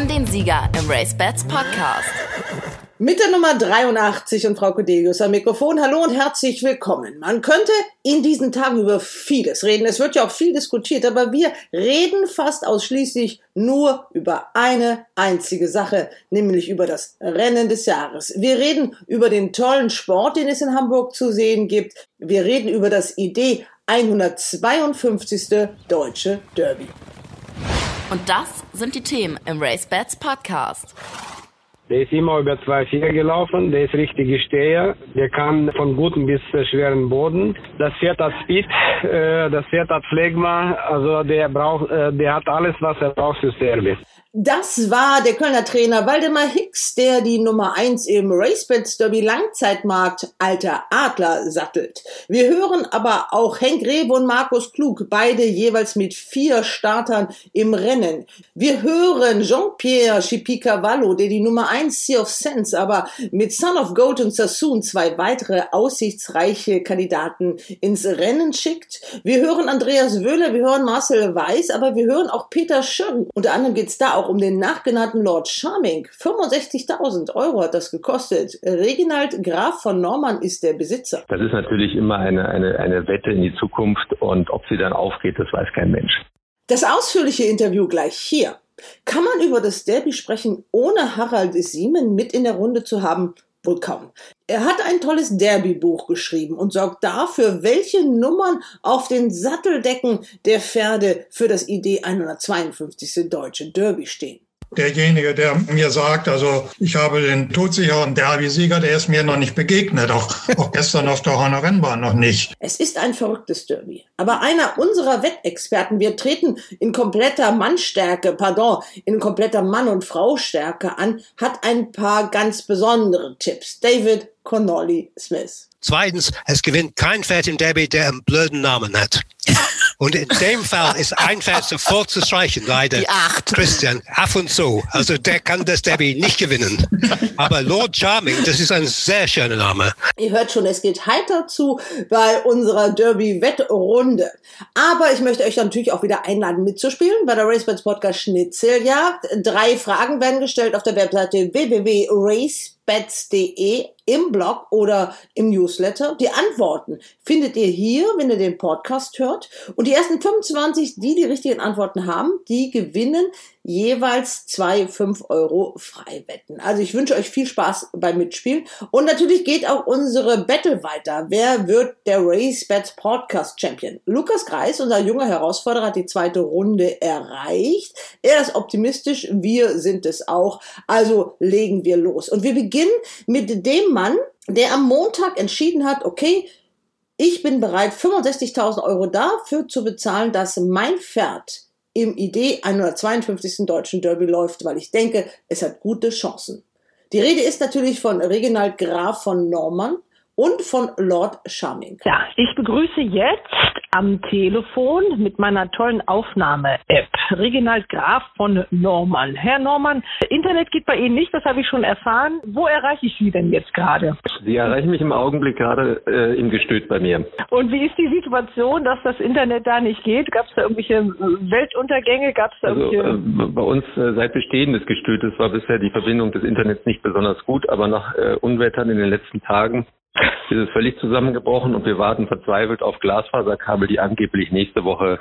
haben den Sieger im Race Bats Podcast. Mit der Nummer 83 und Frau Codelius am Mikrofon. Hallo und herzlich willkommen. Man könnte in diesen Tagen über vieles reden. Es wird ja auch viel diskutiert, aber wir reden fast ausschließlich nur über eine einzige Sache, nämlich über das Rennen des Jahres. Wir reden über den tollen Sport, den es in Hamburg zu sehen gibt. Wir reden über das Idee 152. Deutsche Derby. Und das sind die Themen im Race Bats Podcast. Der ist immer über 2,4 gelaufen, der ist richtig Steher, der kann von guten bis schweren Boden. Das Pferd hat Speed, äh, das Pferd hat Phlegma, also der braucht, äh, der hat alles, was er braucht für Service. Das war der Kölner Trainer Waldemar Hicks, der die Nummer 1 im Racebeds Derby Langzeitmarkt Alter Adler sattelt. Wir hören aber auch Henk Rewe und Markus Klug, beide jeweils mit vier Startern im Rennen. Wir hören Jean-Pierre Chipicavallo, der die Nummer 1 Sea of Sense, aber mit Son of Gold und Sassoon zwei weitere aussichtsreiche Kandidaten ins Rennen schickt. Wir hören Andreas Wöhler, wir hören Marcel Weiß, aber wir hören auch Peter Schön. Unter anderem geht's da auch um den nachgenannten Lord Charming. 65.000 Euro hat das gekostet. Reginald Graf von Norman ist der Besitzer. Das ist natürlich immer eine, eine, eine Wette in die Zukunft und ob sie dann aufgeht, das weiß kein Mensch. Das ausführliche Interview gleich hier. Kann man über das Derby sprechen, ohne Harald Siemen mit in der Runde zu haben? Wohl kaum. Er hat ein tolles Derby-Buch geschrieben und sorgt dafür, welche Nummern auf den Satteldecken der Pferde für das ID 152. Deutsche Derby stehen derjenige, der mir sagt, also ich habe den todsicheren Derby-Sieger, der ist mir noch nicht begegnet, auch, auch gestern auf der Horner Rennbahn noch nicht. Es ist ein verrücktes Derby. Aber einer unserer Wettexperten, wir treten in kompletter Mannstärke, pardon, in kompletter Mann- und Frau-Stärke an, hat ein paar ganz besondere Tipps. David Connolly Smith. Zweitens, es gewinnt kein Pferd im Derby, der einen blöden Namen hat. Und in dem Fall ist ein Pferd sofort zu streichen, leider. Die acht. Christian, ab und zu. Also der kann das Derby nicht gewinnen. Aber Lord Charming, das ist ein sehr schöner Name. Ihr hört schon, es geht heiter zu bei unserer Derby-Wettrunde. Aber ich möchte euch natürlich auch wieder einladen mitzuspielen bei der Racebets Podcast Schnitzeljagd. Drei Fragen werden gestellt auf der Webseite www.race bets.de im Blog oder im Newsletter. Die Antworten findet ihr hier, wenn ihr den Podcast hört. Und die ersten 25, die die richtigen Antworten haben, die gewinnen jeweils zwei 5 Euro Freiwetten. Also ich wünsche euch viel Spaß beim Mitspielen. Und natürlich geht auch unsere Battle weiter. Wer wird der Race Bets Podcast Champion? Lukas Kreis, unser junger Herausforderer, hat die zweite Runde erreicht. Er ist optimistisch, wir sind es auch. Also legen wir los. Und wir beginnen mit dem Mann, der am Montag entschieden hat, okay, ich bin bereit, 65.000 Euro dafür zu bezahlen, dass mein Pferd im ID 152. Deutschen Derby läuft, weil ich denke, es hat gute Chancen. Die Rede ist natürlich von Reginald Graf von Norman und von Lord Charming. Ja, ich begrüße jetzt am Telefon mit meiner tollen Aufnahme-App. Reginald Graf von Norman. Herr Norman, Internet geht bei Ihnen nicht, das habe ich schon erfahren. Wo erreiche ich Sie denn jetzt gerade? Sie erreichen mich im Augenblick gerade äh, im Gestüt bei mir. Und wie ist die Situation, dass das Internet da nicht geht? Gab es da irgendwelche Weltuntergänge? Gab es da also, irgendwelche... Äh, bei uns äh, seit Bestehen des Gestütes war bisher die Verbindung des Internets nicht besonders gut, aber nach äh, Unwettern in den letzten Tagen ist es völlig zusammengebrochen und wir warten verzweifelt auf Glasfaserkabel, die angeblich nächste Woche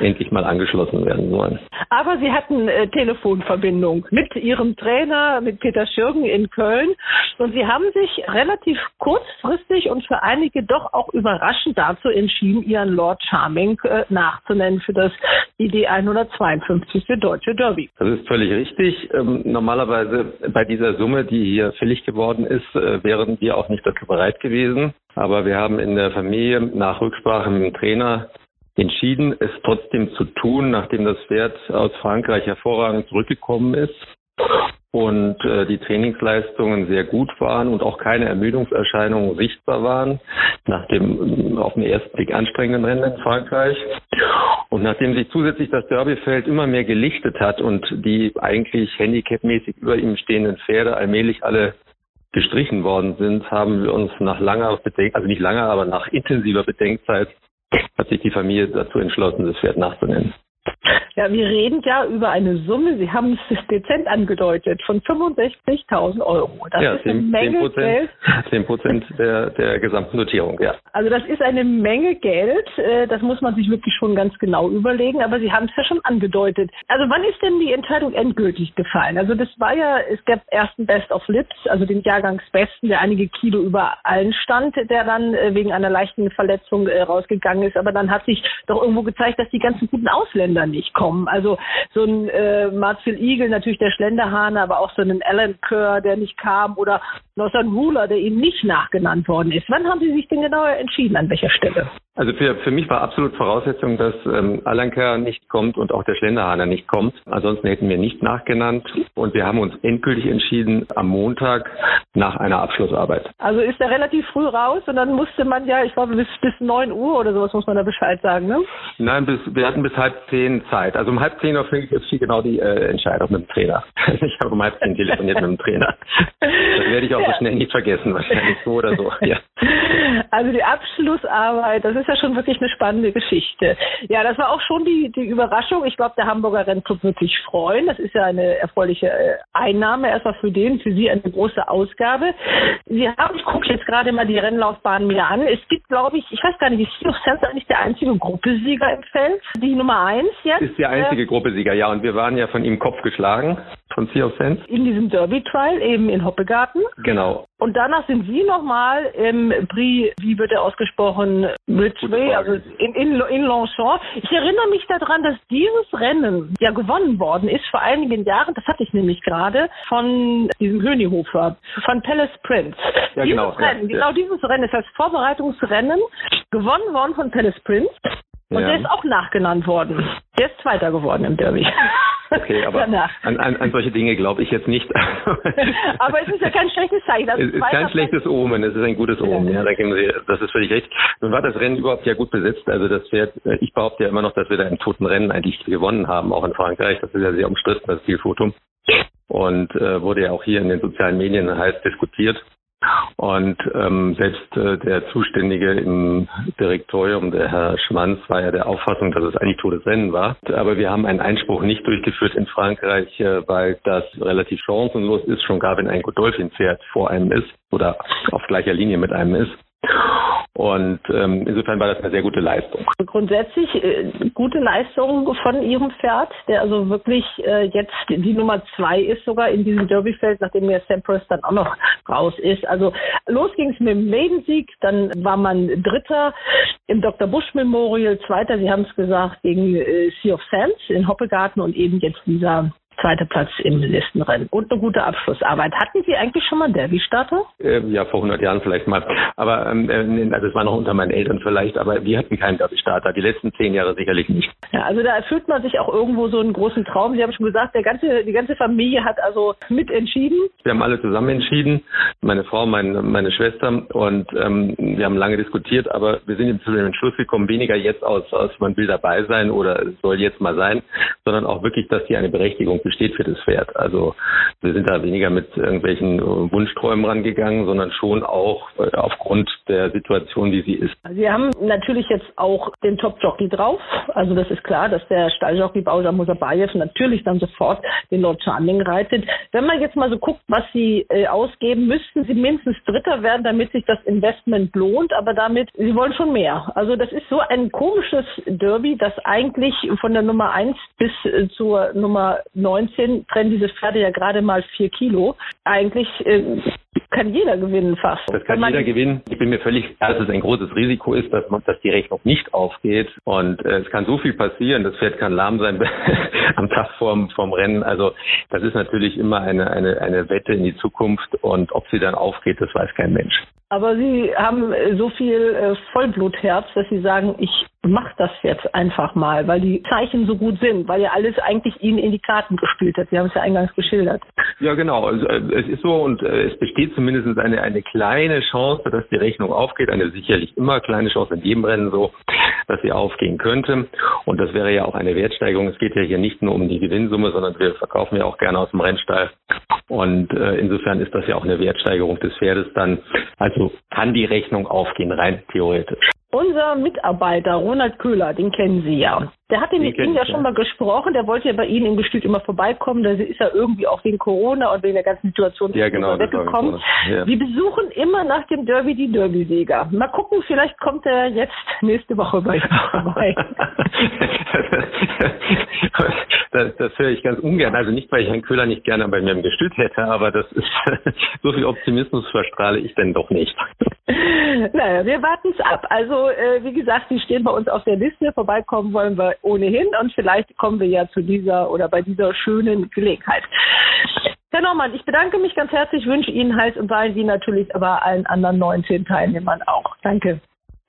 endlich mal angeschlossen werden sollen. Aber Sie hatten äh, Telefonverbindung mit Ihrem Trainer, mit Peter Schürgen in Köln. Und Sie haben sich relativ kurzfristig und für einige doch auch überraschend dazu entschieden, Ihren Lord Charming äh, nachzunennen für das ID 152. Deutsche Derby. Das ist völlig richtig. Ähm, normalerweise bei dieser Summe, die hier fällig geworden ist, äh, wären wir auch nicht dazu bereit gewesen. Aber wir haben in der Familie nach Rücksprache mit dem Trainer entschieden, es trotzdem zu tun, nachdem das Pferd aus Frankreich hervorragend zurückgekommen ist und äh, die Trainingsleistungen sehr gut waren und auch keine Ermüdungserscheinungen sichtbar waren nach dem auf den ersten Blick anstrengenden Rennen in Frankreich. Und nachdem sich zusätzlich das Derbyfeld immer mehr gelichtet hat und die eigentlich handicapmäßig über ihm stehenden Pferde allmählich alle gestrichen worden sind, haben wir uns nach langer Bedenkzeit, also nicht langer, aber nach intensiver Bedenkzeit, hat sich die Familie dazu entschlossen, das Pferd nachzunennen. Ja, wir reden ja über eine Summe, Sie haben es dezent angedeutet, von 65.000 Euro. Das ja, ist eine Menge 10 Geld. 10 Prozent der, der gesamten Notierung, ja. Also das ist eine Menge Geld. Äh, Das muss man sich wirklich schon ganz genau überlegen. Aber Sie haben es ja schon angedeutet. Also wann ist denn die Entscheidung endgültig gefallen? Also das war ja, es gab erst einen Best of Lips, also den Jahrgangsbesten, der einige Kilo über allen stand, der dann äh, wegen einer leichten Verletzung äh, rausgegangen ist. Aber dann hat sich doch irgendwo gezeigt, dass die ganzen guten Ausländer nicht kommen. Also so ein äh, Marcel Igel, natürlich der Schlenderhahn, aber auch so einen Alan Kerr, der nicht kam oder Northern Ruler, der ihnen nicht nachgenannt worden ist. Wann haben Sie sich denn genauer entschieden, an welcher Stelle? Also für, für mich war absolut Voraussetzung, dass ähm, Alanka nicht kommt und auch der Schlenderhahner nicht kommt. Ansonsten hätten wir nicht nachgenannt. Und wir haben uns endgültig entschieden am Montag nach einer Abschlussarbeit. Also ist er relativ früh raus und dann musste man ja, ich glaube bis bis neun Uhr oder sowas muss man da Bescheid sagen, ne? Nein, bis, wir hatten bis halb zehn Zeit. Also um halb zehn Uhr fiel genau die äh, Entscheidung mit dem Trainer. Ich habe um halb zehn telefoniert mit dem Trainer. Das werde ich auch so schnell nicht vergessen, wahrscheinlich so oder so. Ja. Also die Abschlussarbeit, das ist ja schon wirklich eine spannende Geschichte. Ja, das war auch schon die, die Überraschung. Ich glaube, der Hamburger Rennclub wird sich freuen. Das ist ja eine erfreuliche äh, Einnahme, erstmal für den, für Sie eine große Ausgabe. Sie haben, ich gucke jetzt gerade mal die Rennlaufbahn mir an. Es gibt, glaube ich, ich weiß gar nicht, ist Sea of Sands eigentlich der einzige Gruppesieger im Feld? Die Nummer eins jetzt? Ist der einzige Gruppesieger, ja. Und wir waren ja von ihm Kopf geschlagen, von Sea of Sands. in diesem Derby-Trial eben in Hoppegarten. Genau. Und danach sind Sie nochmal im Prix, wie wird er ausgesprochen, Ridgeway, also in, in, in Longchamp. Ich erinnere mich daran, dass dieses Rennen ja gewonnen worden ist vor einigen Jahren, das hatte ich nämlich gerade, von diesem Hönihofer, von Palace Prince. Ja, dieses genau, Rennen, ja. genau dieses Rennen ist als Vorbereitungsrennen gewonnen worden von Palace Prince. Und Ja. der ist auch nachgenannt worden. Der ist Zweiter geworden im Derby. Okay, aber an, an, an solche Dinge glaube ich jetzt nicht. Aber es ist ja kein schlechtes Zeichen. Es ist kein schlechtes Omen, es ist ein gutes Omen, ja, da geben Sie, das ist völlig recht. Nun war das Rennen überhaupt ja gut besetzt, also das Pferd, äh, ich behaupte ja immer noch, dass wir da im toten Rennen eigentlich gewonnen haben, auch in Frankreich, das ist ja sehr umstritten, das Zielfoto. Und äh, wurde ja auch hier in den sozialen Medien heiß diskutiert. Und ähm, selbst äh, der Zuständige im Direktorium, der Herr Schmanz, war ja der Auffassung, dass es eigentlich totes Rennen war. Aber wir haben einen Einspruch nicht durchgeführt in Frankreich, äh, weil das relativ chancenlos ist, schon gar wenn ein Godolphin-Pferd vor einem ist oder auf gleicher Linie mit einem ist. Und ähm, insofern war das eine sehr gute Leistung. grundsätzlich äh, gute Leistung von ihrem Pferd, der also wirklich äh, jetzt die Nummer zwei ist sogar in diesem Derbyfeld, nachdem der Sampras dann auch noch raus ist. Also los ging es mit dem Maidensieg, dann war man Dritter im Dr. Bush Memorial, Zweiter, Sie haben es gesagt, gegen äh, Sea of Sands in Hoppegarten und eben jetzt dieser zweite Platz im Listenrennen und eine gute Abschlussarbeit. Hatten Sie eigentlich schon mal einen Derby-Starter? Äh, ja, vor 100 Jahren vielleicht mal. Aber ähm, äh, also es war noch unter meinen Eltern vielleicht, aber wir hatten keinen Derby-Starter. Die letzten zehn Jahre sicherlich nicht. Ja, also da erfüllt man sich auch irgendwo so einen großen Traum. Sie haben schon gesagt, der ganze, die ganze Familie hat also mitentschieden. Wir haben alle zusammen entschieden, meine Frau, meine, meine Schwester und ähm, wir haben lange diskutiert, aber wir sind zu dem Entschluss gekommen, weniger jetzt aus, aus man will dabei sein oder es soll jetzt mal sein, sondern auch wirklich, dass hier eine Berechtigung besteht für das Pferd. Also wir sind da weniger mit irgendwelchen äh, Wunschträumen rangegangen, sondern schon auch äh, aufgrund der Situation, wie sie ist. Sie haben natürlich jetzt auch den Top-Jockey drauf. Also das ist klar, dass der Stalljockey Bausa Musabayev natürlich dann sofort den Lord Charming reitet. Wenn man jetzt mal so guckt, was Sie äh, ausgeben, müssten Sie mindestens Dritter werden, damit sich das Investment lohnt. Aber damit, Sie wollen schon mehr. Also das ist so ein komisches Derby, das eigentlich von der Nummer 1 bis zur Nummer 19 trennen diese Pferde ja gerade mal vier Kilo. Eigentlich äh, kann jeder gewinnen fast. Das kann jeder gewinnen. Ich bin mir völlig klar, dass es ein großes Risiko ist, dass, man, dass die Rechnung nicht aufgeht. Und äh, es kann so viel passieren. Das Pferd kann lahm sein am Tag vorm, vorm Rennen. Also das ist natürlich immer eine, eine, eine Wette in die Zukunft. Und ob sie dann aufgeht, das weiß kein Mensch. Aber Sie haben so viel äh, Vollblutherz, dass Sie sagen, ich mache das jetzt einfach mal, weil die Zeichen so gut sind, weil ja alles eigentlich Ihnen in die Karten gespielt hat. Sie haben es ja eingangs geschildert. Ja, genau. Also, äh, es ist so und äh, es besteht zumindest eine, eine kleine Chance, dass die Rechnung aufgeht. Eine sicherlich immer kleine Chance in jedem Rennen so, dass sie aufgehen könnte. Und das wäre ja auch eine Wertsteigerung. Es geht ja hier nicht nur um die Gewinnsumme, sondern wir verkaufen ja auch gerne aus dem Rennstall. Und äh, insofern ist das ja auch eine Wertsteigerung des Pferdes dann. Also kann die Rechnung aufgehen, rein theoretisch. Unser Mitarbeiter Ronald Köhler, den kennen Sie ja. Der hatte mit Ihnen ja schon mal gesprochen. Der wollte ja bei Ihnen im Gestüt immer vorbeikommen. Da ist ja irgendwie auch wegen Corona und wegen der ganzen Situation ja, genau, weggekommen. Ja. Wir besuchen immer nach dem Derby die Derby-Sieger. Mal gucken, vielleicht kommt er jetzt nächste Woche bei Ihnen vorbei. das, das höre ich ganz ungern. Also nicht, weil ich Herrn Köhler nicht gerne bei mir im Gestüt hätte, aber das ist so viel Optimismus verstrahle ich denn doch nicht. Naja, wir warten es ab. Also äh, wie gesagt, Sie stehen bei uns auf der Liste. Vorbeikommen wollen wir ohnehin und vielleicht kommen wir ja zu dieser oder bei dieser schönen Gelegenheit. Herr Normann, ich bedanke mich ganz herzlich, wünsche Ihnen Hals und Bein, wie natürlich aber allen anderen 19 Teilnehmern auch. Danke.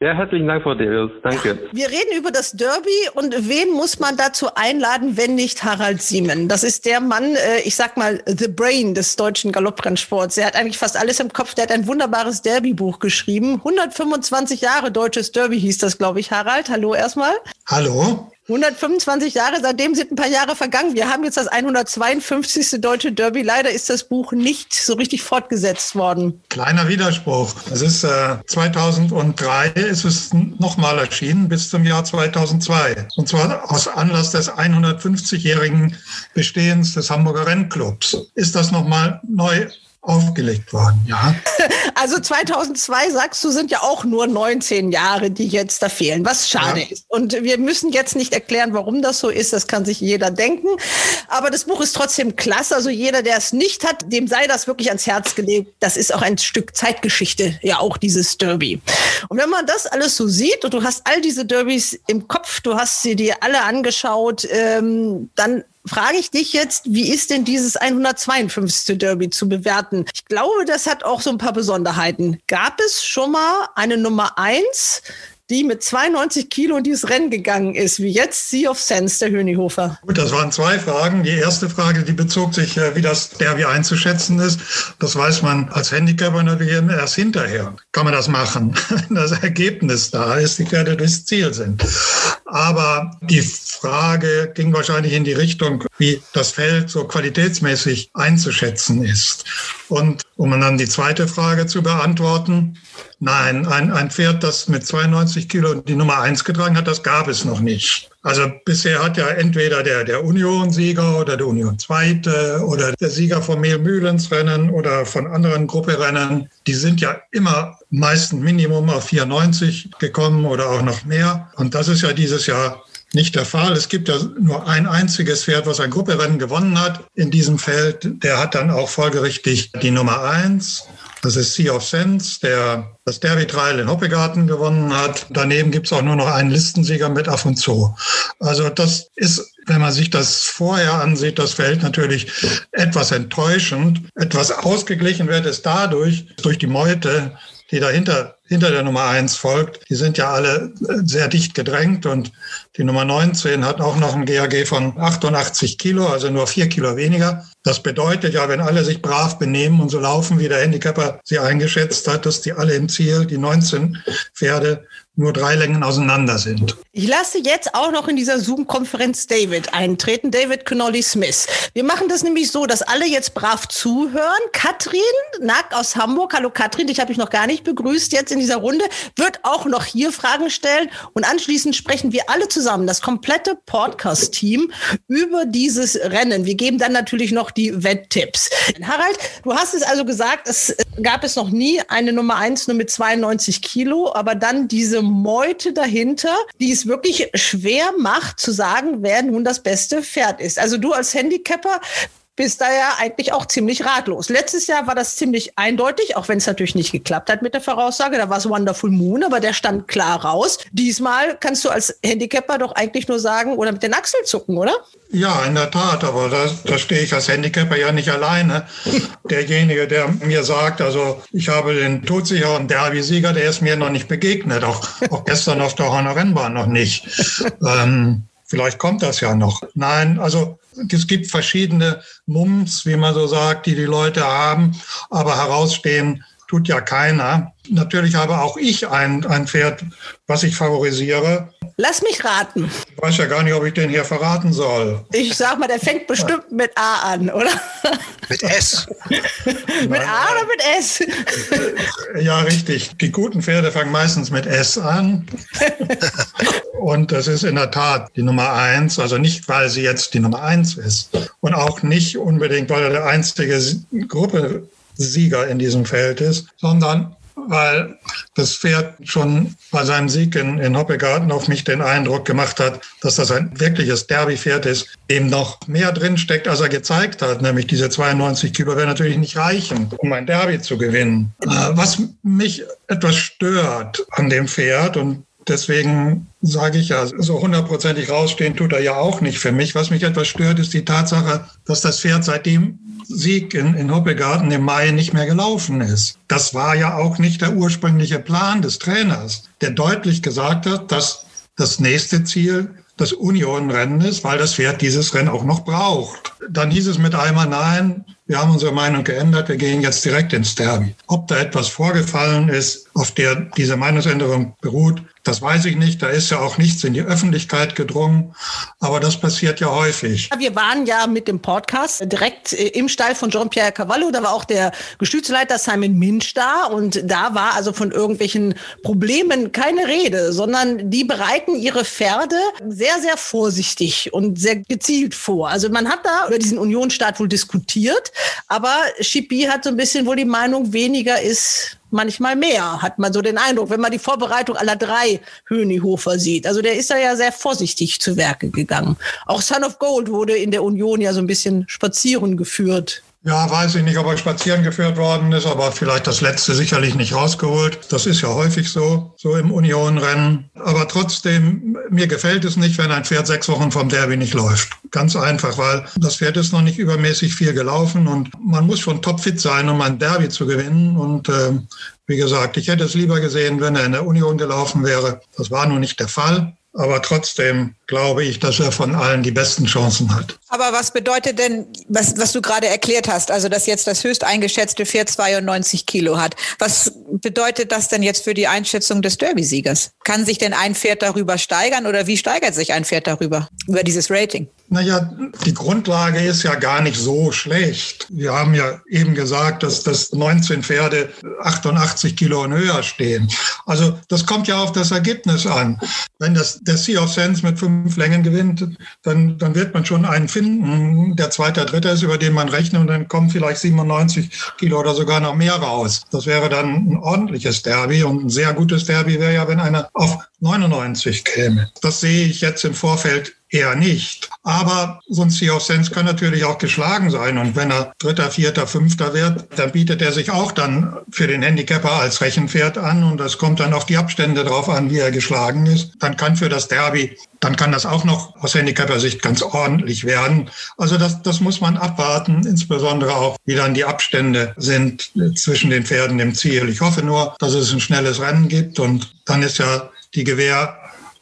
Ja, herzlichen Dank, Frau Delius. Danke. Wir reden über das Derby und wen muss man dazu einladen, wenn nicht Harald Siemen? Das ist der Mann, äh, ich sag mal, the brain des deutschen Galopprennsports. Er hat eigentlich fast alles im Kopf. Der hat ein wunderbares Derby-Buch geschrieben. 125 Jahre deutsches Derby hieß das, glaube ich. Harald, hallo erstmal. Hallo. 125 Jahre, seitdem sind ein paar Jahre vergangen. Wir haben jetzt das 152. Deutsche Derby. Leider ist das Buch nicht so richtig fortgesetzt worden. Kleiner Widerspruch. Es ist äh, 2003 ist es nochmal erschienen bis zum Jahr 2002. Und zwar aus Anlass des 150-jährigen Bestehens des Hamburger Rennclubs. Ist das nochmal neu aufgelegt worden, ja. Also 2002, sagst du, sind ja auch nur 19 Jahre, die jetzt da fehlen, was schade ja. ist. Und wir müssen jetzt nicht erklären, warum das so ist, das kann sich jeder denken. Aber das Buch ist trotzdem klasse. Also jeder, der es nicht hat, dem sei das wirklich ans Herz gelegt. Das ist auch ein Stück Zeitgeschichte, ja auch dieses Derby. Und wenn man das alles so sieht und du hast all diese Derbys im Kopf, du hast sie dir alle angeschaut, ähm, dann frage ich dich jetzt, wie ist denn dieses 152. Derby zu bewerten? Ich glaube, das hat auch so ein paar Besonderheiten. Gab es schon mal eine Nummer eins, die mit 92 Kilo in dieses Rennen gegangen ist, wie jetzt Sea of Sense, der Hönihofer? Gut, das waren zwei Fragen. Die erste Frage, die bezog sich, äh, wie das Derby einzuschätzen ist. Das weiß man als Handicapper natürlich erst hinterher. Kann man das machen, wenn das Ergebnis da ist, die Pferde durchs Ziel sind. Aber die Frage ging wahrscheinlich in die Richtung, wie das Feld so qualitätsmäßig einzuschätzen ist. Und um dann die zweite Frage zu beantworten, nein, ein, ein Pferd, das mit 92 Kilo die Nummer eins getragen hat, das gab es noch nicht. Also bisher hat ja entweder der, der Union-Sieger oder der Union-Zweite oder der Sieger vom Mehl-Mühlens-Rennen oder von anderen Grupperennen, die sind ja immer meistens Minimum auf 94 gekommen oder auch noch mehr. Und das ist ja dieses Jahr nicht der Fall. Es gibt ja nur ein einziges Pferd, was ein Grupperennen gewonnen hat in diesem Feld. Der hat dann auch folgerichtig die Nummer eins. Das ist Sea of Sense, der das Derby Trial in Hoppegarten gewonnen hat. Daneben gibt es auch nur noch einen Listensieger mit Aff und Zoo. Also das ist, wenn man sich das vorher ansieht, das Feld natürlich etwas enttäuschend. Etwas ausgeglichen wird es dadurch, durch die Meute, die dahinter hinter der Nummer eins folgt. Die sind ja alle sehr dicht gedrängt und die Nummer 19 hat auch noch ein GAG von 88 Kilo, also nur vier Kilo weniger. Das bedeutet ja, wenn alle sich brav benehmen und so laufen, wie der Handicapper sie eingeschätzt hat, dass die alle im Ziel, die 19 Pferde, nur drei Längen auseinander sind. Ich lasse jetzt auch noch in dieser Zoom-Konferenz David eintreten, David Connolly Smith. Wir machen das nämlich so, dass alle jetzt brav zuhören. Katrin Nack aus Hamburg, hallo Katrin, dich habe ich noch gar nicht begrüßt jetzt in dieser Runde, wird auch noch hier Fragen stellen und anschließend sprechen wir alle zusammen, das komplette Podcast-Team, über dieses Rennen. Wir geben dann natürlich noch die Wetttipps. Harald, du hast es also gesagt, es gab es noch nie eine Nummer eins nur mit 92 Kilo, aber dann diese Meute dahinter, die es wirklich schwer macht zu sagen, wer nun das beste Pferd ist. Also du als Handicapper bist da ja eigentlich auch ziemlich ratlos. Letztes Jahr war das ziemlich eindeutig, auch wenn es natürlich nicht geklappt hat mit der Voraussage. Da war es Wonderful Moon, aber der stand klar raus. Diesmal kannst du als Handicapper doch eigentlich nur sagen oder mit den Achseln zucken, oder? Ja, in der Tat, aber da, da stehe ich als Handicapper ja nicht alleine. Derjenige, der mir sagt, also ich habe den todsicheren Derby-Sieger, der ist mir noch nicht begegnet, auch, auch gestern auf der Horner Rennbahn noch nicht. Ähm, Vielleicht kommt das ja noch. Nein, also es gibt verschiedene Mums, wie man so sagt, die die Leute haben, aber herausstehen tut ja keiner. Natürlich habe auch ich ein, ein Pferd, was ich favorisiere. Lass mich raten. Ich weiß ja gar nicht, ob ich den hier verraten soll. Ich sag mal, der fängt bestimmt mit A an, oder? Mit S. mit A oder mit S? Ja, richtig. Die guten Pferde fangen meistens mit S an. Und das ist in der Tat die Nummer eins. Also nicht, weil sie jetzt die Nummer eins ist. Und auch nicht unbedingt, weil er der einzige Gruppensieger in diesem Feld ist, sondern weil das Pferd schon bei seinem Sieg in, in Hoppegarten auf mich den Eindruck gemacht hat, dass das ein wirkliches Derby-Pferd ist, dem noch mehr drinsteckt, als er gezeigt hat. Nämlich diese 92 Kilo werden natürlich nicht reichen, um ein Derby zu gewinnen. Äh, was mich etwas stört an dem Pferd und Deswegen sage ich ja, so hundertprozentig rausstehen tut er ja auch nicht für mich. Was mich etwas stört, ist die Tatsache, dass das Pferd seitdem Sieg in, in Hoppegarten im Mai nicht mehr gelaufen ist. Das war ja auch nicht der ursprüngliche Plan des Trainers, der deutlich gesagt hat, dass das nächste Ziel das Union-Rennen ist, weil das Pferd dieses Rennen auch noch braucht. Dann hieß es mit einmal, nein, wir haben unsere Meinung geändert, wir gehen jetzt direkt ins Derby. Ob da etwas vorgefallen ist, auf der diese Meinungsänderung beruht, das weiß ich nicht. Da ist ja auch nichts in die Öffentlichkeit gedrungen. Aber das passiert ja häufig. Wir waren ja mit dem Podcast direkt äh, im Stall von Jean-Pierre Cavallo. Da war auch der Gestützleiter Simon Minch da. Und da war also von irgendwelchen Problemen keine Rede, sondern die bereiten ihre Pferde sehr, sehr vorsichtig und sehr gezielt vor. Also man hat da über diesen Unionsstaat wohl diskutiert. Aber Chippy hat so ein bisschen wohl die Meinung, weniger ist manchmal mehr, hat man so den Eindruck, wenn man die Vorbereitung aller drei Hönihofer sieht. Also der ist da ja sehr vorsichtig zu Werke gegangen. Auch Son of Gold wurde in der Union ja so ein bisschen spazieren geführt. Ja, weiß ich nicht, ob er spazieren geführt worden ist, aber vielleicht das letzte sicherlich nicht rausgeholt. Das ist ja häufig so, so im Unionrennen. Aber trotzdem, mir gefällt es nicht, wenn ein Pferd sechs Wochen vom Derby nicht läuft. Ganz einfach, weil das Pferd ist noch nicht übermäßig viel gelaufen und man muss schon topfit sein, um ein Derby zu gewinnen. Und äh, wie gesagt, ich hätte es lieber gesehen, wenn er in der Union gelaufen wäre. Das war nun nicht der Fall. Aber trotzdem glaube ich, dass er von allen die besten Chancen hat. Aber was bedeutet denn, was, was du gerade erklärt hast, also dass jetzt das höchst eingeschätzte Pferd 92 Kilo hat? Was bedeutet das denn jetzt für die Einschätzung des Derby-Siegers? Kann sich denn ein Pferd darüber steigern oder wie steigert sich ein Pferd darüber, über dieses Rating? Naja, die Grundlage ist ja gar nicht so schlecht. Wir haben ja eben gesagt, dass, dass 19 Pferde 88 Kilo und höher stehen. Also das kommt ja auf das Ergebnis an. Wenn das, der Sea of Sense mit fünf Längen gewinnt, dann, dann wird man schon einen finden, der zweite, dritte ist, über den man rechnet und dann kommen vielleicht 97 Kilo oder sogar noch mehr raus. Das wäre dann ein ordentliches Derby und ein sehr gutes Derby wäre ja, wenn einer auf 99 käme. Das sehe ich jetzt im Vorfeld eher nicht. Aber so ein Sea of Sense kann natürlich auch geschlagen sein. Und wenn er Dritter, Vierter, Fünfter wird, dann bietet er sich auch dann für den Handicapper als Rechenpferd an. Und das kommt dann auf die Abstände drauf an, wie er geschlagen ist. Dann kann für das Derby, dann kann das auch noch aus Handicapper-Sicht ganz ordentlich werden. Also das, das muss man abwarten, insbesondere auch, wie dann die Abstände sind zwischen den Pferden im Ziel. Ich hoffe nur, dass es ein schnelles Rennen gibt und dann ist ja die Gewehr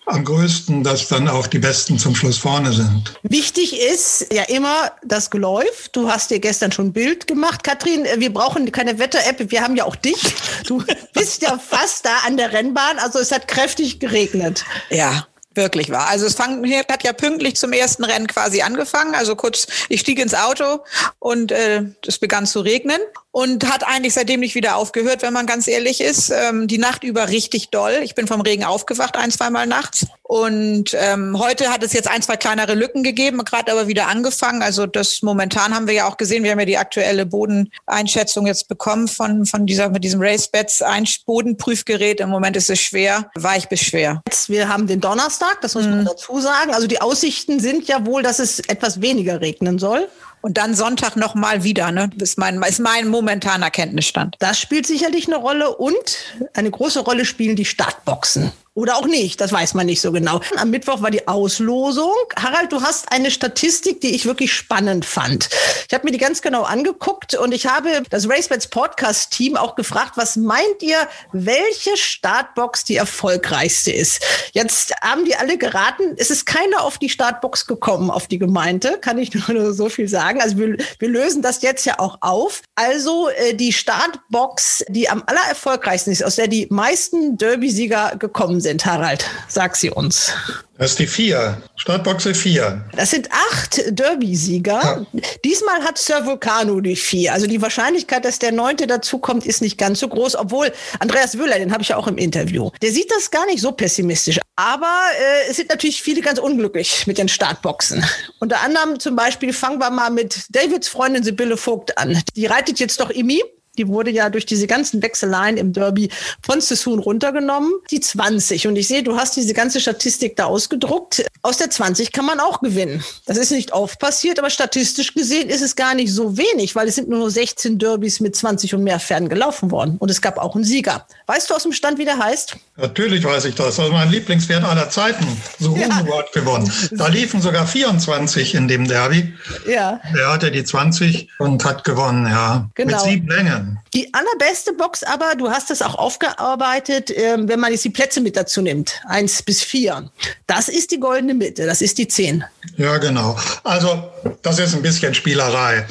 am größten, dass dann auch die Besten zum Schluss vorne sind. Wichtig ist ja immer das Geläuf. Du hast dir gestern schon ein Bild gemacht. Katrin, wir brauchen keine Wetter-App. Wir haben ja auch dich. Du bist ja fast da an der Rennbahn. Also es hat kräftig geregnet. Ja, wirklich war. Also es fang, hat ja pünktlich zum ersten Rennen quasi angefangen. Also kurz, ich stieg ins Auto und äh, es begann zu regnen und hat eigentlich seitdem nicht wieder aufgehört, wenn man ganz ehrlich ist. Ähm, die Nacht über richtig doll. Ich bin vom Regen aufgewacht, ein, zweimal nachts. Und ähm, heute hat es jetzt ein, zwei kleinere Lücken gegeben, gerade aber wieder angefangen. Also das momentan haben wir ja auch gesehen, wir haben ja die aktuelle Bodeneinschätzung jetzt bekommen von, von dieser, mit diesem Racebeds ein Bodenprüfgerät. Im Moment ist es schwer, weich bis schwer. Jetzt, wir haben den Donnerstag, das muss man mhm. dazu sagen. Also die Aussichten sind ja wohl, dass es etwas weniger regnen soll. Und dann Sonntag nochmal wieder, ne? Ist mein, ist mein momentaner Kenntnisstand. Das spielt sicherlich eine Rolle und eine große Rolle spielen die Startboxen. Oder auch nicht, das weiß man nicht so genau. Am Mittwoch war die Auslosung. Harald, du hast eine Statistik, die ich wirklich spannend fand. Ich habe mir die ganz genau angeguckt und ich habe das RaceBets Podcast-Team auch gefragt, was meint ihr, welche Startbox die erfolgreichste ist? Jetzt haben die alle geraten, es ist keiner auf die Startbox gekommen, auf die gemeinte, kann ich nur so viel sagen. Also wir, wir lösen das jetzt ja auch auf. Also äh, die Startbox, die am allererfolgreichsten ist, aus der die meisten Derby-Sieger gekommen sind, Harald? Sag sie uns. Das ist die vier. Startboxe vier. Das sind acht Derby-Sieger. Ja. Diesmal hat Sir Vulcano die vier. Also die Wahrscheinlichkeit, dass der neunte dazukommt, ist nicht ganz so groß. Obwohl Andreas Wöhler, den habe ich ja auch im Interview, der sieht das gar nicht so pessimistisch. Aber äh, es sind natürlich viele ganz unglücklich mit den Startboxen. Unter anderem zum Beispiel fangen wir mal mit Davids Freundin Sibylle Vogt an. Die reitet jetzt doch Imi. Die wurde ja durch diese ganzen Wechseleien im Derby von Sassoon runtergenommen. Die 20. Und ich sehe, du hast diese ganze Statistik da ausgedruckt. Aus der 20 kann man auch gewinnen. Das ist nicht oft passiert, aber statistisch gesehen ist es gar nicht so wenig, weil es sind nur 16 Derbys mit 20 und mehr Pferden gelaufen worden. Und es gab auch einen Sieger. Weißt du aus dem Stand, wie der heißt? Natürlich weiß ich das. Das ist mein Lieblingspferd aller Zeiten. So ja. gewonnen. Da liefen sogar 24 in dem Derby. Ja. Er hatte die 20 und hat gewonnen, ja. Genau. Mit sieben Längen. Die allerbeste Box aber, du hast es auch aufgearbeitet, äh, wenn man jetzt die Plätze mit dazu nimmt, eins bis vier. Das ist die goldene Mitte, das ist die zehn. Ja, genau. Also das ist ein bisschen Spielerei.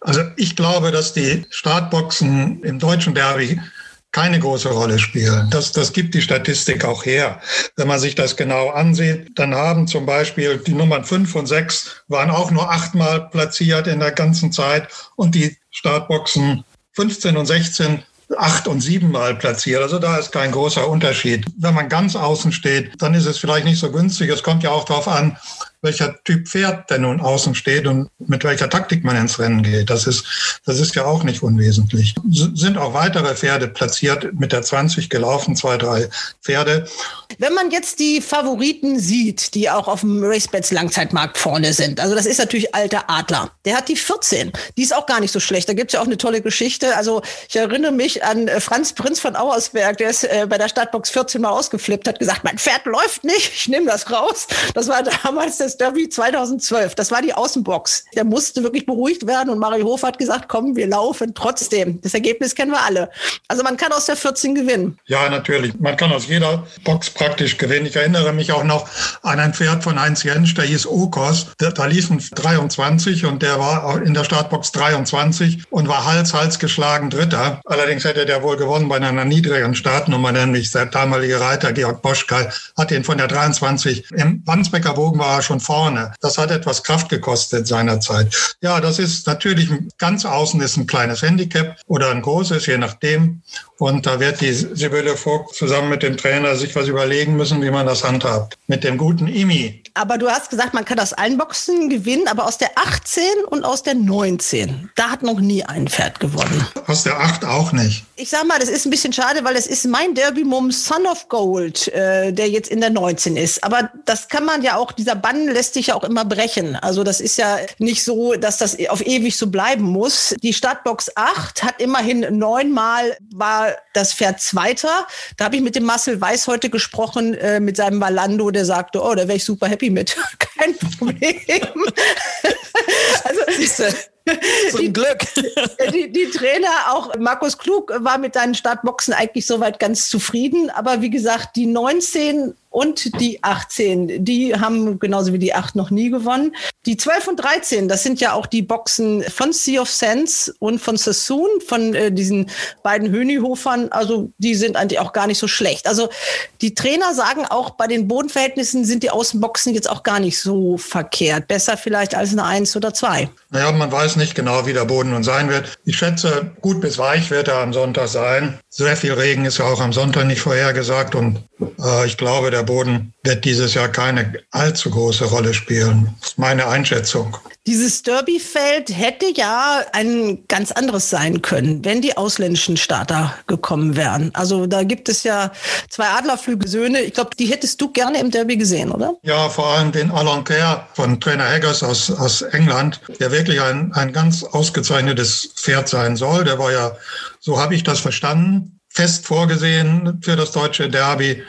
Also ich glaube, dass die Startboxen im deutschen Derby keine große Rolle spielen. Das, das gibt die Statistik auch her. Wenn man sich das genau ansieht, dann haben zum Beispiel die Nummern fünf und sechs waren auch nur achtmal platziert in der ganzen Zeit und die Startboxen 15 und 16 acht und sieben Mal platziert. Also da ist kein großer Unterschied. Wenn man ganz außen steht, dann ist es vielleicht nicht so günstig. Es kommt ja auch darauf an, welcher Typ Pferd denn nun außen steht und mit welcher Taktik man ins Rennen geht. Das ist, das ist ja auch nicht unwesentlich. S sind auch weitere Pferde platziert mit der 20 gelaufen, zwei, drei Pferde. Wenn man jetzt die Favoriten sieht, die auch auf dem Racebets Langzeitmarkt vorne sind, also das ist natürlich alter Adler. Der hat die 14. Die ist auch gar nicht so schlecht. Da gibt es ja auch eine tolle Geschichte. Also ich erinnere mich an äh, Franz Prinz von Auersberg, der ist äh, bei der Startbox 14 mal ausgeflippt, hat gesagt, mein Pferd läuft nicht, ich nehme das raus. Das war damals das Derby 2012. Das war die Außenbox. Der musste wirklich beruhigt werden und Mario Hof hat gesagt, komm, wir laufen trotzdem. Das Ergebnis kennen wir alle. Also man kann aus der 14 gewinnen. Ja, natürlich. Man kann aus jeder Box praktisch gewinnen. Ich erinnere mich auch noch an ein Pferd von Heinz Jensch, der hieß Okos. Da, da liefen 23 und der war in der Startbox 23 und war Hals, Hals geschlagen Dritter. Allerdings hätte der wohl gewonnen bei einer niedrigeren Startnummer, nämlich der damalige Reiter Georg Boschkal hat ihn von der 23. Im Wandsbecker Bogen war er schon vorne. Das hat etwas Kraft gekostet seinerzeit. Ja, das ist natürlich ganz außen ist ein kleines Handicap oder ein großes, je nachdem. Und da wird die Sibylle Vogt zusammen mit dem Trainer sich was überlegen müssen, wie man das handhabt. Mit dem guten Imi. Aber du hast gesagt, man kann aus allen Boxen gewinnen, aber aus der 18 und aus der 19. Da hat noch nie ein Pferd gewonnen. Aus der 8 auch nicht. Ich sag mal, das ist ein bisschen schade, weil es ist mein Derby-Mum Son of Gold, äh, der jetzt in der 19 ist. Aber das kann man ja auch, dieser Bann lässt sich ja auch immer brechen. Also das ist ja nicht so, dass das auf ewig so bleiben muss. Die Startbox 8 hat immerhin neunmal war das Pferd Zweiter. Da habe ich mit dem Marcel Weiß heute gesprochen, äh, mit seinem Valando, der sagte, oh, da wäre ich super happy mit. Kein Problem. also, Zum die, Glück. Die, die, Trainer, auch Markus Klug, war mit seinen Startboxen eigentlich soweit ganz zufrieden. Aber wie gesagt, die 19 und die 18, die haben genauso wie die 8 noch nie gewonnen. Die 12 und 13, das sind ja auch die Boxen von Sea of Sense und von Sassoon, von äh, diesen beiden Hönihofern. Also die sind eigentlich auch gar nicht so schlecht. Also die Trainer sagen auch, bei den Bodenverhältnissen sind die Außenboxen jetzt auch gar nicht so verkehrt. Besser vielleicht als eine 1 oder 2. Naja, man weiß nicht genau, wie der Boden nun sein wird. Ich schätze, gut bis weich wird er am Sonntag sein. Sehr viel Regen ist ja auch am Sonntag nicht vorhergesagt und äh, ich glaube, der Boden wird dieses Jahr keine allzu große Rolle spielen. Das ist meine Einschätzung. Dieses Derbyfeld hätte ja ein ganz anderes sein können, wenn die ausländischen Starter gekommen wären. Also da gibt es ja zwei Adlerflügelsöhne. Ich glaube, die hättest du gerne im Derby gesehen, oder? Ja, vor allem den Alan Kerr von Trainer Haggers aus, aus England, der wirklich ein, ein ganz ausgezeichnetes Pferd sein soll. Der war ja, so habe ich das verstanden, fest vorgesehen für das deutsche Derby.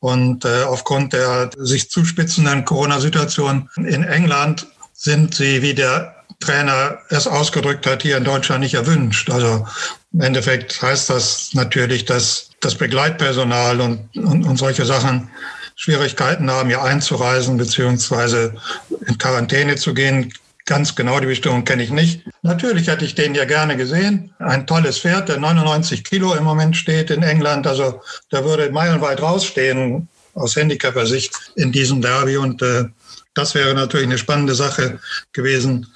Und äh, aufgrund der sich zuspitzenden Corona-Situation in England sind sie, wie der Trainer es ausgedrückt hat, hier in Deutschland nicht erwünscht. Also im Endeffekt heißt das natürlich, dass das Begleitpersonal und, und, und solche Sachen Schwierigkeiten haben, hier einzureisen beziehungsweise in Quarantäne zu gehen. Ganz genau die Bestimmung kenne ich nicht. Natürlich hätte ich den ja gerne gesehen. Ein tolles Pferd, der 99 Kilo im Moment steht in England. Also der würde meilenweit rausstehen aus Handicapper-Sicht in diesem Derby. Und äh, das wäre natürlich eine spannende Sache gewesen,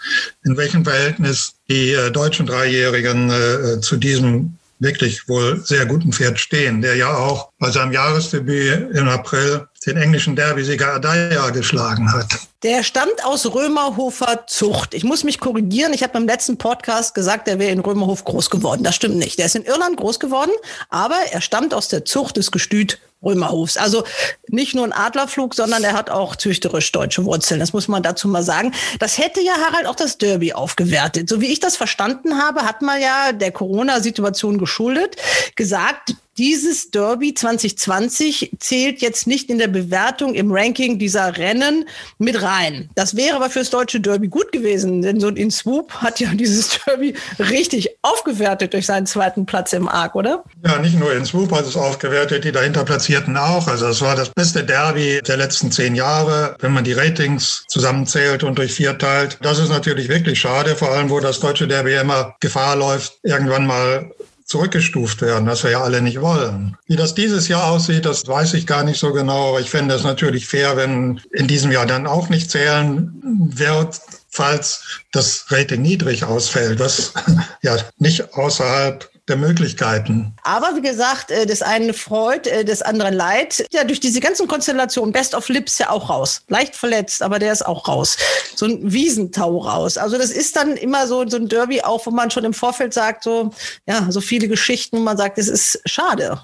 in welchem Verhältnis die äh, deutschen Dreijährigen äh, zu diesem wirklich wohl sehr guten Pferd stehen, der ja auch bei seinem Jahresdebüt im April den englischen Derbysieger Adaya geschlagen hat. Der stammt aus Römerhofer Zucht. Ich muss mich korrigieren. Ich habe beim letzten Podcast gesagt, er wäre in Römerhof groß geworden. Das stimmt nicht. Der ist in Irland groß geworden, aber er stammt aus der Zucht des Gestüt Römerhofs. Also nicht nur ein Adlerflug, sondern er hat auch züchterisch deutsche Wurzeln. Das muss man dazu mal sagen. Das hätte ja Harald auch das Derby aufgewertet. So wie ich das verstanden habe, hat man ja der Corona-Situation geschuldet gesagt, dieses Derby 2020 zählt jetzt nicht in der Bewertung im Ranking dieser Rennen mit rein. Das wäre aber fürs deutsche Derby gut gewesen, denn so ein Swoop hat ja dieses Derby richtig aufgewertet durch seinen zweiten Platz im Arc, oder? Ja, nicht nur in Swoop hat es aufgewertet, die dahinter Platzierten auch. Also es war das beste Derby der letzten zehn Jahre, wenn man die Ratings zusammenzählt und durch vier teilt. Das ist natürlich wirklich schade, vor allem wo das deutsche Derby immer Gefahr läuft, irgendwann mal zurückgestuft werden, was wir ja alle nicht wollen. Wie das dieses Jahr aussieht, das weiß ich gar nicht so genau, aber ich fände es natürlich fair, wenn in diesem Jahr dann auch nicht zählen wird, falls das Rating niedrig ausfällt, was ja nicht außerhalb der Möglichkeiten. Aber wie gesagt, äh, des einen freut, äh, des anderen leid. Ja, durch diese ganzen Konstellationen, Best of Lips ja auch raus. Leicht verletzt, aber der ist auch raus. So ein Wiesentau raus. Also das ist dann immer so, so ein Derby auch, wo man schon im Vorfeld sagt, so, ja, so viele Geschichten, wo man sagt, es ist schade.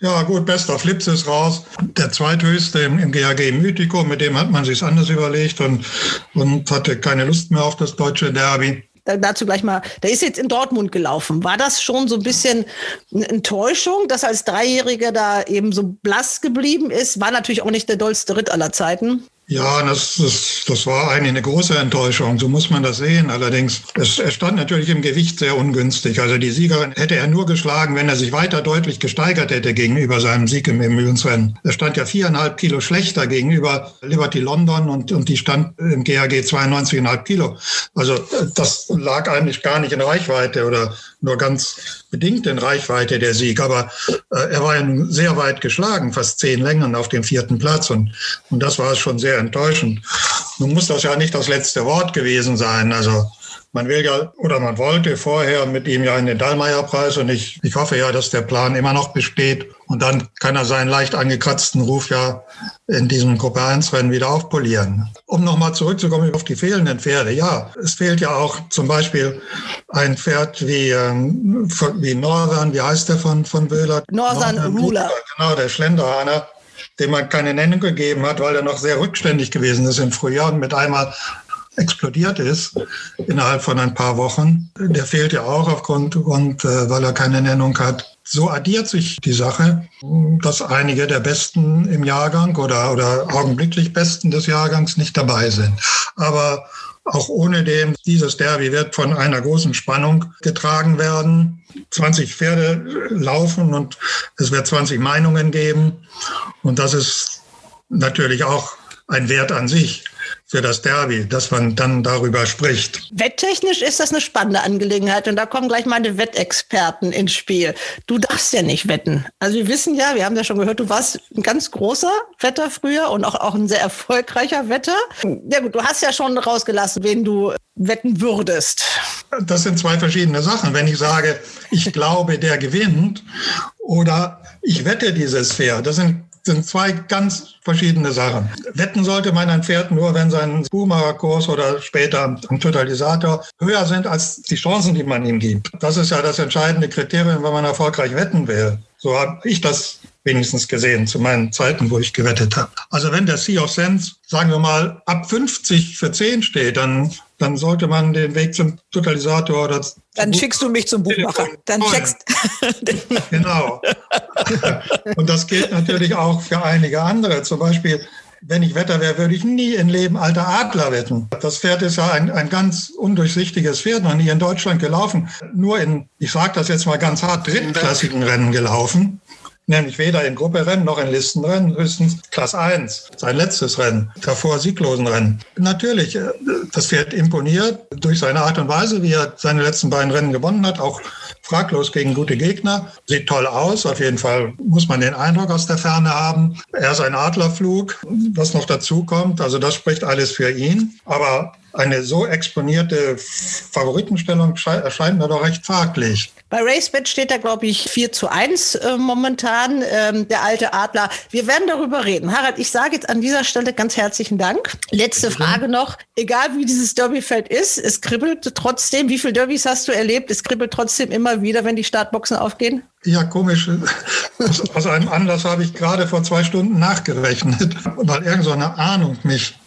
Ja, gut, Best of Lips ist raus. Der zweithöchste im, im GAG Mythico, mit dem hat man sich anders überlegt und, und hatte keine Lust mehr auf das deutsche Derby dazu gleich mal, der ist jetzt in Dortmund gelaufen. War das schon so ein bisschen eine Enttäuschung, dass als Dreijähriger da eben so blass geblieben ist? War natürlich auch nicht der dollste Ritt aller Zeiten. Ja, das, das, das war eigentlich eine große Enttäuschung. So muss man das sehen. Allerdings, es, er stand natürlich im Gewicht sehr ungünstig. Also die Siegerin hätte er nur geschlagen, wenn er sich weiter deutlich gesteigert hätte gegenüber seinem Sieg im Mühlensrennen. Er stand ja viereinhalb Kilo schlechter gegenüber Liberty London und, und die stand im GAG 92,5 Kilo. Also das lag eigentlich gar nicht in Reichweite oder nur ganz bedingt in Reichweite der Sieg. Aber äh, er war ja sehr weit geschlagen, fast zehn Längen auf dem vierten Platz. Und, und das war schon sehr enttäuschend. Nun muss das ja nicht das letzte Wort gewesen sein. Also man will ja oder man wollte vorher mit ihm ja in den Dallmayr-Preis und ich, ich hoffe ja, dass der Plan immer noch besteht. Und dann kann er seinen leicht angekratzten Ruf ja in diesem Gruppe 1-Rennen wieder aufpolieren. Um nochmal zurückzukommen auf die fehlenden Pferde. Ja, es fehlt ja auch zum Beispiel ein Pferd wie, ähm, wie Northern, wie heißt der von, von Wöhler? Northern Ruler. Genau, der Schlenderhahner dem man keine Nennung gegeben hat, weil er noch sehr rückständig gewesen ist im Frühjahr und mit einmal explodiert ist innerhalb von ein paar Wochen. Der fehlt ja auch aufgrund, und, äh, weil er keine Nennung hat. So addiert sich die Sache, dass einige der Besten im Jahrgang oder, oder augenblicklich Besten des Jahrgangs nicht dabei sind. Aber auch ohne dem, dieses Derby wird von einer großen Spannung getragen werden. 20 Pferde laufen und es wird 20 Meinungen geben. Und das ist natürlich auch ein Wert an sich für das Derby, dass man dann darüber spricht. Wetttechnisch ist das eine spannende Angelegenheit und da kommen gleich meine Wettexperten ins Spiel. Du darfst ja nicht wetten. Also wir wissen ja, wir haben ja schon gehört, du warst ein ganz großer Wetter früher und auch, auch ein sehr erfolgreicher Wetter. Ja gut, du hast ja schon rausgelassen, wen du wetten würdest. Das sind zwei verschiedene Sachen. Wenn ich sage, ich glaube, der gewinnt oder ich wette dieses Pferd, das sind sind zwei ganz verschiedene Sachen. Wetten sollte man ein Pferd nur, wenn sein Boomer-Kurs oder später am Totalisator höher sind als die Chancen, die man ihm gibt. Das ist ja das entscheidende Kriterium, wenn man erfolgreich wetten will. So habe ich das wenigstens gesehen zu meinen Zeiten, wo ich gewettet habe. Also wenn der Sea of Sense, sagen wir mal, ab 50 für 10 steht, dann, dann sollte man den Weg zum Totalisator oder Dann schickst du mich zum Buchmacher. Dann checkst. genau. Und das gilt natürlich auch für einige andere. Zum Beispiel, wenn ich Wetter wäre, würde ich nie im Leben alter Adler wetten. Das Pferd ist ja ein, ein ganz undurchsichtiges Pferd, noch nie in Deutschland gelaufen. Nur in, ich sage das jetzt mal ganz hart, drittklassigen Rennen gelaufen nämlich weder in Grupperennen noch in Listenrennen, höchstens Klasse 1, sein letztes Rennen, davor sieglosen Rennen. Natürlich, äh, das Pferd imponiert durch seine Art und Weise, wie er seine letzten beiden Rennen gewonnen hat, auch fraglos gegen gute Gegner. Sieht toll aus, auf jeden Fall muss man den Eindruck aus der Ferne haben. Er ist ein Adlerflug, was noch dazu kommt, also das spricht alles für ihn. Aber eine so exponierte Favoritenstellung erscheint mir doch recht fraglich. Bei RaceBet steht da, glaube ich, 4 zu 1 äh, momentan, ähm, der alte Adler. Wir werden darüber reden. Harald, ich sage jetzt an dieser Stelle ganz herzlichen Dank. Letzte Frage noch. Egal wie dieses Derbyfeld ist, es kribbelt trotzdem. Wie viele Derbys hast du erlebt? Es kribbelt trotzdem immer wieder, wenn die Startboxen aufgehen? Ja, komisch. Aus, aus einem Anlass habe ich gerade vor zwei Stunden nachgerechnet, weil irgend so eine Ahnung mich,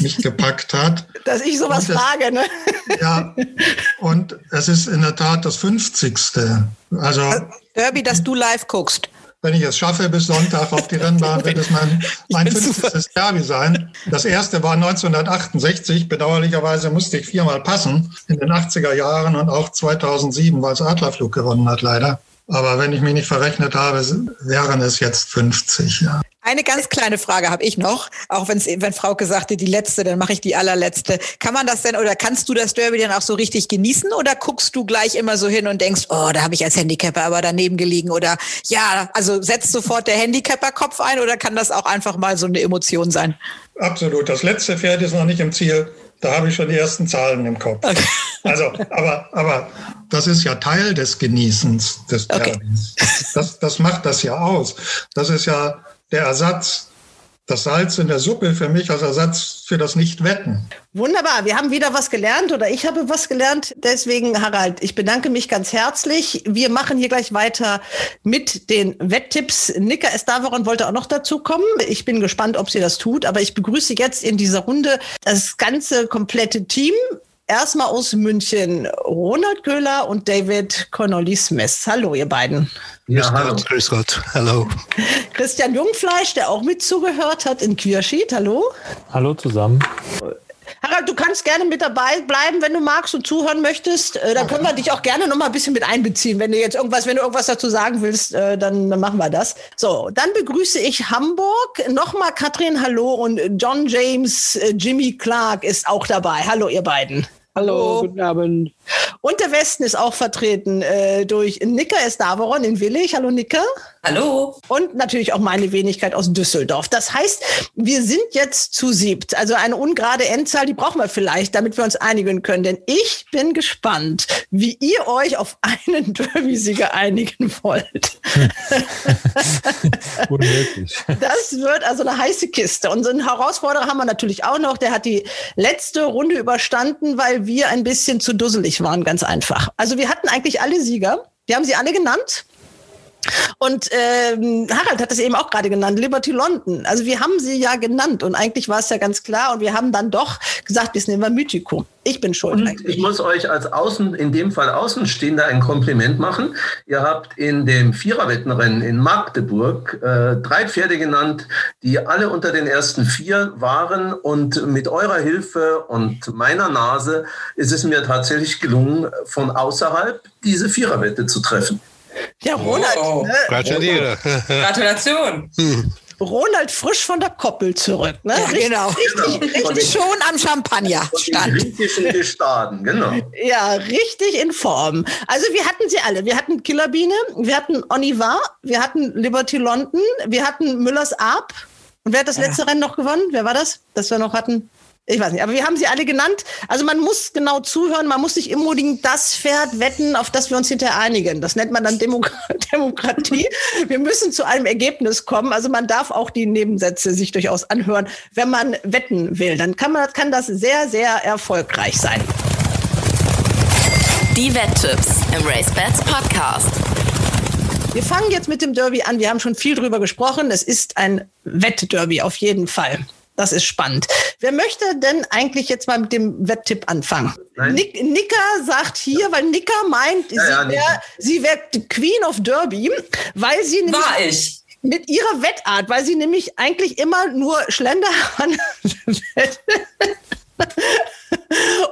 mich gepackt hat. Dass ich sowas es, frage, ne? Ja, und es ist in der Tat das 50. Also Derby, dass du live guckst. Wenn ich es schaffe bis Sonntag auf die Rennbahn, wird es mein, mein 50. Derby sein. Das erste war 1968. Bedauerlicherweise musste ich viermal passen in den 80er Jahren und auch 2007, weil es Adlerflug gewonnen hat, leider. Aber wenn ich mich nicht verrechnet habe, wären es jetzt 50. Ja. Eine ganz kleine Frage habe ich noch, auch wenn's, wenn Frau gesagt hat, die letzte, dann mache ich die allerletzte. Kann man das denn oder kannst du das Derby dann auch so richtig genießen oder guckst du gleich immer so hin und denkst, oh, da habe ich als Handicapper aber daneben gelegen oder ja, also setzt sofort der Handicapper-Kopf ein oder kann das auch einfach mal so eine Emotion sein? Absolut. Das letzte Pferd ist noch nicht im Ziel. Da habe ich schon die ersten Zahlen im Kopf. Okay. Also, aber, aber das ist ja Teil des Genießens des Derbys. Okay. Das, das macht das ja aus. Das ist ja der Ersatz das Salz in der Suppe für mich als Ersatz für das Nicht-Wetten. Wunderbar, wir haben wieder was gelernt oder ich habe was gelernt. Deswegen, Harald, ich bedanke mich ganz herzlich. Wir machen hier gleich weiter mit den Wetttipps. Nika Estavaron wollte auch noch dazu kommen. Ich bin gespannt, ob sie das tut, aber ich begrüße jetzt in dieser Runde das ganze komplette Team. Erstmal aus München Ronald Köhler und David Cornelis-Mess. Hallo, ihr beiden. Ja, hallo. Grüß Gott. Hallo. Christian Jungfleisch, der auch mit zugehört hat in Quierschied. Hallo. Hallo zusammen. Harald, du kannst gerne mit dabei bleiben, wenn du magst und zuhören möchtest. Äh, dann können wir dich auch gerne noch mal ein bisschen mit einbeziehen. Wenn du jetzt irgendwas, wenn du irgendwas dazu sagen willst, äh, dann, dann machen wir das. So, dann begrüße ich Hamburg. Nochmal Katrin, hallo. Und John James, äh, Jimmy Clark ist auch dabei. Hallo, ihr beiden. Hallo, guten Abend. Und der Westen ist auch vertreten äh, durch Nika Estavaron in Willig. Hallo Nika. Hallo. Und natürlich auch meine Wenigkeit aus Düsseldorf. Das heißt, wir sind jetzt zu siebt. Also eine ungerade Endzahl, die brauchen wir vielleicht, damit wir uns einigen können. Denn ich bin gespannt, wie ihr euch auf einen Derby-Sieger einigen wollt. Unmöglich. Das wird also eine heiße Kiste. Und so einen Herausforderer haben wir natürlich auch noch. Der hat die letzte Runde überstanden, weil wir ein bisschen zu dusselig waren, ganz einfach. Also wir hatten eigentlich alle Sieger. Wir haben sie alle genannt. Und ähm, Harald hat es eben auch gerade genannt, Liberty London. Also wir haben sie ja genannt und eigentlich war es ja ganz klar und wir haben dann doch gesagt, wir nehmen wir Mythico. Ich bin schuld. Und eigentlich. ich muss euch als Außen, in dem Fall Außenstehender ein Kompliment machen. Ihr habt in dem Viererwettenrennen in Magdeburg äh, drei Pferde genannt, die alle unter den ersten vier waren und mit eurer Hilfe und meiner Nase ist es mir tatsächlich gelungen, von außerhalb diese Viererwette zu treffen. Ja, Ronald. Oh, ne? Gratuliere. Gratulation. Hm. Ronald frisch von der Koppel zurück. Ne? Ja, richtig, genau. Richtig, genau. richtig schon am Champagner stand. Gestaden, genau. Ja, richtig in Form. Also wir hatten sie alle. Wir hatten Killerbiene, wir hatten Onivar, wir hatten Liberty London, wir hatten Müllers Arp. Und wer hat das letzte ja. Rennen noch gewonnen? Wer war das, das wir noch hatten? Ich weiß nicht, aber wir haben sie alle genannt. Also man muss genau zuhören, man muss sich unbedingt das Pferd wetten, auf das wir uns hinterher einigen. Das nennt man dann Demok Demokratie. wir müssen zu einem Ergebnis kommen. Also man darf auch die Nebensätze sich durchaus anhören, wenn man wetten will. Dann kann, man, kann das sehr, sehr erfolgreich sein. Die Wetttipps im Race Bats Podcast. Wir fangen jetzt mit dem Derby an. Wir haben schon viel drüber gesprochen. Es ist ein Wettderby auf jeden Fall. Das ist spannend. Wer möchte denn eigentlich jetzt mal mit dem Wetttipp anfangen? Nick, Nika sagt hier, weil Nika meint, ja, ja, sie wäre wär Queen of Derby, weil sie nämlich War ich. mit ihrer Wettart, weil sie nämlich eigentlich immer nur Schlender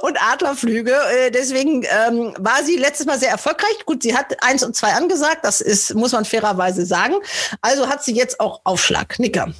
und Adlerflüge. Äh, deswegen ähm, war sie letztes Mal sehr erfolgreich. Gut, sie hat eins und zwei angesagt, das ist, muss man fairerweise sagen. Also hat sie jetzt auch Aufschlag. Nicker.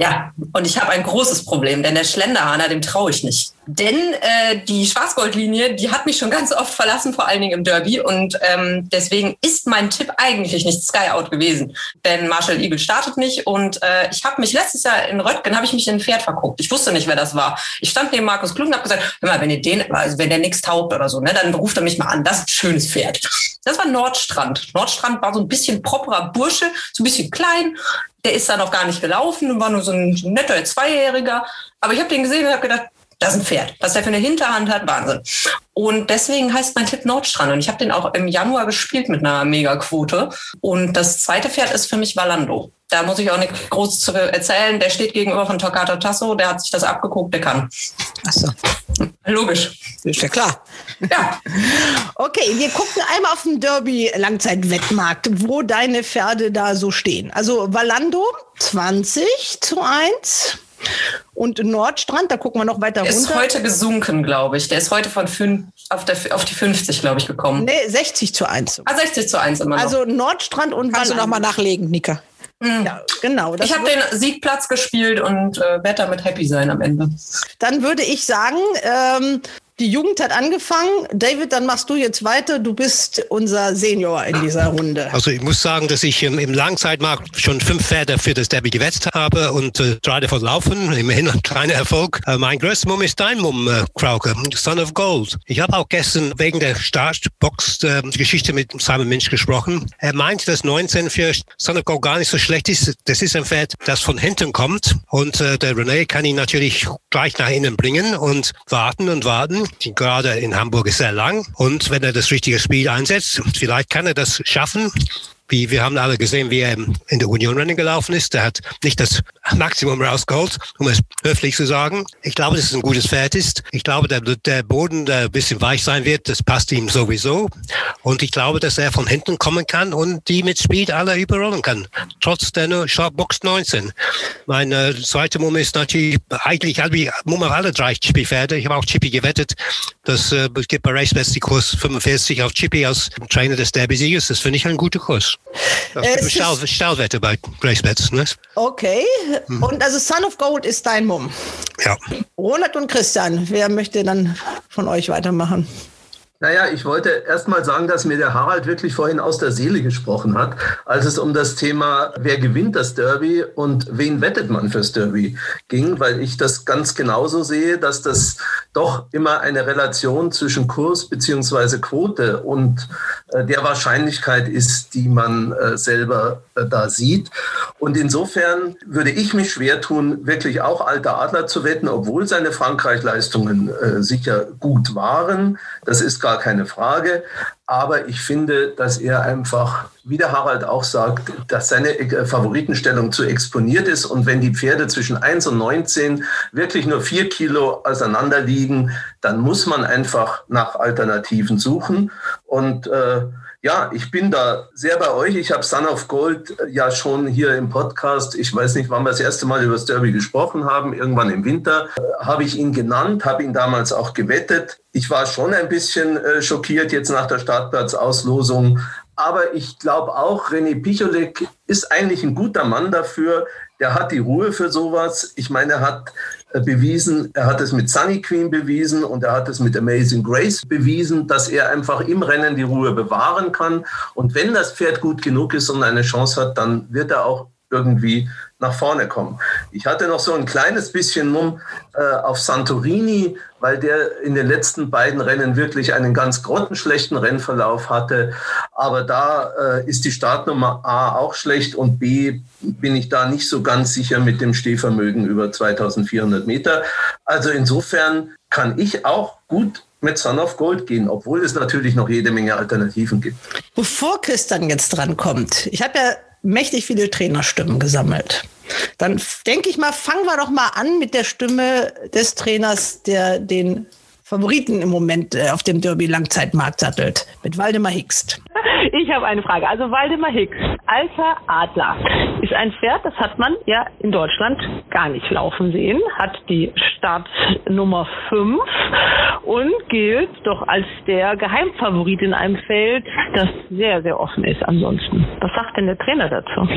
Ja, und ich habe ein großes Problem, denn der Schlenderhahner, dem traue ich nicht. Denn äh, die Schwarzgoldlinie, die hat mich schon ganz oft verlassen, vor allen Dingen im Derby. Und ähm, deswegen ist mein Tipp eigentlich nicht Sky Out gewesen. Denn Marshall Eagle startet nicht. Und äh, ich habe mich letztes Jahr in Röttgen, habe ich mich in ein Pferd verguckt. Ich wusste nicht, wer das war. Ich stand neben Markus Klug und habe gesagt, hör mal, wenn ihr den, also wenn der nichts taugt oder so, ne, dann ruft er mich mal an. Das ist ein schönes Pferd. Das war Nordstrand. Nordstrand war so ein bisschen properer Bursche, so ein bisschen klein, der ist da noch gar nicht gelaufen und war nur so ein netter Zweijähriger. Aber ich habe den gesehen und habe gedacht, das ist ein Pferd. Was der für eine Hinterhand hat, Wahnsinn. Und deswegen heißt mein Tipp Nordstrand. Und ich habe den auch im Januar gespielt mit einer Megaquote. Und das zweite Pferd ist für mich Valando. Da muss ich auch nicht groß zu erzählen. Der steht gegenüber von Toccata Tasso. Der hat sich das abgeguckt. Der kann. Ach so. Logisch. Ist ja klar. Ja. Okay, wir gucken einmal auf den Derby-Langzeitwettmarkt, wo deine Pferde da so stehen. Also Valando 20 zu 1. Und Nordstrand, da gucken wir noch weiter der runter. ist heute gesunken, glaube ich. Der ist heute von fünf, auf, der, auf die 50, glaube ich, gekommen. Nee, 60 zu 1. Ah, 60 zu 1 immer noch. Also Nordstrand und Kannst du noch mal nachlegen, Nika? Ja, genau. ich habe den Siegplatz gespielt und äh, werde damit happy sein am Ende. Dann würde ich sagen, ähm, die Jugend hat angefangen. David, dann machst du jetzt weiter. Du bist unser Senior in dieser Runde. Also ich muss sagen, dass ich im, im Langzeitmarkt schon fünf Pferde für das Derby gewetzt habe und äh, drei davon laufen. Immerhin ein kleiner Erfolg. Äh, mein größter Mumm ist dein Mumm, äh, Krauke, Son of Gold. Ich habe auch gestern wegen der Startbox-Geschichte mit Simon Minch gesprochen. Er meint, dass 19 für Son of Gold gar nicht so schlecht ist. Das ist ein Pferd, das von hinten kommt und äh, der René kann ihn natürlich gleich nach innen bringen und warten und warten. Die Gerade in Hamburg ist sehr lang und wenn er das richtige Speed einsetzt, vielleicht kann er das schaffen. Wie wir haben alle gesehen, wie er in der Union-Rennen gelaufen ist. Der hat nicht das Maximum rausgeholt, um es höflich zu sagen. Ich glaube, dass es ein gutes Pferd ist. Ich glaube, der, der Boden, der ein bisschen weich sein wird, das passt ihm sowieso. Und ich glaube, dass er von hinten kommen kann und die mit Speed alle überrollen kann. Trotz der Box 19. Mein äh, zweiter Mumm ist natürlich, eigentlich habe ich Mumm auf alle drei Chippy-Pferde. Ich habe auch Chippy gewettet. Das äh, gibt bei RaceBets die Kurs 45 auf Chippy als Trainer des Derby-Siegers. Das finde ich ein guter Kurs. Stahl, bei RaceBets. Ne? Okay. Und also Son of Gold ist dein Mumm. Ja. Ronald und Christian, wer möchte dann von euch weitermachen? Naja, ich wollte erst mal sagen, dass mir der Harald wirklich vorhin aus der Seele gesprochen hat, als es um das Thema, wer gewinnt das Derby und wen wettet man fürs Derby ging, weil ich das ganz genauso sehe, dass das doch immer eine Relation zwischen Kurs beziehungsweise Quote und äh, der Wahrscheinlichkeit ist, die man äh, selber äh, da sieht. Und insofern würde ich mich schwer tun, wirklich auch alter Adler zu wetten, obwohl seine Frankreich-Leistungen sicher gut waren. Das ist gar keine Frage. Aber ich finde, dass er einfach, wie der Harald auch sagt, dass seine äh, Favoritenstellung zu exponiert ist. Und wenn die Pferde zwischen 1 und 19 wirklich nur vier Kilo auseinander liegen, dann muss man einfach nach Alternativen suchen. Und äh, ja, ich bin da sehr bei euch. Ich habe Son of Gold äh, ja schon hier im Podcast, ich weiß nicht, wann wir das erste Mal über das Derby gesprochen haben, irgendwann im Winter, äh, habe ich ihn genannt, habe ihn damals auch gewettet. Ich war schon ein bisschen äh, schockiert jetzt nach der Startplatzauslosung. Aber ich glaube auch, René Picholek ist eigentlich ein guter Mann dafür. Der hat die Ruhe für sowas. Ich meine, er hat bewiesen, er hat es mit Sunny Queen bewiesen und er hat es mit Amazing Grace bewiesen, dass er einfach im Rennen die Ruhe bewahren kann. Und wenn das Pferd gut genug ist und eine Chance hat, dann wird er auch irgendwie nach vorne kommen. Ich hatte noch so ein kleines bisschen Mumm äh, auf Santorini, weil der in den letzten beiden Rennen wirklich einen ganz grottenschlechten Rennverlauf hatte. Aber da äh, ist die Startnummer A auch schlecht und B bin ich da nicht so ganz sicher mit dem Stehvermögen über 2400 Meter. Also insofern kann ich auch gut mit Son of Gold gehen, obwohl es natürlich noch jede Menge Alternativen gibt. Bevor Christian jetzt dran kommt, ich habe ja mächtig viele Trainerstimmen gesammelt. Dann denke ich mal, fangen wir doch mal an mit der Stimme des Trainers, der den Favoriten im Moment äh, auf dem Derby Langzeitmarkt sattelt, mit Waldemar Hickst. Ich habe eine Frage. Also Waldemar Hicks, alter Adler, ist ist ein Pferd, das hat man ja in Deutschland gar nicht laufen sehen, hat die Startnummer 5 und gilt doch als der Geheimfavorit in einem Feld, das sehr, sehr offen ist ansonsten. Was sagt denn der Trainer dazu?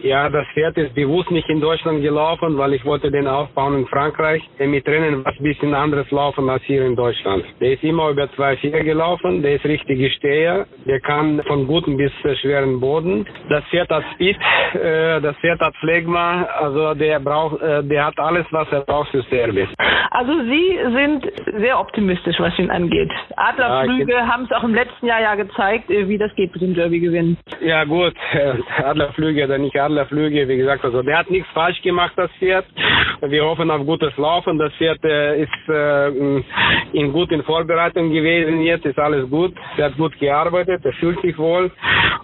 Ja, das Pferd ist bewusst nicht in Deutschland gelaufen, weil ich wollte den aufbauen in Frankreich. Mit Rennen was ein bisschen anderes laufen als hier in Deutschland. Der ist immer über 2,4 gelaufen, der ist richtig Steher, der kann von guten bis schweren Boden. Das Pferd hat Speed, äh, das Pferd hat Phlegma, also der braucht, äh, der hat alles, was er braucht für Service. Also Sie sind sehr optimistisch, was ihn angeht. Adlerflüge ja, haben es auch im letzten Jahr ja gezeigt, äh, wie das geht mit dem Derby gewinnen. Ja gut, Adlerflüge oder nicht Adlerflüge, wie gesagt, also der hat nichts falsch gemacht, das Pferd. Wir hoffen auf gutes Laufen. Das Pferd äh, ist äh, in guten Vorbereitung gewesen jetzt, ist alles gut. Er hat gut gearbeitet, er fühlt sich wohl.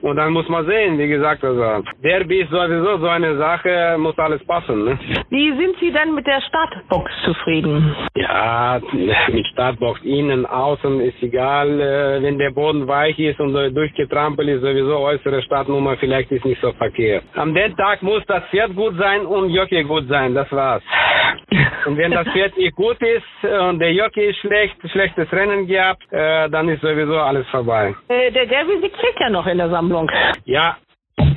Und dann muss man sehen, wie gesagt, also Derby ist sowieso so eine Sache, muss alles passen. Ne? Wie sind Sie denn mit der Startbox zufrieden? Ja, mit Startbox innen, außen ist egal. Äh, wenn der Boden weich ist und durchgetrampelt ist, sowieso äußere Startnummer vielleicht ist nicht so verkehrt. Am den Tag muss das Pferd gut sein und Jockey gut sein, das war's. Und wenn das Pferd nicht gut ist und der Jockey ist schlecht, schlechtes Rennen gehabt, äh, dann ist sowieso alles vorbei. Äh, der Derby siegt ja noch in der Sammlung. Ja,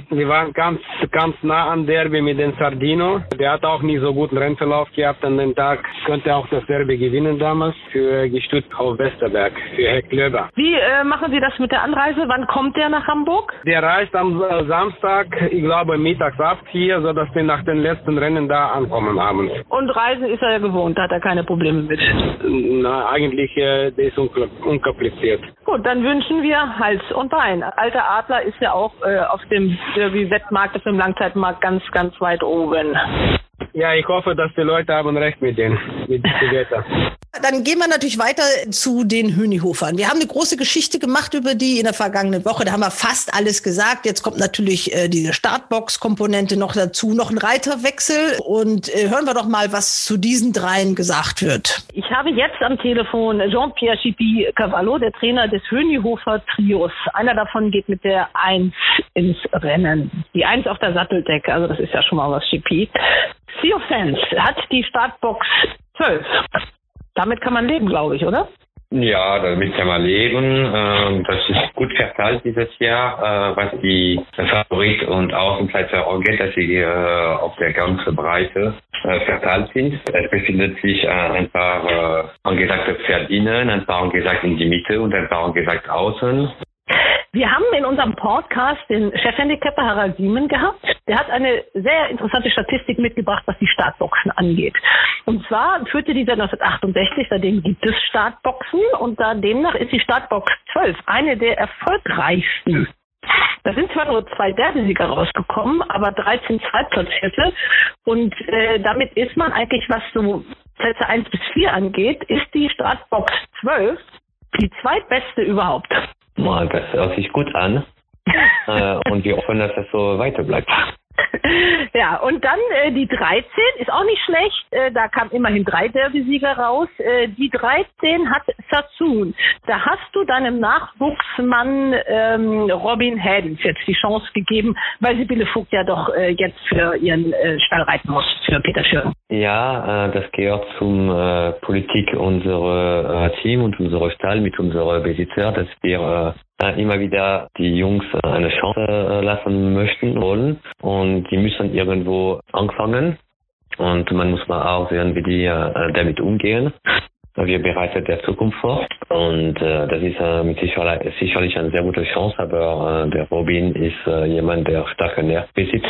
wir waren ganz, ganz nah an Derby mit den Sardino. Der hat auch nicht so guten Rennverlauf gehabt an dem Tag. Könnte auch das Derby gewinnen damals für gestützt auf Westerberg, für Herr Klöber. Wie äh, machen Sie das mit der Anreise? Wann kommt der nach Hamburg? Der reist am äh, Samstag, ich glaube mittags ab hier, sodass wir nach den letzten Rennen da ankommen abends. Und Reisen ist er ja gewohnt, da hat er keine Probleme mit. Na, eigentlich äh, der ist unkompliziert. Gut, dann wünschen wir Hals und Bein. Alter Adler ist ja auch äh, auf dem Derby-Wettmarkt, auf dem Langzeitmarkt ganz, ganz weit oben. Ja, ich hoffe, dass die Leute haben recht mit denen, mit diesem Wetter. Dann gehen wir natürlich weiter zu den Hönihofern. Wir haben eine große Geschichte gemacht über die in der vergangenen Woche. Da haben wir fast alles gesagt. Jetzt kommt natürlich äh, diese Startbox-Komponente noch dazu, noch ein Reiterwechsel. Und äh, hören wir doch mal, was zu diesen dreien gesagt wird. Ich habe jetzt am Telefon Jean-Pierre Chipi Cavallo, der Trainer des Hönihofer Trios. Einer davon geht mit der Eins ins Rennen. Die Eins auf der Satteldecke, also das ist ja schon mal was Chipi. Theo Fans hat die Startbox 12. Damit kann man leben, glaube ich, oder? Ja, damit kann man leben. Ähm, das ist gut verteilt dieses Jahr, äh, was die Favorit und Außenseiter angeht, dass sie äh, auf der ganzen Breite äh, verteilt sind. Es befindet sich ein paar angesagte Pferdinnen, ein paar angesagt in die Mitte und ein paar angesagt außen. Wir haben in unserem Podcast den Chefhandicapper Harald Siemen gehabt. Der hat eine sehr interessante Statistik mitgebracht, was die Startboxen angeht. Und zwar führte dieser 1968, seitdem gibt es Startboxen und da demnach ist die Startbox 12 eine der erfolgreichsten. Da sind zwar nur zwei Derbysieger rausgekommen, aber 13 Zweitplatzierte. Und äh, damit ist man eigentlich, was so Plätze 1 bis 4 angeht, ist die Startbox 12 die zweitbeste überhaupt. Mal, das hört sich gut an. äh, und wir hoffen, dass das so weiter bleibt. Ja, und dann äh, die 13 ist auch nicht schlecht. Äh, da kamen immerhin drei Derby-Sieger raus. Äh, die 13 hat Sassoon. Da hast du deinem Nachwuchsmann ähm, Robin Hedens jetzt die Chance gegeben, weil Sibylle Vogt ja doch äh, jetzt für ihren äh, Stall reiten muss, für Peter Schirn. Ja, äh, das gehört zum Politik unserer Team und unserer Stall mit unseren Besitzer, dass wir immer wieder die Jungs äh, eine Chance äh, lassen möchten wollen und die müssen irgendwo anfangen und man muss mal auch sehen, wie die damit umgehen. Wir bereiten der Zukunft vor und äh, das ist äh, mit sicherlich, sicherlich eine sehr gute Chance, aber äh, der Robin ist äh, jemand, der starke Nerv besitzt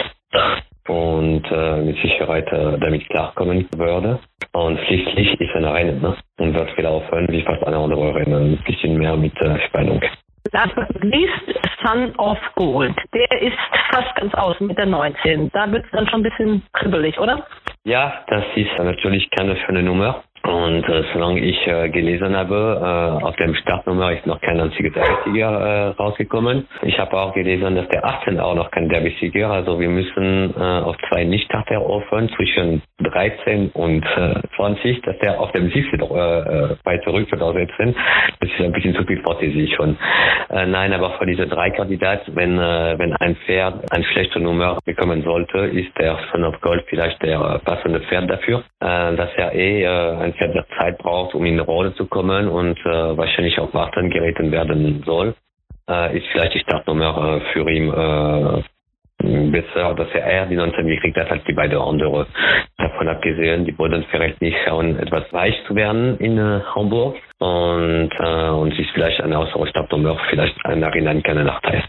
und äh, mit Sicherheit äh, damit klarkommen würde. Und schließlich ist er ein Rennen ne? und wird gelaufen, wie fast alle anderen Rennen, ein bisschen mehr mit äh, Spannung. Last but Son of Gold. Der ist fast ganz außen mit der 19. Da wird es dann schon ein bisschen kribbelig, oder? Ja, das ist natürlich keine schöne Nummer. Und äh, solange ich äh, gelesen habe, äh, auf dem Startnummer ist noch kein einziger Derby-Sieger äh, rausgekommen. Ich habe auch gelesen, dass der 18 auch noch kein Derby-Sieger. Also wir müssen äh, auf zwei Nicht-Starter hoffen zwischen 13 und äh, 20, dass der auf dem 17 äh, äh, weiter rück wird aussetzen. Das ist ein bisschen zu viel Fantasie schon. Äh, nein, aber von diesen drei Kandidaten, wenn äh, wenn ein Pferd eine schlechte Nummer bekommen sollte, ist der Son of Gold vielleicht der äh, passende Pferd dafür. Äh, dass er eh äh, ein Pferd der Zeit braucht, um in die Rolle zu kommen und äh, wahrscheinlich auch warten geritten werden soll, äh, ist vielleicht die Startnummer äh, für ihn äh, besser, dass er eher die 19 gekriegt hat als die beiden anderen. Davon abgesehen, die Bodenverhältnisse schauen etwas weich zu werden in äh, Hamburg und, äh, und ist vielleicht eine Startnummer vielleicht im Nachhinein keine Nachteil.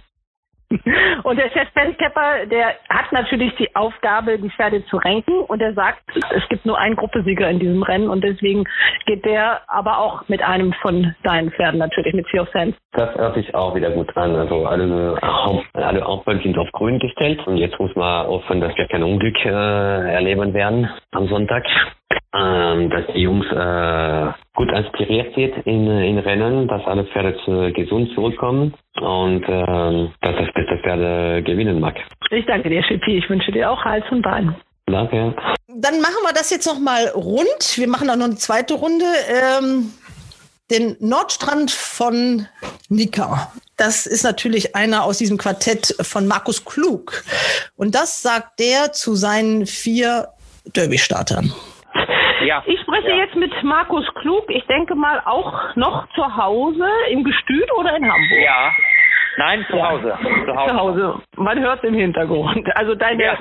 Und der Chef Bandkepper, der hat natürlich die Aufgabe, die Pferde zu renken und er sagt, es gibt nur einen Gruppesieger in diesem Rennen und deswegen geht der aber auch mit einem von deinen Pferden natürlich, mit Fear Sense. Das hört sich auch wieder gut an. Also alle, alle Ampeln sind auf grün gestellt und jetzt muss man hoffen, dass wir kein Unglück äh, erleben werden am Sonntag ähm, dass die Jungs äh, gut inspiriert sind in, in Rennen, dass alle Pferde zu, gesund zurückkommen und äh, dass das beste Pferde gewinnen mag. Ich danke dir, Schippi. Ich wünsche dir auch Hals und Bein. Danke. Dann machen wir das jetzt nochmal rund. Wir machen auch noch eine zweite Runde. Ähm, den Nordstrand von Nika. Das ist natürlich einer aus diesem Quartett von Markus Klug. Und das sagt der zu seinen vier Derby-Startern. Ja. Ich spreche ja. jetzt mit Markus Klug. Ich denke mal auch noch zu Hause im Gestüt oder in Hamburg? Ja. Nein, zu Hause. Zu Hause. Zu Hause. Man hört im Hintergrund. Also deine, ja.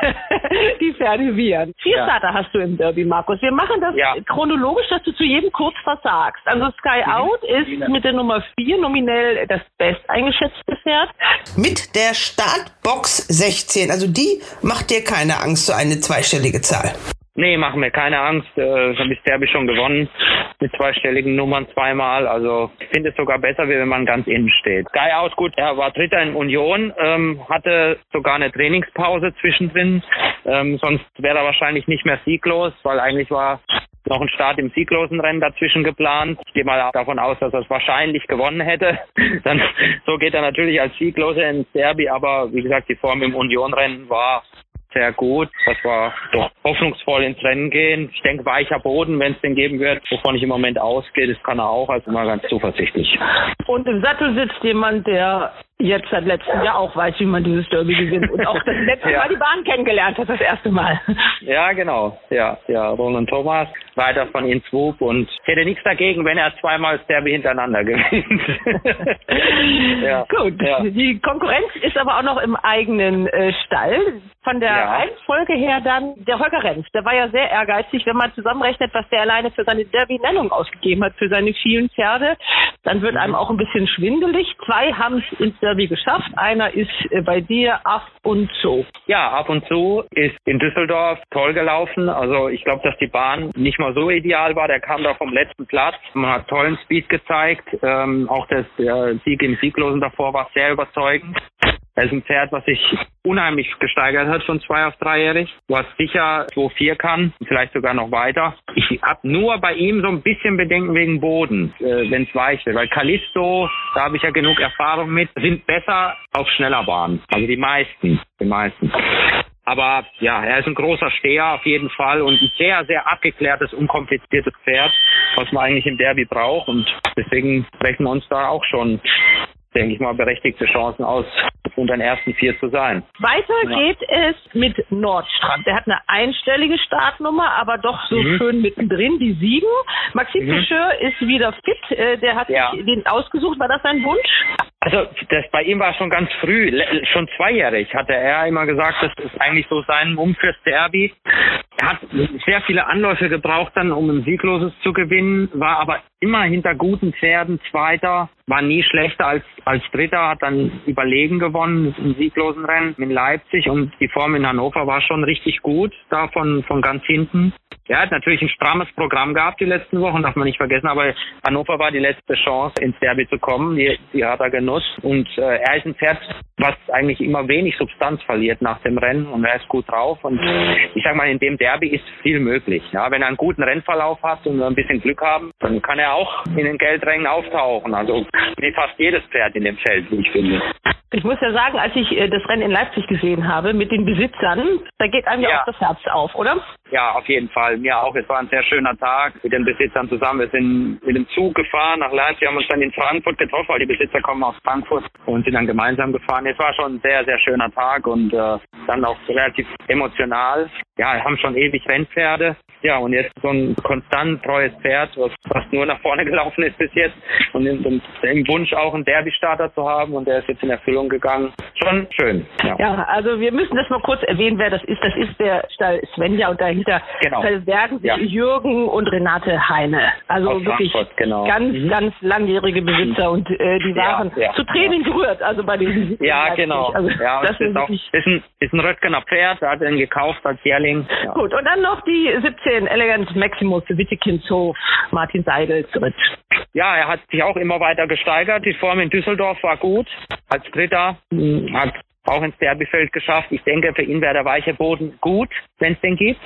die Pferde wiehern. Vier ja. Starter hast du im Derby, Markus. Wir machen das ja. chronologisch, dass du zu jedem kurz versagst. Also Sky mhm. Out ist mit der Nummer vier nominell das best eingeschätzte Pferd. Mit der Startbox 16. Also die macht dir keine Angst, so eine zweistellige Zahl. Nee, machen mir keine Angst. Äh, habe ich schon gewonnen mit zweistelligen Nummern zweimal. Also ich finde es sogar besser, wie wenn man ganz innen steht. Sky aus, gut, er war Dritter in Union, ähm, hatte sogar eine Trainingspause zwischendrin. Ähm, sonst wäre er wahrscheinlich nicht mehr sieglos, weil eigentlich war noch ein Start im sieglosen Rennen dazwischen geplant. Ich gehe mal davon aus, dass er es wahrscheinlich gewonnen hätte. Dann so geht er natürlich als Siegloser ins Derby, aber wie gesagt, die Form im Union-Rennen war sehr gut, dass wir doch hoffnungsvoll ins Rennen gehen. Ich denke, weicher Boden, wenn es den geben wird, wovon ich im Moment ausgehe, das kann er auch, also mal ganz zuversichtlich. Und im Sattel sitzt jemand, der jetzt seit letztem Jahr auch weiß, wie man dieses Derby gewinnt und auch das letzte ja. Mal die Bahn kennengelernt hat, das erste Mal. Ja, genau. Ja, ja, Roland Thomas, weiter von Innsbruck und ich hätte nichts dagegen, wenn er zweimal das Derby hintereinander gewinnt. ja. Gut. Ja. Die Konkurrenz ist aber auch noch im eigenen äh, Stall. Von der ja. Reihenfolge her dann der Holger Renz. Der war ja sehr ehrgeizig, wenn man zusammenrechnet, was der alleine für seine Derby-Nennung ausgegeben hat, für seine vielen Pferde. Dann wird mhm. einem auch ein bisschen schwindelig. Zwei haben es ins Derby geschafft. Einer ist äh, bei dir ab und zu. Ja, ab und zu ist in Düsseldorf toll gelaufen. Also ich glaube, dass die Bahn nicht mal so ideal war. Der kam da vom letzten Platz. Man hat tollen Speed gezeigt. Ähm, auch das, der Sieg im Sieglosen davor war sehr überzeugend. Er ist ein Pferd, was sich unheimlich gesteigert hat, schon zwei auf dreijährig, was sicher 2-4 kann, vielleicht sogar noch weiter. Ich habe nur bei ihm so ein bisschen Bedenken wegen Boden, äh, wenn es weich wird, weil Callisto, da habe ich ja genug Erfahrung mit, sind besser auf schneller Bahn. Also die meisten, die meisten. Aber ja, er ist ein großer Steher auf jeden Fall und ein sehr, sehr abgeklärtes, unkompliziertes Pferd, was man eigentlich im Derby braucht. Und deswegen rechnen wir uns da auch schon denke ich mal, berechtigte Chancen aus, unter den ersten vier zu sein. Weiter ja. geht es mit Nordstrand. Der hat eine einstellige Startnummer, aber doch so mhm. schön mittendrin, die sieben. Maxim mhm. Fischer ist wieder fit. Äh, der hat ja. den ausgesucht. War das sein Wunsch? Also das bei ihm war schon ganz früh, schon zweijährig hatte er immer gesagt, das ist eigentlich so sein Mumm fürs Derby. Er hat sehr viele Anläufe gebraucht dann, um ein Siegloses zu gewinnen, war aber immer hinter guten Pferden Zweiter, war nie schlechter als, als Dritter, hat dann überlegen gewonnen im sieglosen Rennen in Leipzig und die Form in Hannover war schon richtig gut, da von, von ganz hinten. er hat natürlich ein strammes Programm gehabt die letzten Wochen, darf man nicht vergessen, aber Hannover war die letzte Chance, ins Derby zu kommen. Die, die hat er genutzt und äh, er ist ein Pferd, was eigentlich immer wenig Substanz verliert nach dem Rennen und er ist gut drauf und ich sag mal, in dem Derby ist viel möglich. Ja, wenn er einen guten Rennverlauf hat und ein bisschen Glück haben, dann kann er auch in den Geldrängen auftauchen. Also wie fast jedes Pferd in dem Feld, wie ich finde. Ich muss ja sagen, als ich äh, das Rennen in Leipzig gesehen habe mit den Besitzern, da geht einem ja, Ja. auch das Herz auf, oder? Ja, auf jeden Fall. Mir auch. Es war ein sehr schöner Tag mit den Besitzern zusammen. Wir sind mit dem Zug gefahren nach Leipzig, haben uns dann in Frankfurt getroffen, weil die Besitzer kommen aus Frankfurt und sind dann gemeinsam gefahren. Es war schon ein sehr, sehr schöner Tag und äh, dann auch relativ emotional. Ja, wir haben schon ewig Rennpferde. Ja, und jetzt so ein konstant treues Pferd, was, was nur nach vorne gelaufen ist bis jetzt und den, den, den Wunsch auch einen Derby-Starter zu haben und der ist jetzt in Erfüllung gegangen. Schon schön. Ja. Ja, also wir müssen das mal kurz erwähnen, wer das ist. Das ist der Stall Svenja und dahinter Genau. verbergen sich Ja. Jürgen und Renate Heine. Also Aus wirklich genau. ganz, Mhm. ganz langjährige Besitzer und äh, die waren ja, zu Tränen gerührt, also bei diesen Ja, Leipzig. genau. Also ja, das ist, auch, ist, ein, ist ein Röttgener Pferd, er hat ihn gekauft als Jährling. Gut. Und dann noch die 17 Elegant Maximus Wittekinshof, Martin Seidel zurück. ja, er hat sich auch immer weiter gesteigert. Die Form in Düsseldorf war gut. Als Dritter mh, hat auch ins Derbyfeld geschafft. Ich denke, für ihn wäre der weiche Boden gut, wenn es den gibt.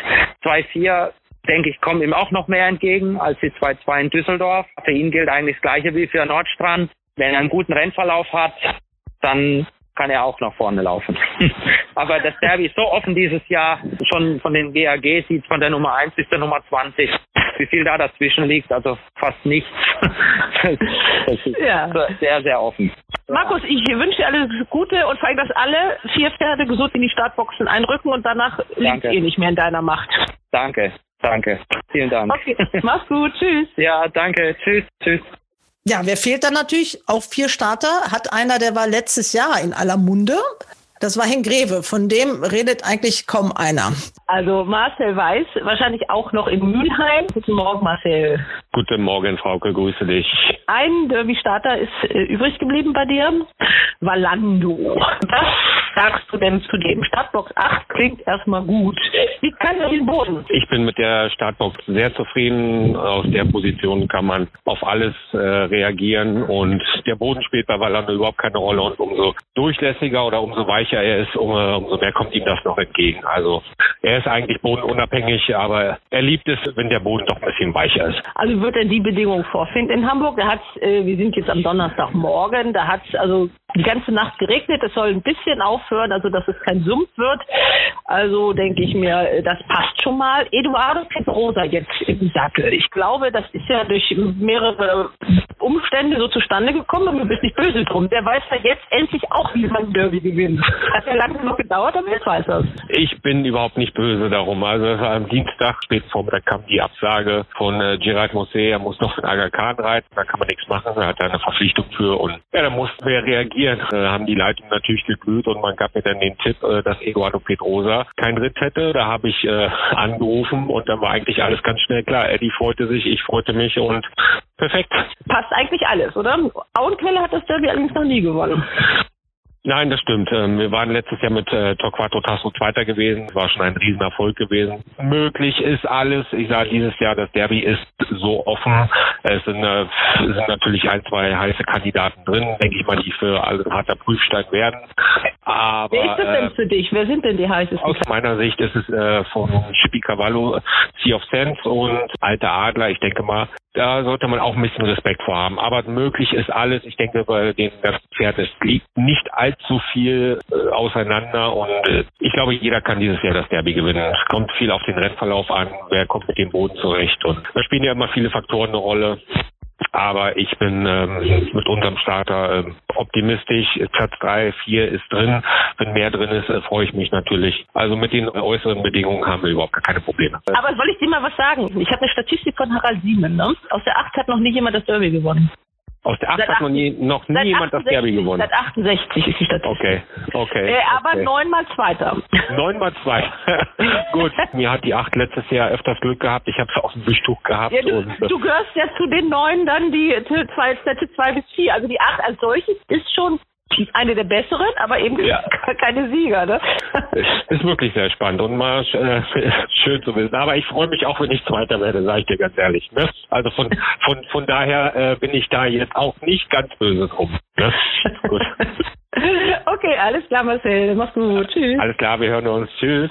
2-4 denke ich, kommen ihm auch noch mehr entgegen als die 2-2 in Düsseldorf. Für ihn gilt eigentlich das Gleiche wie für Nordstrand. Wenn er einen guten Rennverlauf hat, dann kann er auch nach vorne laufen. Aber das Derby ist so offen dieses Jahr, schon von den GAG sieht von der Nummer 1 bis der Nummer 20, wie viel da dazwischen liegt, also fast nichts. Das ist Ja. sehr, sehr offen. Markus, ich wünsche dir alles Gute und vor allem, dass alle vier Pferde gesund in die Startboxen einrücken und danach liegt eh nicht mehr in deiner Macht. Danke, danke. Vielen Dank. Okay, mach's gut, tschüss. Ja, danke, tschüss, tschüss. Ja, wer fehlt dann natürlich? Auch vier Starter hat einer, der war letztes Jahr in aller Munde. Das war Henk Greve. Von dem redet eigentlich kaum einer. Also Marcel Weiß, wahrscheinlich auch noch in Mülheim. Guten Morgen, Marcel. Guten Morgen, Frauke, grüße dich. Ein Derby-Starter ist äh, übrig geblieben bei dir. Valando. Was sagst du denn zu dem? Startbox 8 klingt erstmal gut. Wie kann er den Boden? Ich bin mit der Startbox sehr zufrieden. Aus der Position kann man auf alles äh, reagieren und der Boden spielt bei Valando überhaupt keine Rolle und umso durchlässiger oder umso weicher er ist, umso, umso mehr kommt ihm das noch entgegen. Also er ist eigentlich bodenunabhängig, aber er liebt es, wenn der Boden doch ein bisschen weicher ist. Also wird er die Bedingungen vorfinden in Hamburg? Da hat's, äh, wir sind jetzt am Donnerstagmorgen, da hat es also die ganze Nacht geregnet. Es soll ein bisschen aufhören, also dass es kein Sumpf wird. Also denke ich mir, äh, das passt schon mal. Eduardo Pedrosa jetzt im Sattel. Ich glaube, das ist ja durch mehrere Umstände so zustande gekommen und du bist nicht böse drum. Der weiß ja jetzt endlich auch, wie man Derby gewinnt. Hat ja lange noch gedauert, aber jetzt weiß er es. Ich bin überhaupt nicht böse darum. Also war am Dienstag, spät Vormittag kam die Absage von äh, Gerard Mosse, er muss noch den Aga Khan reiten, da kann man nichts machen, er hat da eine Verpflichtung für und ja, da mussten wir reagieren. Äh, haben die Leitungen natürlich geglüht und man gab mir dann den Tipp, äh, dass Eduardo Pedrosa keinen Ritt hätte. Da habe ich äh, angerufen und dann war eigentlich alles ganz schnell klar. Eddie freute sich, ich freute mich und perfekt. Passt eigentlich alles, oder? Auenquelle hat das Derby allerdings noch nie gewonnen. Nein, das stimmt. Ähm, Wir waren letztes Jahr mit äh, Torquato Tasso Zweiter gewesen. War schon ein Riesenerfolg gewesen. Möglich ist alles. Ich sage dieses Jahr, das Derby ist so offen. Es sind, äh, sind natürlich ein, zwei heiße Kandidaten drin, denke ich mal, die für alle ein harter Prüfstein werden. Aber Wer ist das denn äh, für dich? Wer sind denn die heißesten? aus meiner Sicht ist es äh, von Chippy Cavallo, Sea of Sense und Alter Adler. Ich denke mal, da sollte man auch ein bisschen Respekt vor haben. Aber möglich ist alles. Ich denke, bei den ganzen Pferden es liegt nicht allzu viel äh, auseinander und äh, ich glaube, jeder kann dieses Jahr das Derby gewinnen. Es kommt viel auf den Rennverlauf an, wer kommt mit dem Boden zurecht und da spielen ja immer viele Faktoren eine Rolle. Aber ich bin ähm, mit unserem Starter ähm, optimistisch. Platz drei, vier ist drin. Wenn mehr drin ist, äh, freue ich mich natürlich. Also mit den äußeren Bedingungen haben wir überhaupt gar keine Probleme. Aber soll ich dir mal was sagen? Ich habe eine Statistik von Harald Siemen. Ne? Aus der 8 hat noch nie jemand das Derby gewonnen. Aus der 8 Seit hat noch nie, noch nie jemand das Derby 68 gewonnen. Seit 68 ist die Statistik. Okay, okay. Äh, aber okay. neunmal Zweiter. Neunmal zwei. Gut, mir hat die acht letztes Jahr öfters Glück gehabt. Ich habe es auf dem Wischtuch gehabt. Ja, du, und, äh, du gehörst ja zu den neun dann, die zwei, Sätze zwei bis vier. Also die acht als solches ist schon eine der besseren, aber eben ja. keine Sieger. Ne? Ist wirklich sehr spannend und mal äh, schön zu wissen. Aber ich freue mich auch, wenn ich Zweiter werde, sage ich dir ganz ehrlich. Ne? Also von, von, von daher äh, bin ich da jetzt auch nicht ganz böse drum. Ne? Gut. Okay, alles klar, Marcel. Mach's gut. Tschüss. Alles klar, wir hören uns. Tschüss.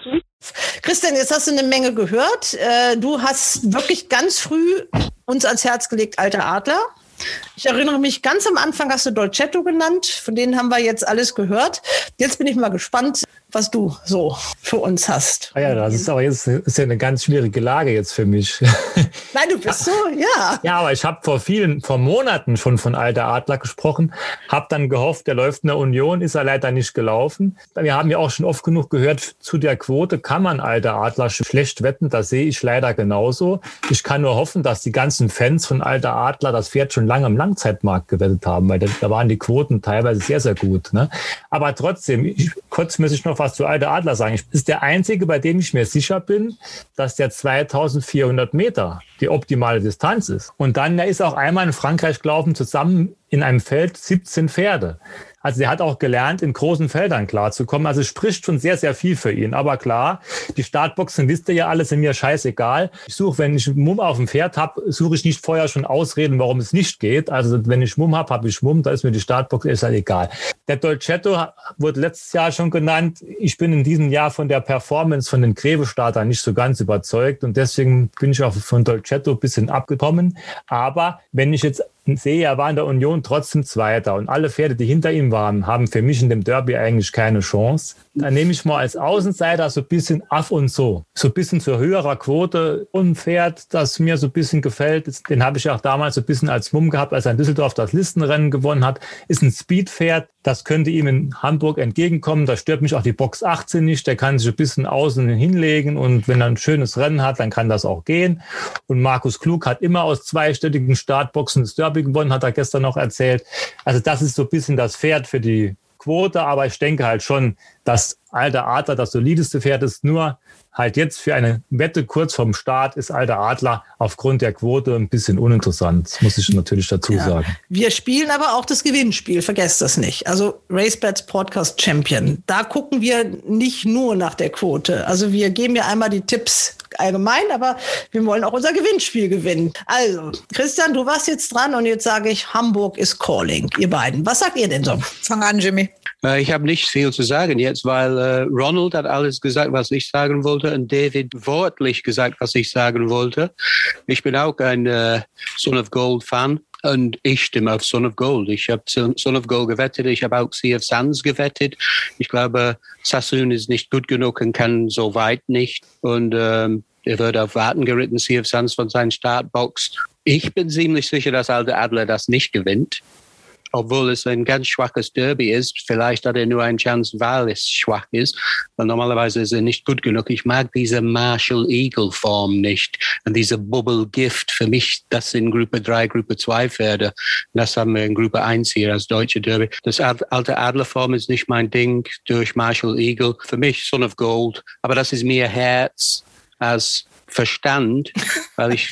Christian, jetzt hast du eine Menge gehört. Äh, du hast wirklich ganz früh uns ans Herz gelegt, alter Adler. Ich erinnere mich, ganz am Anfang hast du Dolcetto genannt. Von denen haben wir jetzt alles gehört. Jetzt bin ich mal gespannt, was du so für uns hast. Ah ja, das ist aber jetzt ist ja eine ganz schwierige Lage jetzt für mich. Nein, du bist so, ja. Ja, aber ich habe vor vielen, vor Monaten schon von Alter Adler gesprochen, habe dann gehofft, der läuft in der Union, ist er leider nicht gelaufen. Wir haben ja auch schon oft genug gehört, zu der Quote kann man Alter Adler schlecht wetten, das sehe ich leider genauso. Ich kann nur hoffen, dass die ganzen Fans von Alter Adler das Pferd schon lange im Langzeitmarkt gewettet haben, weil da, da waren die Quoten teilweise sehr, sehr gut. Ne? Aber trotzdem, ich, kurz muss ich noch was zu Alter Adler sagen. Ich ist der einzige, bei dem ich mir sicher bin, dass der 2400 Meter die optimale Distanz ist. Und dann, er ist auch einmal in Frankreich gelaufen, zusammen in einem Feld 17 Pferde. Also er hat auch gelernt, in großen Feldern klarzukommen. Also es spricht schon sehr, sehr viel für ihn. Aber klar, die Startboxen, wisst ihr ja alles, sind mir scheißegal. Ich suche, wenn ich Mumm auf dem Pferd habe, suche ich nicht vorher schon Ausreden, warum es nicht geht. Also wenn ich Mumm habe, habe ich Mumm, da ist mir die Startbox ist halt egal. Der Dolcetto wurde letztes Jahr schon genannt. Ich bin in diesem Jahr von der Performance von den Greve-Startern nicht so ganz überzeugt und deswegen bin ich auch von Dolcetto ein bisschen abgekommen. Aber wenn ich jetzt sehe, er war in der Union trotzdem Zweiter und alle Pferde, die hinter ihm waren, haben für mich in dem Derby eigentlich keine Chance. Dann nehme ich mal als Außenseiter so ein bisschen af und so. So ein bisschen zur höherer Quote. Und Pferd, das mir so ein bisschen gefällt, den habe ich auch damals so ein bisschen als Mumm gehabt, als er in Düsseldorf das Listenrennen gewonnen hat, ist ein Speedpferd. Das könnte ihm in Hamburg entgegenkommen. Da stört mich auch die Box 18 nicht. Der kann sich ein bisschen außen hinlegen und wenn er ein schönes Rennen hat, dann kann das auch gehen. Und Markus Klug hat immer aus zweistelligen Startboxen das Derby gewonnen, hat er gestern noch erzählt. Also das ist so ein bisschen das Pferd für die Quote, aber ich denke halt schon, dass Alter Adler das solideste Pferd ist. Nur halt jetzt für eine Wette kurz vorm Start ist Alter Adler aufgrund der Quote ein bisschen uninteressant. Das muss ich natürlich dazu ja. sagen. Wir spielen aber auch das Gewinnspiel, vergesst das nicht. Also RaceBets Podcast Champion. Da gucken wir nicht nur nach der Quote. Also wir geben ja einmal die Tipps allgemein, aber wir wollen auch unser Gewinnspiel gewinnen. Also, Christian, du warst jetzt dran und jetzt sage ich, Hamburg ist calling, ihr beiden. Was sagt ihr denn so? Fang an, Jimmy. Äh, ich habe nicht viel zu sagen jetzt, weil äh, Ronald hat alles gesagt, was ich sagen wollte und David wortlich gesagt, was ich sagen wollte. Ich bin auch ein äh, Son of Gold Fan. Und ich stimme auf Son of Gold. Ich habe Son of Gold gewettet. Ich habe auch Sea of Sands gewettet. Ich glaube, Sassoon ist nicht gut genug und kann so weit nicht. Und ähm, er wird auf Warten geritten, Sea of Sands von seinen Startbox. Ich bin ziemlich sicher, dass Alte Adler das nicht gewinnt obwohl es ein ganz schwaches Derby ist. Vielleicht hat er nur eine Chance, weil es schwach ist. Weil normalerweise ist er nicht gut genug. Ich mag diese Marshall Eagle Form nicht. Und diese Bubble Gift. Für mich, das sind Gruppe 3, Gruppe 2 Pferde. Das haben wir in Gruppe 1 hier als deutsche Derby. Das alte Adlerform ist nicht mein Ding durch Marshall Eagle. Für mich Son of Gold. Aber das ist mehr Herz als Verstand, weil ich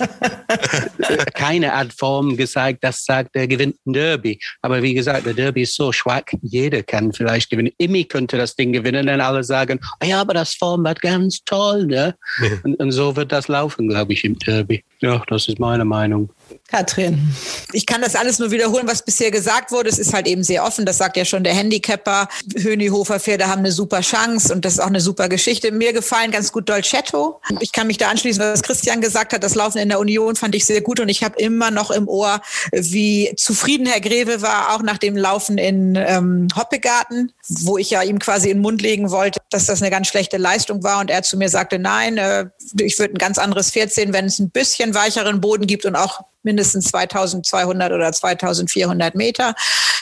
keine Art Form gesagt, das sagt, der gewinnt ein Derby. Aber wie gesagt, der Derby ist so schwach, jeder kann vielleicht gewinnen. Imi könnte das Ding gewinnen, dann alle sagen, oh ja, aber das Form war ganz toll, ne? Und, und so wird das laufen, glaube ich, im Derby. Ja, das ist meine Meinung. Katrin. Ich kann das alles nur wiederholen, was bisher gesagt wurde. Es ist halt eben sehr offen. Das sagt ja schon der Handicapper. Hönihofer Pferde haben eine super Chance und das ist auch eine super Geschichte. Mir gefallen ganz gut Dolcetto. Ich kann mich da anschließen, was Christian gesagt hat. Das Laufen in der Union fand ich sehr gut und ich habe immer noch im Ohr, wie zufrieden Herr Greve war, auch nach dem Laufen in ähm, Hoppegarten, wo ich ja ihm quasi in den Mund legen wollte, dass das eine ganz schlechte Leistung war und er zu mir sagte, nein, äh, ich würde ein ganz anderes Pferd sehen, wenn es ein bisschen weicheren Boden gibt und auch mindestens 2200 oder 2400 Meter.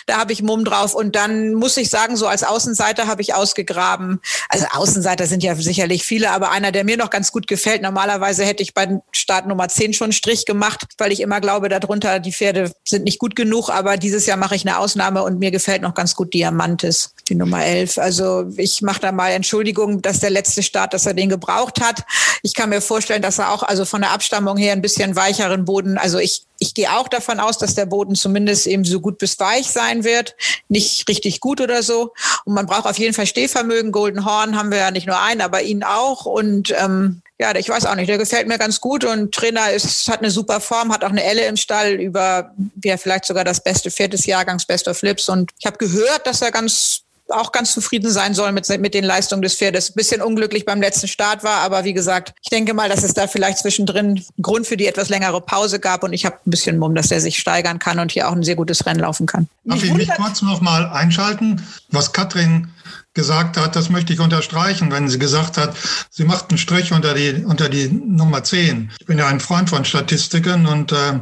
Da habe ich Mumm drauf. Und dann muss ich sagen, so als Außenseiter habe ich ausgegraben. Also Außenseiter sind ja sicherlich viele, aber einer, der mir noch ganz gut gefällt. Normalerweise hätte ich bei Start Nummer 10 schon einen Strich gemacht, weil ich immer glaube, darunter die Pferde sind nicht gut genug. Aber dieses Jahr mache ich eine Ausnahme und mir gefällt noch ganz gut Diamantis. Die Nummer 11. Also ich mache da mal Entschuldigung, dass der letzte Start, dass er den gebraucht hat. Ich kann mir vorstellen, dass er auch also von der Abstammung her ein bisschen weicheren Boden, also ich ich gehe auch davon aus, dass der Boden zumindest eben so gut bis weich sein wird. Nicht richtig gut oder so. Und man braucht auf jeden Fall Stehvermögen. Golden Horn haben wir ja nicht nur einen, aber ihn auch. Und ähm, ja, ich weiß auch nicht, der gefällt mir ganz gut und Trainer ist, hat eine super Form, hat auch eine Elle im Stall über, ja, vielleicht sogar das beste Pferd des Jahrgangs, Best of Flips. Und ich habe gehört, dass er ganz auch ganz zufrieden sein soll mit, mit den Leistungen des Pferdes. Ein bisschen unglücklich beim letzten Start war, aber wie gesagt, ich denke mal, dass es da vielleicht zwischendrin Grund für die etwas längere Pause gab und ich habe ein bisschen Mumm, dass er sich steigern kann und hier auch ein sehr gutes Rennen laufen kann. Darf ich mich kurz noch mal einschalten? Was Katrin gesagt hat, das möchte ich unterstreichen, wenn sie gesagt hat, sie macht einen Strich unter die, unter die Nummer 10. Ich bin ja ein Freund von Statistiken und äh,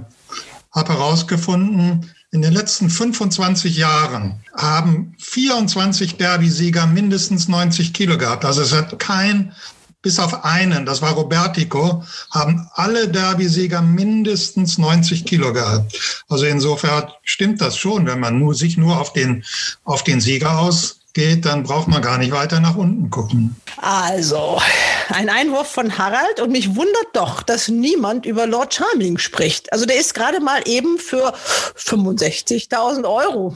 habe herausgefunden, in den letzten 25 Jahren haben 24 Derby-Sieger mindestens 90 Kilo gehabt. Also es hat kein, bis auf einen, das war Robertico, haben alle Derby-Sieger mindestens 90 Kilo gehabt. Also insofern stimmt das schon, wenn man nur, sich nur auf den, auf den Sieger aus geht, dann braucht man gar nicht weiter nach unten gucken. Also, ein Einwurf von Harald und mich wundert doch, dass niemand über Lord Charming spricht. Also der ist gerade mal eben für 65.000 Euro,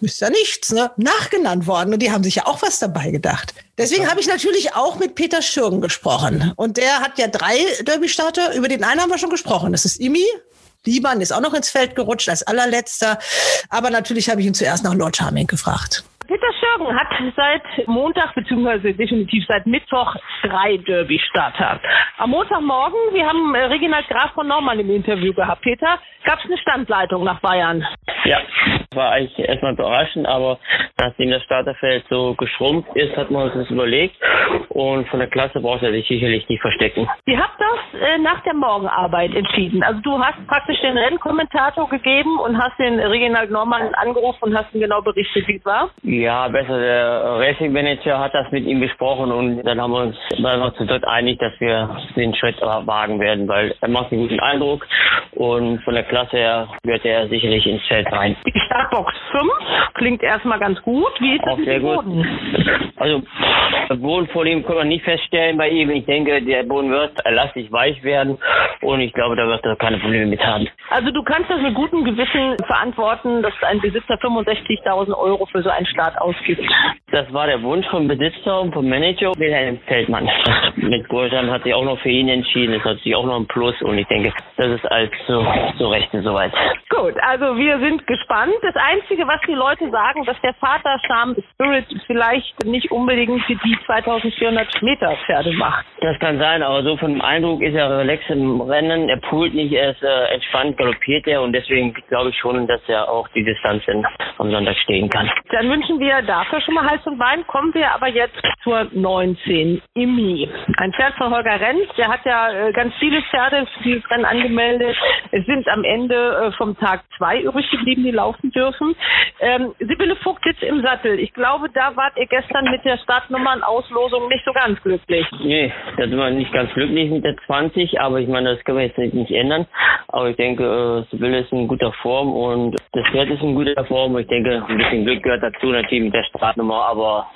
ist ja nichts, ne, nachgenannt worden und die haben sich ja auch was dabei gedacht. Deswegen habe ich natürlich auch mit Peter Schürgen gesprochen und der hat ja drei Derby-Starter, über den einen haben wir schon gesprochen, das ist Imi, Liban ist auch noch ins Feld gerutscht als allerletzter. Aber natürlich habe ich ihn zuerst nach Lord Charming gefragt. Peter Schürgen hat seit Montag beziehungsweise definitiv seit Mittwoch drei Derby-Starter. Am Montagmorgen, wir haben äh, Reginald Graf von Norman im Interview gehabt. Peter, gab es eine Standleitung nach Bayern? Ja, war eigentlich erstmal überraschend, aber nachdem das Starterfeld so geschrumpft ist, hat man uns das überlegt und von der Klasse braucht er sich sicherlich nicht verstecken. Ihr habt das äh, nach der Morgenarbeit entschieden. Also du hast praktisch den Rennkommentator gegeben und hast den Reginald Norman angerufen und hast ihm genau berichtet, wie es war? Ja, besser der Racing Manager hat das mit ihm besprochen und dann haben wir uns einfach zu dritt einig, dass wir den Schritt wagen werden, weil er macht einen guten Eindruck und von der Klasse her wird er sicherlich ins Feld rein. Die Startbox 5 klingt erstmal ganz gut. Wie ist das Auch sehr gut. Also der Boden vor ihm können wir nicht feststellen bei ihm. Ich denke, der Boden wird elastig weich werden und ich glaube, da wird er keine Probleme mit haben. Also du kannst das mit gutem Gewissen verantworten, dass ein Besitzer 65.000 Euro für so einen Start ausgibt. Das war der Wunsch vom Besitzer und vom Manager, Wilhelm Feldmann. Mit Gorjan hat sich auch noch für ihn entschieden. Das hat sich auch noch ein Plus und ich denke, das ist als zu, zu Rechten soweit. Gut, also wir sind gespannt. Das Einzige, was die Leute sagen, dass der Vater Charm Spirit vielleicht nicht unbedingt für die 2400 Meter Pferde macht. Das kann sein, aber so von dem Eindruck ist er relax im Rennen. Er poolt nicht, er ist äh, entspannt, galoppiert er und deswegen glaube ich schon, dass er auch die Distanzen am Sonntag stehen kann. Dann wünschen wir dafür schon mal Hals und Bein. Kommen wir aber jetzt zur 19. Imi. Ein Pferd von Holger Renz, der hat ja äh, ganz viele Pferde für dieses Rennen angemeldet. Es sind am Ende äh, vom Tag zwei übrig geblieben, die laufen dürfen. Ähm, Sibylle Vogt sitzt im Sattel. Ich glaube, da wart ihr gestern mit der Startnummernauslosung nicht so ganz glücklich. Nee, da sind wir nicht ganz glücklich mit der 20, aber ich meine, das können wir jetzt nicht, nicht ändern. Aber ich denke, äh, Sibylle ist in guter Form und das Pferd ist in guter Form. Ich denke, ein bisschen Glück gehört dazu natürlich mit der Startnummer, aber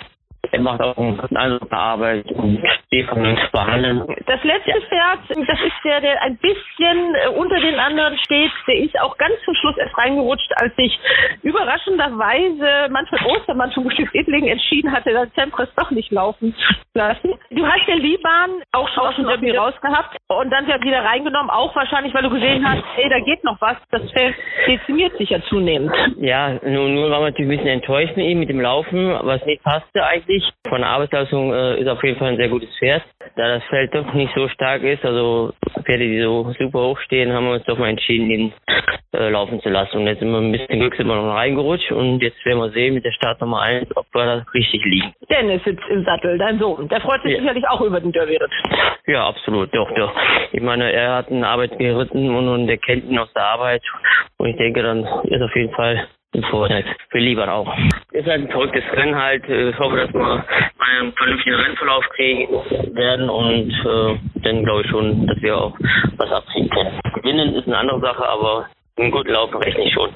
er macht auch einen guten Eindruck der Arbeit und steht von uns behandeln. Das letzte ja. Pferd, das ist der, der ein bisschen äh, unter den anderen steht. Der ist auch ganz zum Schluss erst reingerutscht, als sich überraschenderweise Manfred Ostermann vom Gestüt Edling entschieden hatte, das Tempres doch nicht laufen zu lassen. Du hast den Liban auch schon aus dem Derby rausgehabt und dann wieder reingenommen, auch wahrscheinlich, weil du gesehen hast, ey, da geht noch was. Das Feld dezimiert sich ja zunehmend. Ja, nur, nur war man natürlich ein bisschen enttäuscht mit ihm, mit dem Laufen, was nicht passte eigentlich. Von der Arbeitsleistung äh, ist auf jeden Fall ein sehr gutes Pferd. Da das Feld doch nicht so stark ist, also Pferde, die so super hoch stehen, haben wir uns doch mal entschieden, ihn äh, laufen zu lassen. Und jetzt sind wir ein bisschen Glück sind wir noch reingerutscht und jetzt werden wir sehen mit der Start Nummer 1, ob wir da richtig liegen. Dennis sitzt im Sattel, dein Sohn. Der freut sich ja. sicherlich auch über den Derby-Ritt. Ja, absolut, doch, doch. Ich meine, er hat eine Arbeit geritten und, und er kennt ihn aus der Arbeit. Und ich denke, dann ist auf jeden Fall Vorteil für Lieber auch. Ist halt ein verrücktes Rennen halt. Ich hoffe, dass wir einen vernünftigen Rennverlauf kriegen werden und äh, dann glaube ich schon, dass wir auch was abziehen können. Gewinnen ist eine andere Sache, aber einen guten Lauf rechne ich schon.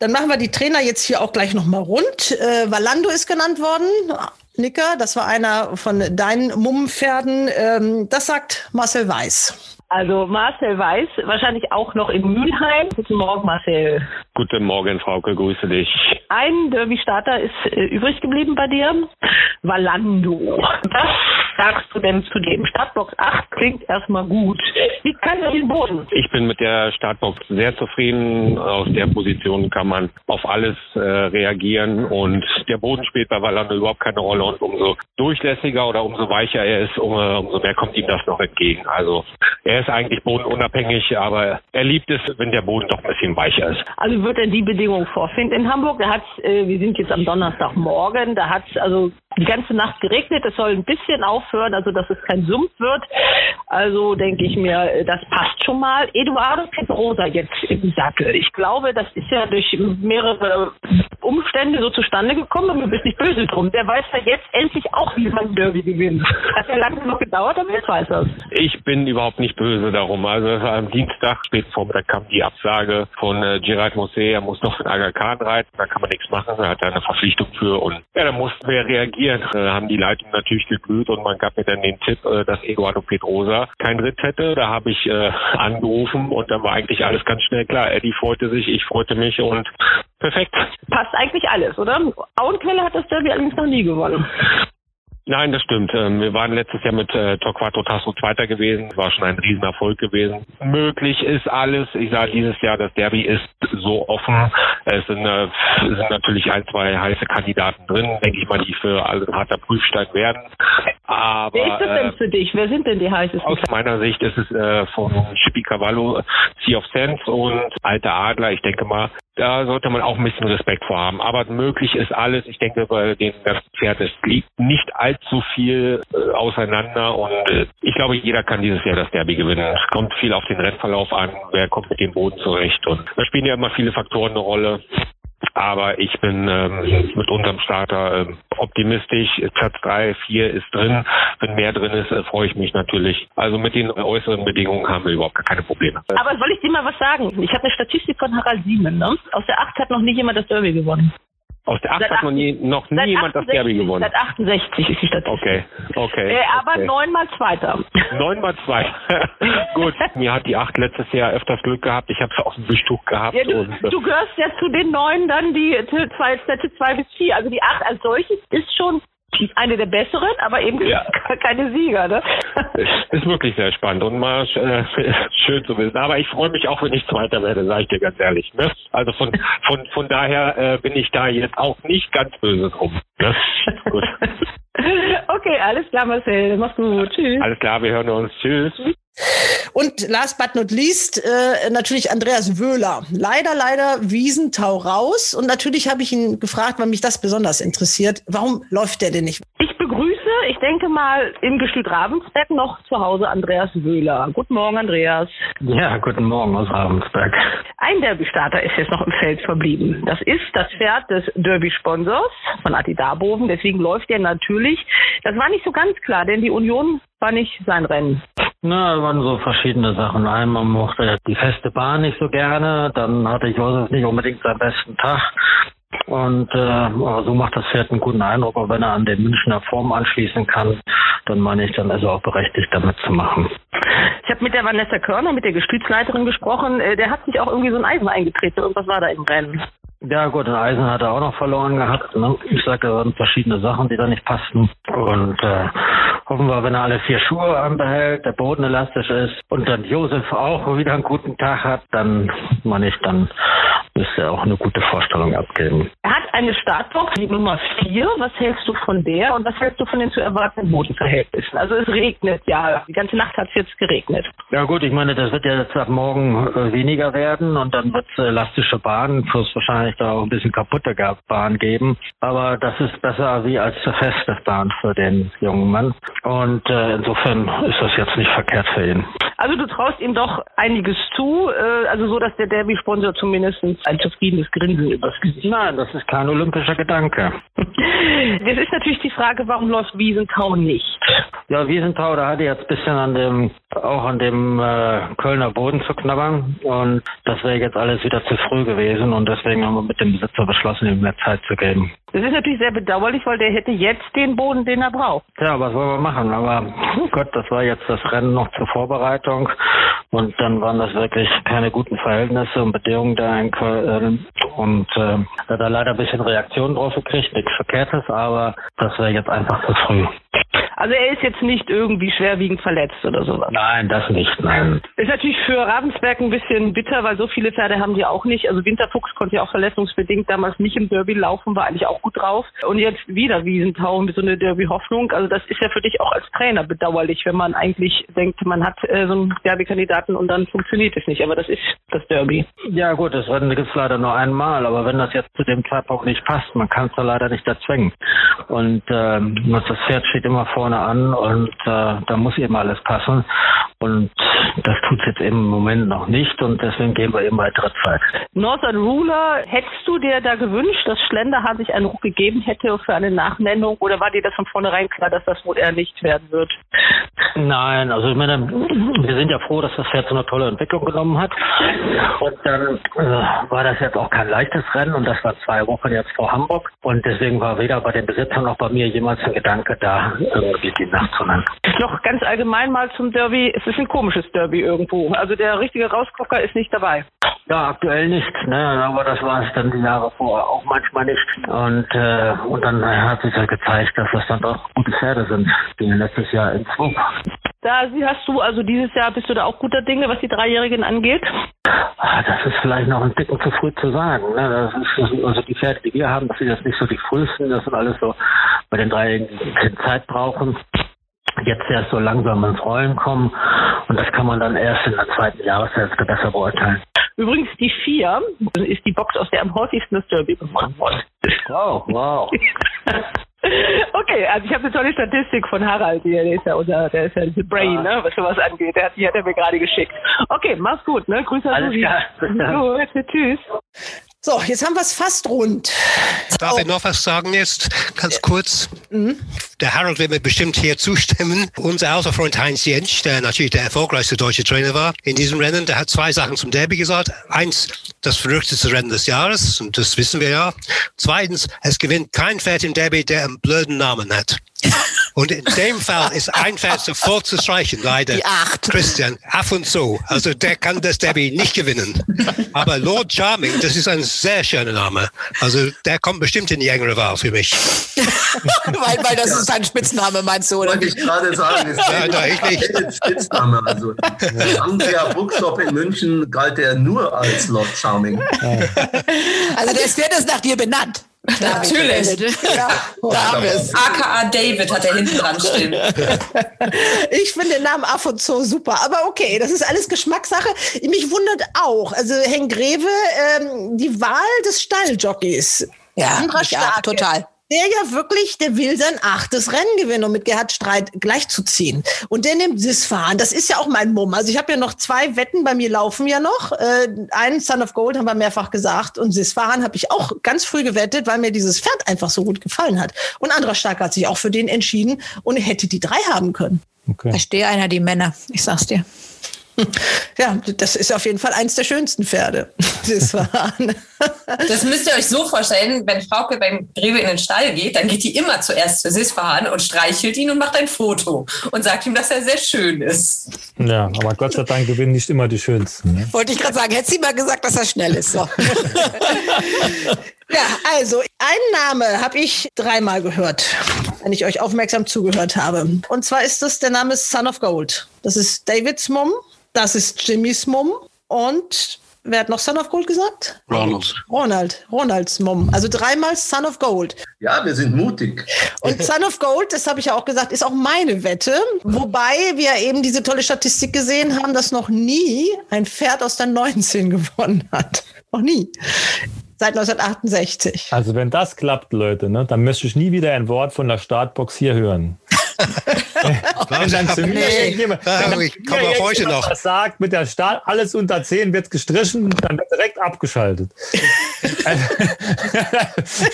Dann machen wir die Trainer jetzt hier auch gleich nochmal rund. Äh, Valando ist genannt worden. Nicker, das war einer von deinen Mummenpferden. Ähm, das sagt Marcel Weiß. Also Marcel Weiß, wahrscheinlich auch noch in Mülheim. Guten Morgen, Marcel. Guten Morgen, Frauke, grüße dich. Ein Derby-Starter ist äh, übrig geblieben bei dir. Valando. Was sagst du denn zu dem? Startbox 8 klingt erstmal gut. Wie kann er den Boden? Ich bin mit der Startbox sehr zufrieden. Aus der Position kann man auf alles äh, reagieren und der Boden spielt bei Valando überhaupt keine Rolle und umso durchlässiger oder umso weicher er ist, umso, umso mehr kommt ihm das noch entgegen. Also er ist eigentlich bodenunabhängig, aber er liebt es, wenn der Boden doch ein bisschen weicher ist. Also wird er die Bedingungen vorfinden in Hamburg? Da hat äh, wir sind jetzt am Donnerstagmorgen, da hat also die ganze Nacht geregnet. Es soll ein bisschen aufhören, also dass es kein Sumpf wird. Also denke ich mir, das passt schon mal. Eduardo Pedrosa jetzt im Sattel. Ich glaube, das ist ja durch mehrere Umstände so zustande gekommen und du bist nicht böse drum. Der weiß ja jetzt endlich auch, wie man Derby gewinnt. Hat ja lange noch gedauert, aber jetzt weiß er es. Ich bin überhaupt nicht böse darum. Also am Dienstag, spät Vormittag kam die Absage von äh, Gerard Mosse, er muss noch den Aga Khan reiten, da kann man nichts machen, er hat da eine Verpflichtung für und ja, da mussten wir reagieren. Äh, haben die Leitungen natürlich geglüht und man gab mir dann den Tipp, äh, dass Eduardo Pedrosa keinen Ritt hätte. Da habe ich äh, angerufen und dann war eigentlich alles ganz schnell klar. Eddie freute sich, ich freute mich und perfekt. Passt eigentlich alles, oder? Auenquelle hat das Derby allerdings noch nie gewonnen. Nein, das stimmt. Ähm, Wir waren letztes Jahr mit äh, Torquato Tasso Zweiter gewesen. War schon ein Riesenerfolg gewesen. Möglich ist alles. Ich sage dieses Jahr, das Derby ist so offen. Es sind, äh, sind natürlich ein, zwei heiße Kandidaten drin, denke ich mal, die für alle ein harter Prüfstein werden. Aber Wer ist das denn äh, für dich? Wer sind denn die heißesten? aus meiner Sicht ist es äh, von Chippy Cavallo, Sea of Sense und Alter Adler. Ich denke mal, da sollte man auch ein bisschen Respekt vor haben. Aber möglich ist alles. Ich denke, bei dem ganzen Pferd, es liegt nicht allzu viel äh, auseinander und äh, ich glaube, jeder kann dieses Jahr das Derby gewinnen. Es kommt viel auf den Rennverlauf an, wer kommt mit dem Boden zurecht und da spielen ja immer viele Faktoren eine Rolle. Aber ich bin ähm, mit unserem Starter ähm, optimistisch. Platz drei, vier ist drin. Wenn mehr drin ist, äh, freue ich mich natürlich. Also mit den äußeren Bedingungen haben wir überhaupt gar keine Probleme. Aber soll ich dir mal was sagen? Ich habe eine Statistik von Harald Siemen. Ne? Aus der 8 hat noch nie jemand das Derby gewonnen. Aus der 8 Seit hat noch nie, noch nie jemand das Derby 68 gewonnen. Seit 68 ist die Statistik. Okay, okay. Äh, aber okay. neunmal Zweiter. Neunmal zwei. Gut, mir hat die acht letztes Jahr öfters Glück gehabt. Ich habe es aus dem Wischtuch gehabt. Ja, du, und, äh, du gehörst ja zu den neun dann, die t- zwei, Sätze zwei bis vier. Also die acht als solches ist schon eine der besseren, aber eben keine Sieger. Ne? ist wirklich sehr spannend und mal äh, schön zu wissen. Aber ich freue mich auch, wenn ich Zweiter werde, sage ich dir ganz ehrlich. Ne? Also von, von, von daher äh, bin ich da jetzt auch nicht ganz böse drum. Ne? Gut. Okay, alles klar, Marcel. Mach's gut. Tschüss. Alles klar, wir hören uns. Tschüss. Und last but not least äh, natürlich Andreas Wöhler. Leider, leider Wiesentau raus. Und natürlich habe ich ihn gefragt, weil mich das besonders interessiert. Warum läuft der denn nicht? Ich begrüße, ich denke mal, im Gestüt Ravensberg noch zu Hause Andreas Wöhler. Guten Morgen, Andreas. Ja, guten Morgen aus Ravensberg. Ein Derby-Starter ist jetzt noch im Feld verblieben. Das ist das Pferd des Derby-Sponsors von Atti Darboven. Deswegen läuft er natürlich. Das war nicht so ganz klar, denn die Union war nicht sein Rennen. Na, da waren so verschiedene Sachen. Einmal mochte er die feste Bahn nicht so gerne, dann hatte Josef nicht unbedingt seinen besten Tag. Und äh, so macht das Pferd einen guten Eindruck, aber wenn er an den Münchner Form anschließen kann, dann meine ich, dann ist er auch berechtigt, damit zu machen. Ich habe mit der Vanessa Körner, mit der Gestütsleiterin gesprochen. Äh, Der hat sich auch irgendwie so ein Eisen eingetreten. Irgendwas war da im Rennen. Ja gut, den Eisen hat er auch noch verloren gehabt. Ne? Ich sage, da waren verschiedene Sachen, die da nicht passten. Und äh, hoffen wir, wenn er alle vier Schuhe anbehält, der Boden elastisch ist und dann Josef auch wieder einen guten Tag hat, dann meine ich, dann müsste er auch eine gute Vorstellung abgeben. Er hat eine Startbox, die Nummer 4. Was hältst du von der und was hältst du von den zu erwartenden Bodenverhältnissen? Also es regnet, ja. Die ganze Nacht hat es jetzt geregnet. Ja gut, ich meine, das wird ja jetzt ab morgen äh, weniger werden und dann wird es elastische Bahnen plus wahrscheinlich da auch ein bisschen kaputte Bahn geben. Aber das ist besser wie als eine feste Bahn für den jungen Mann. Und äh, insofern ist das jetzt nicht verkehrt für ihn. Also du traust ihm doch einiges zu, äh, also so, dass der Derby-Sponsor zumindest ein zufriedenes Grinsen übers Gesicht. Nein, das ist kein olympischer Gedanke. Das ist natürlich die Frage, warum läuft Wiesentau nicht? Ja, Wiesenthau, da hatte ich jetzt ein bisschen an dem, auch an dem äh, Kölner Boden zu knabbern und das wäre jetzt alles wieder zu früh gewesen und deswegen haben wir mit dem Besitzer beschlossen, ihm mehr Zeit zu geben. Das ist natürlich sehr bedauerlich, weil der hätte jetzt den Boden, den er braucht. Ja, was wollen wir machen? Aber oh Gott, das war jetzt das Rennen noch zur Vorbereitung und dann waren das wirklich keine guten Verhältnisse und Bedingungen da in Köln und äh, da hat er leider ein bisschen Reaktion drauf gekriegt, nichts Verkehrtes, aber das wäre jetzt einfach zu früh. Also er ist jetzt nicht irgendwie schwerwiegend verletzt oder sowas. Nein, das nicht, nein. Ist natürlich für Ravensberg ein bisschen bitter, weil so viele Pferde haben die auch nicht. Also Winterfuchs konnte ja auch verletzungsbedingt damals nicht im Derby laufen, war eigentlich auch gut drauf. Und jetzt wieder Wiesenthau mit so einer Derby-Hoffnung. Also das ist ja für dich auch als Trainer bedauerlich, wenn man eigentlich denkt, man hat äh, so einen Derby-Kandidaten und dann funktioniert es nicht. Aber das ist das Derby. Ja gut, das Rennen gibt es leider nur einmal, aber wenn das jetzt zu dem Zeitpunkt nicht passt, man kann es da leider nicht erzwingen. Und ähm, das Pferd steht immer vorne an und äh, da muss eben alles passen. Und das tut es jetzt im Moment noch nicht und deswegen gehen wir eben weitere Zeit. Northern Ruler, hättest du dir da gewünscht, dass Schlenderhahn sich einen Ruck gegeben hätte für eine Nachnennung oder war dir das von vornherein klar, dass das wohl eher nicht werden wird? Nein, also ich meine, wir sind ja froh, dass das Pferd so eine tolle Entwicklung genommen hat. Und dann äh, war das jetzt auch kein leichtes Rennen und das war zwei Wochen jetzt vor Hamburg. Und deswegen war weder bei den Besitzern noch bei mir jemals ein Gedanke da, irgendwie die Nacht zu nennen. Noch ganz allgemein mal zum Derby. Es ist ein komisches Derby irgendwo. Also der richtige Rauskocker ist nicht dabei. Ja, aktuell nicht, ne? aber das war es dann die Jahre vorher auch manchmal nicht. Und, äh, und dann hat sich ja gezeigt, dass das dann doch gute Pferde sind, die letztes Jahr in Zwug. Da hast du also dieses Jahr bist du da auch guter Dinge, was die Dreijährigen angeht? Ah, Das ist vielleicht noch ein Ticken zu früh zu sagen. Ne? Das ist, also die Pferde, die wir haben, das sind jetzt nicht so die frühesten, das sind alles so bei den drei die Zeit brauchen. Jetzt erst so langsam ins Rollen kommen und das kann man dann erst in der zweiten Jahreshälfte besser beurteilen. Übrigens die vier ist die Box, aus der am häufigsten das Derby gewonnen wurde. Wow, wow. Okay, also ich habe eine tolle Statistik von Harald hier, der ist ja unser, der ist ja diese Brain, ne, was sowas angeht. Der hat, die hat er mir gerade geschickt. Okay, mach's gut, ne? Grüße an Alles Susi. klar. Gut, tschüss. So, jetzt haben wir es fast rund. Darf ich noch was sagen jetzt? Ganz kurz. Der Harold wird mir bestimmt hier zustimmen. Unser alter Freund Heinz Jentsch, der natürlich der erfolgreichste deutsche Trainer war in diesem Rennen, der hat zwei Sachen zum Derby gesagt. Eins, das verrückteste Rennen des Jahres, und das wissen wir ja. Zweitens, es gewinnt kein Pferd im Derby, der einen blöden Namen hat. Und in dem Fall ist ein Pferd sofort zu streichen, leider. Die acht. Christian, af und so. Also der kann das Derby nicht gewinnen. Aber Lord Charming, das ist ein sehr schöner Name. Also der kommt bestimmt in die engere Wahl für mich. weil, weil das ist sein Spitzname, meinst du, oder? Wollte ich gerade sagen, ist Ja, da, ich nicht. Spitzname. Also, Andrea Buchstop in München galt er nur als Lord Charming. Also das Pferd ist nach dir benannt. Natürlich. Ja, da haben wir es. AKA David hat er hinten dran stehen. Ich finde den Namen Af und Zoo super, aber okay, das ist alles Geschmackssache. Mich wundert auch, also Henk Greve, ähm, die Wahl des Stalljockeys. Ja, ja, total. Der ja wirklich, der will sein achtes Rennen gewinnen, um mit Gerhard Streit gleichzuziehen. Und der nimmt Sisfahan. Das ist ja auch mein Mumm. Also ich habe ja noch zwei Wetten bei mir laufen ja noch. Äh, einen Son of Gold haben wir mehrfach gesagt. Und Sisfahan habe ich auch ganz früh gewettet, weil mir dieses Pferd einfach so gut gefallen hat. Und anderer Stark hat sich auch für den entschieden und hätte die drei haben können. Verstehe einer die Männer, ich sag's dir. Ja, das ist auf jeden Fall eins der schönsten Pferde. Sisfahan. Das müsst ihr euch so vorstellen, wenn Frauke beim Greve in den Stall geht, dann geht die immer zuerst zu Sisfahan und streichelt ihn und macht ein Foto und sagt ihm, dass er sehr schön ist. Ja, aber Gott sei Dank gewinnen nicht immer die Schönsten. Ne? Wollte ich gerade sagen, hätte sie mal gesagt, dass er schnell ist. So. Ja, also ein Name habe ich dreimal gehört, wenn ich euch aufmerksam zugehört habe. Und zwar ist das der Name Son of Gold. Das ist Davids Mum, das ist Jimmys Mum und wer hat noch Son of Gold gesagt? Ronald. Ronald, Ronalds Mum. Also dreimal Son of Gold. Ja, wir sind mutig. Und Son of Gold, das habe ich ja auch gesagt, ist auch meine Wette. Wobei wir eben diese tolle Statistik gesehen haben, dass noch nie ein Pferd aus der 19 gewonnen hat. Noch nie. Seit 1968. Also wenn das klappt, Leute, ne, dann möchte ich nie wieder ein Wort von der Startbox hier hören. Wenn dann zu mir Nee. dann ich komme mir heute noch. was sagt, mit der Stahl, alles unter 10 wird gestrichen, dann wird direkt abgeschaltet.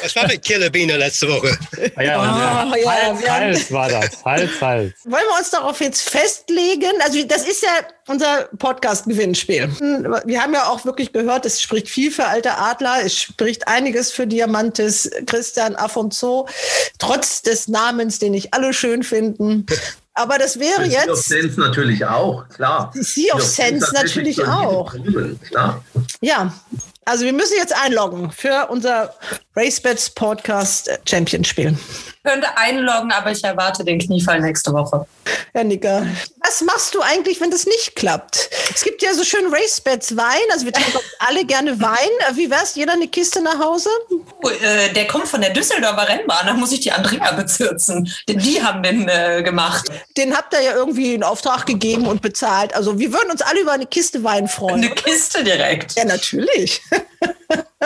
Was war mit Killerbiene letzte Woche? Ah, ja, Oh, ja, Hals, Hals war das. Hals, Hals. Wollen wir uns darauf jetzt festlegen? Also das ist ja unser Podcast-Gewinnspiel. Wir haben ja auch wirklich gehört, es spricht viel für alte Adler, es spricht einiges für Diamantes, Christian Afonso, trotz des Namens, den ich alle schön finden. Aber das wäre Sea of jetzt Sense natürlich auch, klar. Sea of Sense hat wirklich natürlich auch. Klar. Ja, also wir müssen jetzt einloggen für unser RaceBets Podcast Champion Spiel. könnte einloggen, aber ich erwarte den Kniefall nächste Woche. Ja, Nika. Was machst du eigentlich, wenn das nicht klappt? Es gibt ja so schön RaceBets Wein, also wir trinken alle gerne Wein. Wie wär's, jeder eine Kiste nach Hause? Oh, äh, der kommt von der Düsseldorfer Rennbahn, da muss ich die Andrea bezirzen. Denn die haben den äh, gemacht. Den habt ihr ja irgendwie in Auftrag gegeben und bezahlt. Also wir würden uns alle über eine Kiste Wein freuen. Eine Kiste direkt. Ja, natürlich.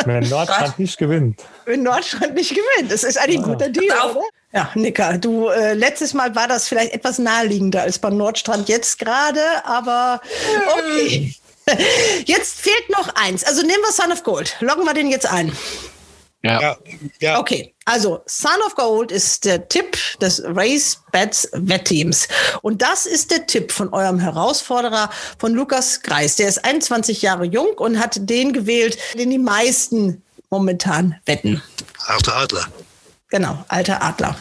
Wenn Nordrhein nicht gewinnt. Wenn Nordstrand nicht gewinnt. Das ist eigentlich ein guter Deal, oder? Ja, Nika, du, äh, letztes Mal war das vielleicht etwas naheliegender als beim Nordstrand jetzt gerade, aber okay. Jetzt fehlt noch eins. Also nehmen wir Son of Gold. Loggen wir den jetzt ein. Ja. ja. Okay, also Son of Gold ist der Tipp des Race Bets Wettteams. Und das ist der Tipp von eurem Herausforderer von Lukas Greis. Der ist 21 Jahre jung und hat den gewählt, den die meisten momentan wetten. Alter Adler. Genau, alter Adler.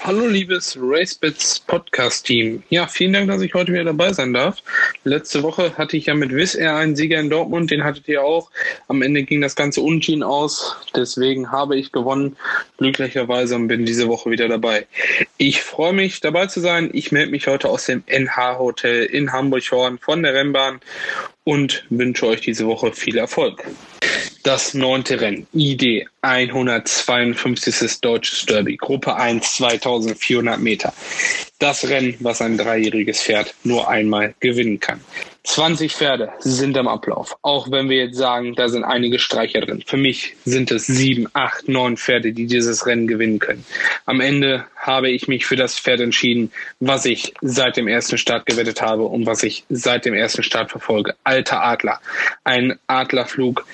Hallo liebes RaceBits Podcast Team. Ja, vielen Dank, dass ich heute wieder dabei sein darf. Letzte Woche hatte ich ja mit Wizz Air einen Sieger in Dortmund, den hattet ihr auch. Am Ende ging das Ganze unentschieden aus, deswegen habe ich gewonnen, glücklicherweise und bin diese Woche wieder dabei. Ich freue mich dabei zu sein. Ich melde mich heute aus dem NH Hotel in Hamburg-Horn von der Rennbahn und wünsche euch diese Woche viel Erfolg. Das neunte Rennen, ID 152. Deutsches Derby, Gruppe 1, 2400 Meter. Das Rennen, was ein dreijähriges Pferd nur einmal gewinnen kann. 20 Pferde sind am Ablauf. Auch wenn wir jetzt sagen, da sind einige Streicher drin. Für mich sind es sieben, acht, neun Pferde, die dieses Rennen gewinnen können. Am Ende habe ich mich für das Pferd entschieden, was ich seit dem ersten Start gewettet habe und was ich seit dem ersten Start verfolge. Alter Adler. Ein Adlerflug.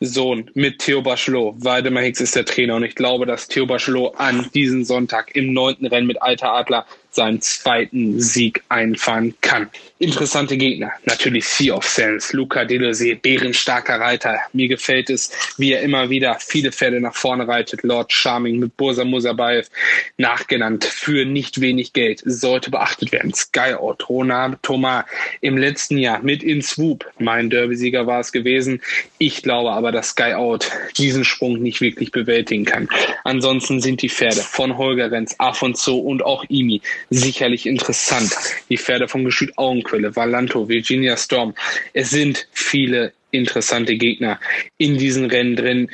Sohn mit Theo Bachelot. Waldemar Hicks ist der Trainer und ich glaube, dass Theo Bachelot an diesem Sonntag im neunten Rennen mit Alter Adler seinen zweiten Sieg einfahren kann. Interessante Gegner. Natürlich Sea of Sense, Luca Delosee, bärenstarker Reiter. Mir gefällt es, wie er immer wieder viele Pferde nach vorne reitet. Lord Charming mit Bursa Musabayev nachgenannt für nicht wenig Geld. Sollte beachtet werden. Sky Out, Ronald Thomas im letzten Jahr mit in Swoop. Mein Derby-Sieger war es gewesen. Ich glaube aber, dass Sky Out diesen Sprung nicht wirklich bewältigen kann. Ansonsten sind die Pferde von Holger Renz, Afonso und auch Imi sicherlich interessant. Die Pferde von Geschüt Augenquelle, Valanto, Virginia Storm. Es sind viele interessante Gegner in diesen Rennen drin.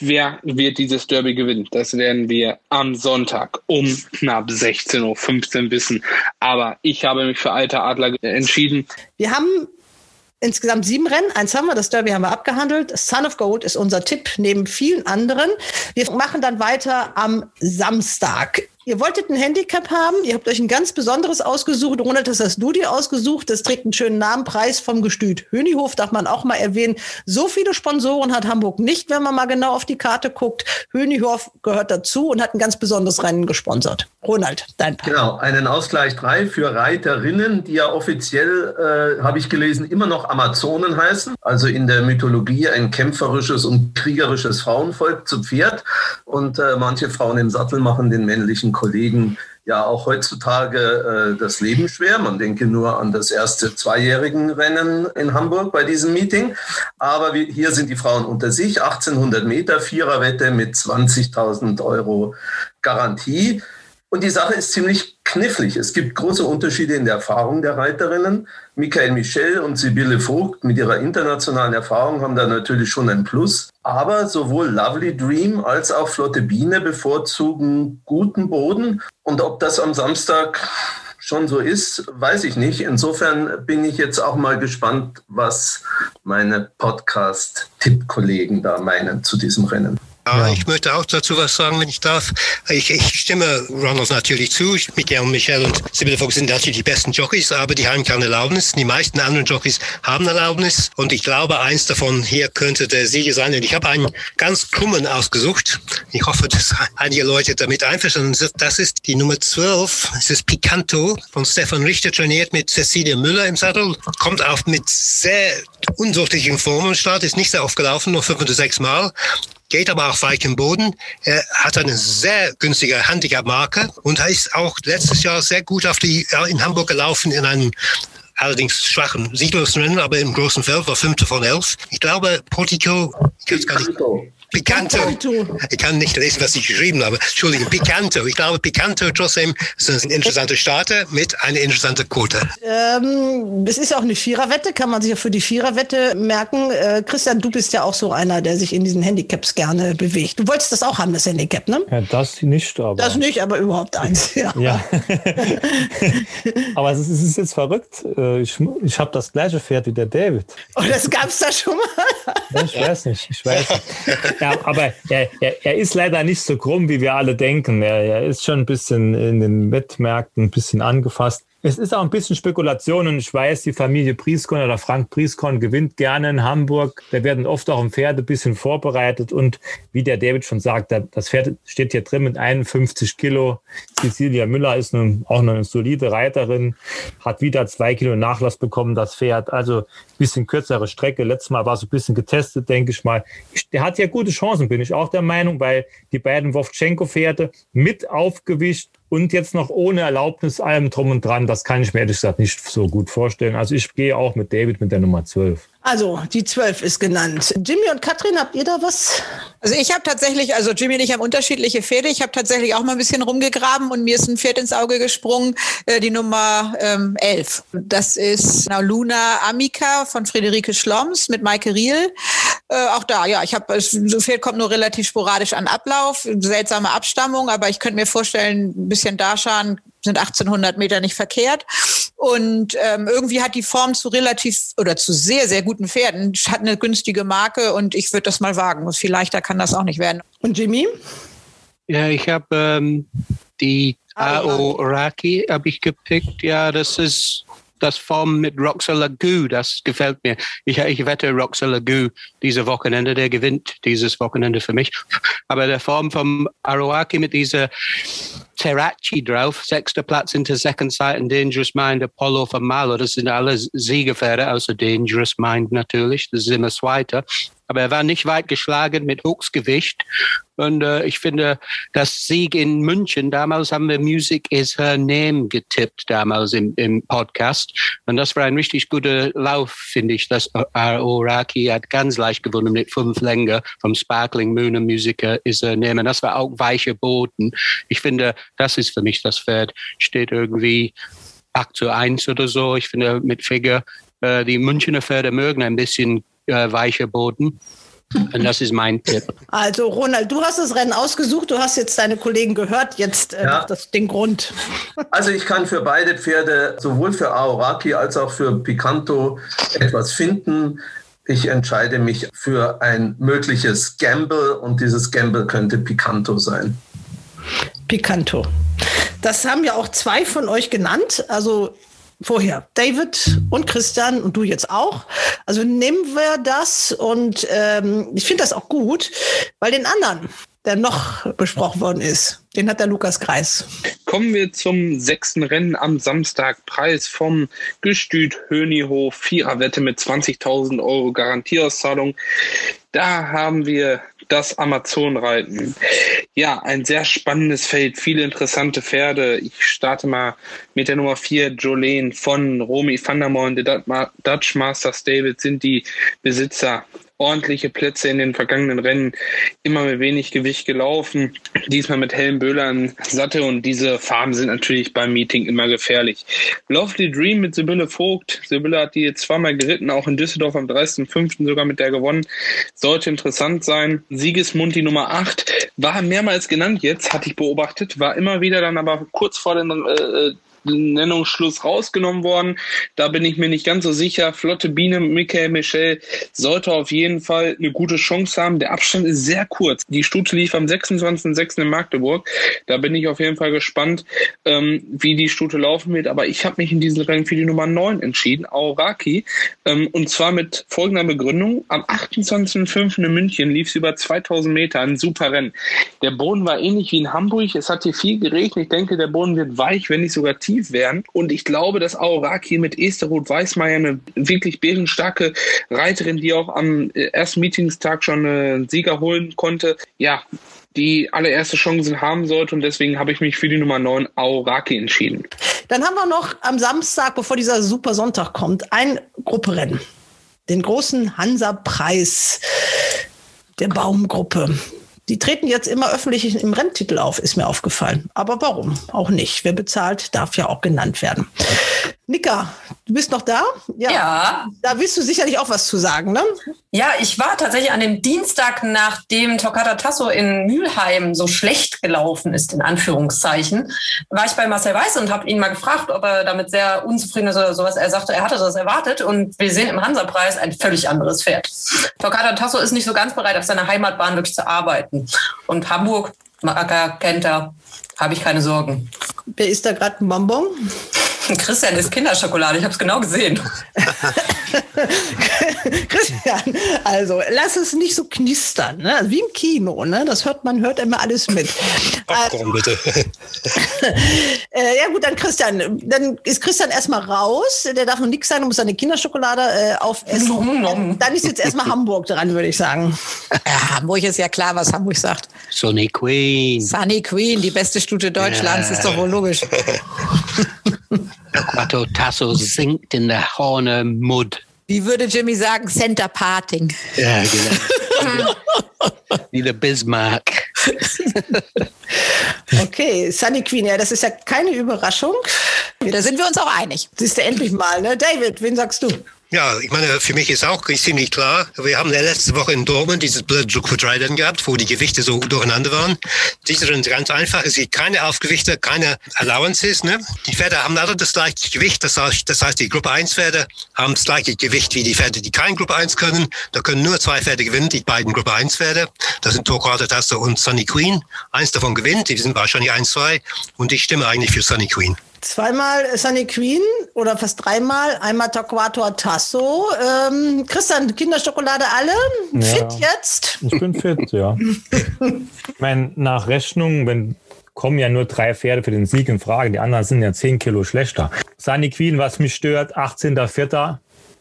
Wer wird dieses Derby gewinnen? Das werden wir am Sonntag um knapp 16.15 Uhr wissen. Aber ich habe mich für Alter Adler entschieden. Wir haben insgesamt sieben Rennen. Eins haben wir, das Derby haben wir abgehandelt. Son of Gold ist unser Tipp neben vielen anderen. Wir machen dann weiter am Samstag. Ihr wolltet ein Handicap haben, ihr habt euch ein ganz besonderes ausgesucht. Ronald, das hast du dir ausgesucht. Das trägt einen schönen Namen, Preis vom Gestüt. Hönihof darf man auch mal erwähnen. So viele Sponsoren hat Hamburg nicht, wenn man mal genau auf die Karte guckt. Hönihof gehört dazu und hat ein ganz besonderes Rennen gesponsert. Ronald, dein Part. Genau, einen Ausgleich 3 für Reiterinnen, die ja offiziell, äh, habe ich gelesen, immer noch Amazonen heißen. Also in der Mythologie ein kämpferisches und kriegerisches Frauenvolk zu Pferd. Und äh, manche Frauen im Sattel machen den männlichen Kollegen ja auch heutzutage äh, das Leben schwer. Man denke nur an das erste zweijährigen Rennen in Hamburg bei diesem Meeting. Aber wir, hier sind die Frauen unter sich, 1800 Meter, Viererwette mit 20.000 Euro Garantie. Und die Sache ist ziemlich knifflig. Es gibt große Unterschiede in der Erfahrung der Reiterinnen. Michael Michel und Sibylle Vogt mit ihrer internationalen Erfahrung haben da natürlich schon ein Plus. Aber sowohl Lovely Dream als auch Flotte Biene bevorzugen guten Boden. Und ob das am Samstag schon so ist, weiß ich nicht. Insofern bin ich jetzt auch mal gespannt, was meine Podcast-Tipp-Kollegen da meinen zu diesem Rennen. Ja, ich möchte auch dazu was sagen, wenn ich darf. Ich, ich stimme Ronald natürlich zu. Michael und Michelle und Sibylle Vogt sind natürlich die besten Jockeys, aber die haben keine Erlaubnis. Die meisten anderen Jockeys haben Erlaubnis. Und ich glaube, eins davon hier könnte der Sieger sein. Und ich habe einen ganz krummen ausgesucht. Ich hoffe, dass einige Leute damit einverstanden sind. Das ist die Nummer 12. Es ist Picanto von Stefan Richter, trainiert mit Cecilia Müller im Sattel. Kommt auch mit sehr unsortlichen Formen Start, ist nicht sehr oft gelaufen, nur fünf oder sechs Mal geht aber auf weichem Boden. Er hat eine sehr günstige Handicap-Marke und er ist auch letztes Jahr sehr gut auf die, in Hamburg gelaufen in einem allerdings schwachen Siedlungsrennen, aber im großen Feld war fünfte von elf. Ich glaube, Portico, ich kann es gar nicht. Picanto. Ich kann nicht lesen, was ich geschrieben habe. Entschuldigung, Picanto. Ich glaube, Picanto trotzdem ist ein interessanter Starter mit einer interessanten Quote. Ähm, es ist ja auch eine Viererwette, kann man sich ja für die Viererwette merken. Äh, Christian, du bist ja auch so einer, der sich in diesen Handicaps gerne bewegt. Du wolltest das auch haben, das Handicap, ne? Ja, das nicht, aber. Das nicht, aber überhaupt eins, ja. ja. aber es ist, es ist, jetzt verrückt. Äh, ich, ich habe das gleiche Pferd wie der David. Oh, das gab es da schon mal? ich weiß nicht, ich weiß nicht. Ja, aber er, er, er, ist leider nicht so krumm, wie wir alle denken. Er, er ist schon ein bisschen in den Wettmärkten ein bisschen angefasst. Es ist auch ein bisschen Spekulation und ich weiß, die Familie Prieskon oder Frank Prieskon gewinnt gerne in Hamburg. Da werden oft auch im Pferd ein bisschen vorbereitet und wie der David schon sagt, das Pferd steht hier drin mit 51 Kilo. Cecilia Müller ist nun auch eine solide Reiterin, hat wieder zwei Kilo Nachlass bekommen, das Pferd. Also ein bisschen kürzere Strecke. Letztes Mal war es ein bisschen getestet, denke ich mal. Der hat ja gute Chancen, bin ich auch der Meinung, weil die beiden Wovchenko-Pferde mit Aufgewicht und jetzt noch ohne Erlaubnis allem drum und dran, das kann ich mir ehrlich gesagt nicht so gut vorstellen. Also ich gehe auch mit David mit der Nummer 12. Also, die zwölf ist genannt. Jimmy und Katrin, habt ihr da was? Also ich habe tatsächlich, also Jimmy und ich haben unterschiedliche Pferde. Ich habe tatsächlich auch mal ein bisschen rumgegraben und mir ist ein Pferd ins Auge gesprungen, äh, die Nummer ähm, 11. Das ist na, Luna Amica von Friederike Schloms mit Maike Riel. Äh, auch da, ja, ich habe, so Pferd kommt nur relativ sporadisch an Ablauf, seltsame Abstammung, aber ich könnte mir vorstellen, ein bisschen Darshan sind 1800 Meter nicht verkehrt. Und ähm, irgendwie hat die Form zu relativ oder zu sehr, sehr guten Pferden, hat eine günstige Marke und ich würde das mal wagen. Viel leichter kann das auch nicht werden. Und Jimmy? Ja, ich habe ähm, die AO Raki habe ich gepickt. Ja, das ist das Form mit Roxer Lagu, das gefällt mir. Ich, ich wette Roxer Lagu diese Wochenende, der gewinnt dieses Wochenende für mich. Aber der Form vom Aroaki mit dieser Terraci drauf, sechster Platz hinter Second Sight und Dangerous Mind, Apollo von Malo, das sind alle Siegerpferde, außer Dangerous Mind natürlich, das ist immer Zweiter. Aber er war nicht weit geschlagen mit Hochsgewicht. Und äh, ich finde, das Sieg in München, damals haben wir Music is Her Name getippt, damals im, im Podcast. Und das war ein richtig guter Lauf, finde ich. Das Oraki hat ganz leicht gewonnen mit fünf Länge vom Sparkling Moon und Music is Her Name. Und das war auch weicher Boden. Ich finde, das ist für mich das Pferd. Steht irgendwie 8 zu 1 oder so. Ich finde, mit Figur, äh, die Münchner Pferde mögen ein bisschen äh, weicher Boden. Und das ist mein Tipp. Also Ronald, du hast das Rennen ausgesucht, du hast jetzt deine Kollegen gehört, jetzt äh, ja. das, den Grund. Also ich kann für beide Pferde, sowohl für Aoraki als auch für Picanto, etwas finden. Ich entscheide mich für ein mögliches Gamble und dieses Gamble könnte Picanto sein. Picanto. Das haben ja auch zwei von euch genannt. Also vorher David und Christian und du jetzt auch. Also nehmen wir das und ähm, ich finde das auch gut, weil den anderen, der noch besprochen worden ist, den hat der Lukas Kreis. Kommen wir zum sechsten Rennen am Samstag. Preis vom Gestüt Hönihof. Viererwette mit 20.000 Euro Garantieauszahlung. Da haben wir das Amazonreiten. Ja, ein sehr spannendes Feld, viele interessante Pferde. Ich starte mal mit der Nummer 4, Jolene von Romy van der Moen, der Dutch Masters David sind die Besitzer ordentliche Plätze in den vergangenen Rennen, immer mit wenig Gewicht gelaufen. Diesmal mit hellen Böhlern Satte und diese Farben sind natürlich beim Meeting immer gefährlich. Lovely Dream mit Sibylle Vogt. Sibylle hat die jetzt zweimal geritten, auch in Düsseldorf am 30.05. sogar mit der gewonnen. Sollte interessant sein. Siegesmund die Nummer 8 war mehrmals genannt jetzt, hatte ich beobachtet, war immer wieder dann aber kurz vor den äh, Nennungsschluss rausgenommen worden. Da bin ich mir nicht ganz so sicher. Flotte Biene, Michael Michel sollte auf jeden Fall eine gute Chance haben. Der Abstand ist sehr kurz. Die Stute lief am 26.06. in Magdeburg. Da bin ich auf jeden Fall gespannt, ähm, wie die Stute laufen wird. Aber ich habe mich in diesem Rennen für die Nummer 9 entschieden, Auraki. Ähm, und zwar mit folgender Begründung. Am 28.05. in München lief es über 2000 Meter, ein super Rennen. Der Boden war ähnlich wie in Hamburg. Es hat hier viel geregnet. Ich denke, der Boden wird weich, wenn nicht sogar tief werden. Und ich glaube, dass Auraki mit Esther Roth Weißmeier eine wirklich bärenstarke Reiterin, die auch am äh, ersten Meetingstag schon einen Sieger holen konnte, ja, die allererste Chancen haben sollte und deswegen habe ich mich für die Nummer 9 Auraki entschieden. Dann haben wir noch am Samstag, bevor dieser Super Sonntag kommt, ein Grupperennen. Den großen Hansa-Preis der Baumgruppe. Die treten jetzt immer öffentlich im Renntitel auf, ist mir aufgefallen. Aber warum? Auch nicht. Wer bezahlt, darf ja auch genannt werden. Nika, du bist noch da? Ja. ja. Da willst du sicherlich auch was zu sagen, ne? Ja, ich war tatsächlich an dem Dienstag, nachdem Toccata Tasso in Mülheim so schlecht gelaufen ist, in Anführungszeichen, war ich bei Marcel Weiß und habe ihn mal gefragt, ob er damit sehr unzufrieden ist oder sowas. Er sagte, er hatte das erwartet und wir sehen im Hansa-Preis ein völlig anderes Pferd. Toccata Tasso ist nicht so ganz bereit, auf seiner Heimatbahn wirklich zu arbeiten. Und Hamburg, Macker, kennt er, habe ich keine Sorgen. Wer ist da gerade ein Bonbon? Christian ist Kinderschokolade, ich habe es genau gesehen. Christian, also lass es nicht so knistern, ne? wie im Kino, ne? Das hört man, hört immer alles mit. Popcorn, bitte. äh, ja gut, dann Christian, dann ist Christian erstmal raus. Der darf noch nichts sein, muss seine Kinderschokolade äh, aufessen. dann ist jetzt erstmal Hamburg dran, würde ich sagen. Ja, Hamburg ist ja klar, was Hamburg sagt. Sunny Queen. Sunny Queen, die beste Stute Deutschlands, ja. ist doch wohl logisch. Quattro Tasso sinkt in der Horne Mud. Wie würde Jimmy sagen, Center Parting. Ja, genau. Wie der Bismarck. okay, Sunny Queen, ja, das ist ja keine Überraschung. Da sind wir uns auch einig. Siehst du endlich mal, ne? David, wen sagst du? Ja, ich meine, für mich ist auch ziemlich klar, wir haben ja letzte Woche in Dortmund dieses Blood Quadriden gehabt, wo die Gewichte so durcheinander waren. Diese sind ganz einfach, es gibt keine Aufgewichte, keine Allowances. Ne? Die Pferde haben alle das gleiche Gewicht, das heißt, das heißt die Gruppe 1 Pferde haben das gleiche Gewicht wie die Pferde, die kein Gruppe 1 können. Da können nur zwei Pferde gewinnen, die beiden Gruppe 1 Pferde. Das sind Torquato Taster und Sunny Queen. Eins davon gewinnt, die sind wahrscheinlich 1-2 und ich stimme eigentlich für Sunny Queen. Zweimal Sunny Queen oder fast dreimal, einmal Torquato Tasso. Ähm, Christian, Kinderschokolade alle? Ja, fit jetzt? Ich bin fit, ja. ich meine, nach Rechnung, wenn kommen ja nur drei Pferde für den Sieg in Frage. Die anderen sind ja zehn Kilo schlechter. Sunny Queen, was mich stört, 18.04.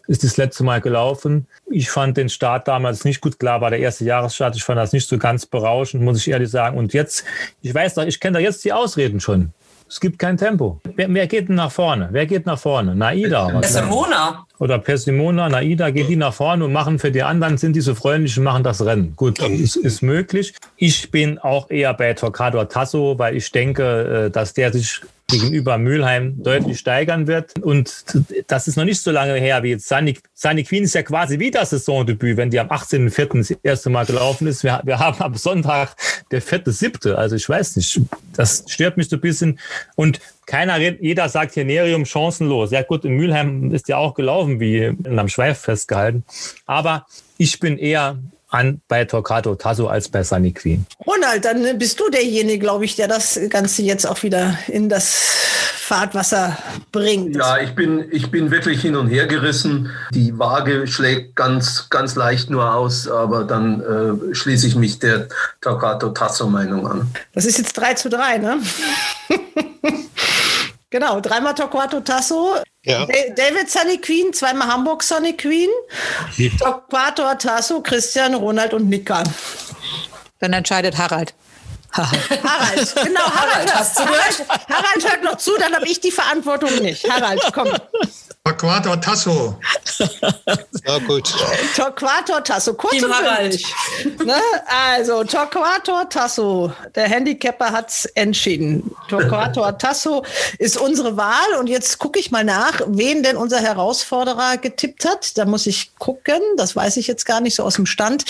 ist das letzte Mal gelaufen. Ich fand den Start damals nicht gut. Klar war der erste Jahresstart. Ich fand das nicht so ganz berauschend, muss ich ehrlich sagen. Und jetzt, ich weiß doch, ich kenne da jetzt die Ausreden schon. Es gibt kein Tempo. Wer, wer, geht denn nach vorne? Wer geht nach vorne? Naida. Persimona. Oder Persimona, Naida, geht die nach vorne und machen für die anderen, sind die so freundlich und machen das Rennen. Gut, ist, ist möglich. Ich bin auch eher bei Torquato Tasso, weil ich denke, äh, dass der sich gegenüber Mülheim deutlich steigern wird. Und das ist noch nicht so lange her wie jetzt. Sunny, Sunny Queen ist ja quasi wieder Saisondebüt, wenn die am 18.04. das erste Mal gelaufen ist. Wir, wir haben am Sonntag der vierte, siebte. Also ich weiß nicht, das stört mich so ein bisschen. Und keiner, jeder sagt hier Nerium chancenlos. Ja gut, in Mülheim ist ja auch gelaufen, wie in einem Schweif festgehalten. Aber ich bin eher an bei Torquato Tasso als bei Sunny Queen. Ronald, dann bist du derjenige, glaube ich, der das Ganze jetzt auch wieder in das Fahrtwasser bringt. Ja, ich bin, ich bin wirklich hin und her gerissen. Die Waage schlägt ganz, ganz leicht nur aus, aber dann äh, schließe ich mich der Torquato Tasso Meinung an. Das ist jetzt 3 zu 3, ne? Genau, dreimal Torquato Tasso. Ja. David Sunny Queen, zweimal Hamburg Sunny Queen. Torquato Tasso, Christian, Ronald und Nika. Dann entscheidet Harald. Harald, genau, Harald, hast du Harald, Harald hört noch zu, dann habe ich die Verantwortung nicht. Harald, komm. Torquato Tasso. Ja, gut. Torquato Tasso, kurz Team und Harald. Ne? Also, Torquato Tasso, der Handicapper hat es entschieden. Torquato Tasso ist unsere Wahl und jetzt gucke ich mal nach, wen denn unser Herausforderer getippt hat. Da muss ich gucken, das weiß ich jetzt gar nicht so aus dem Stand.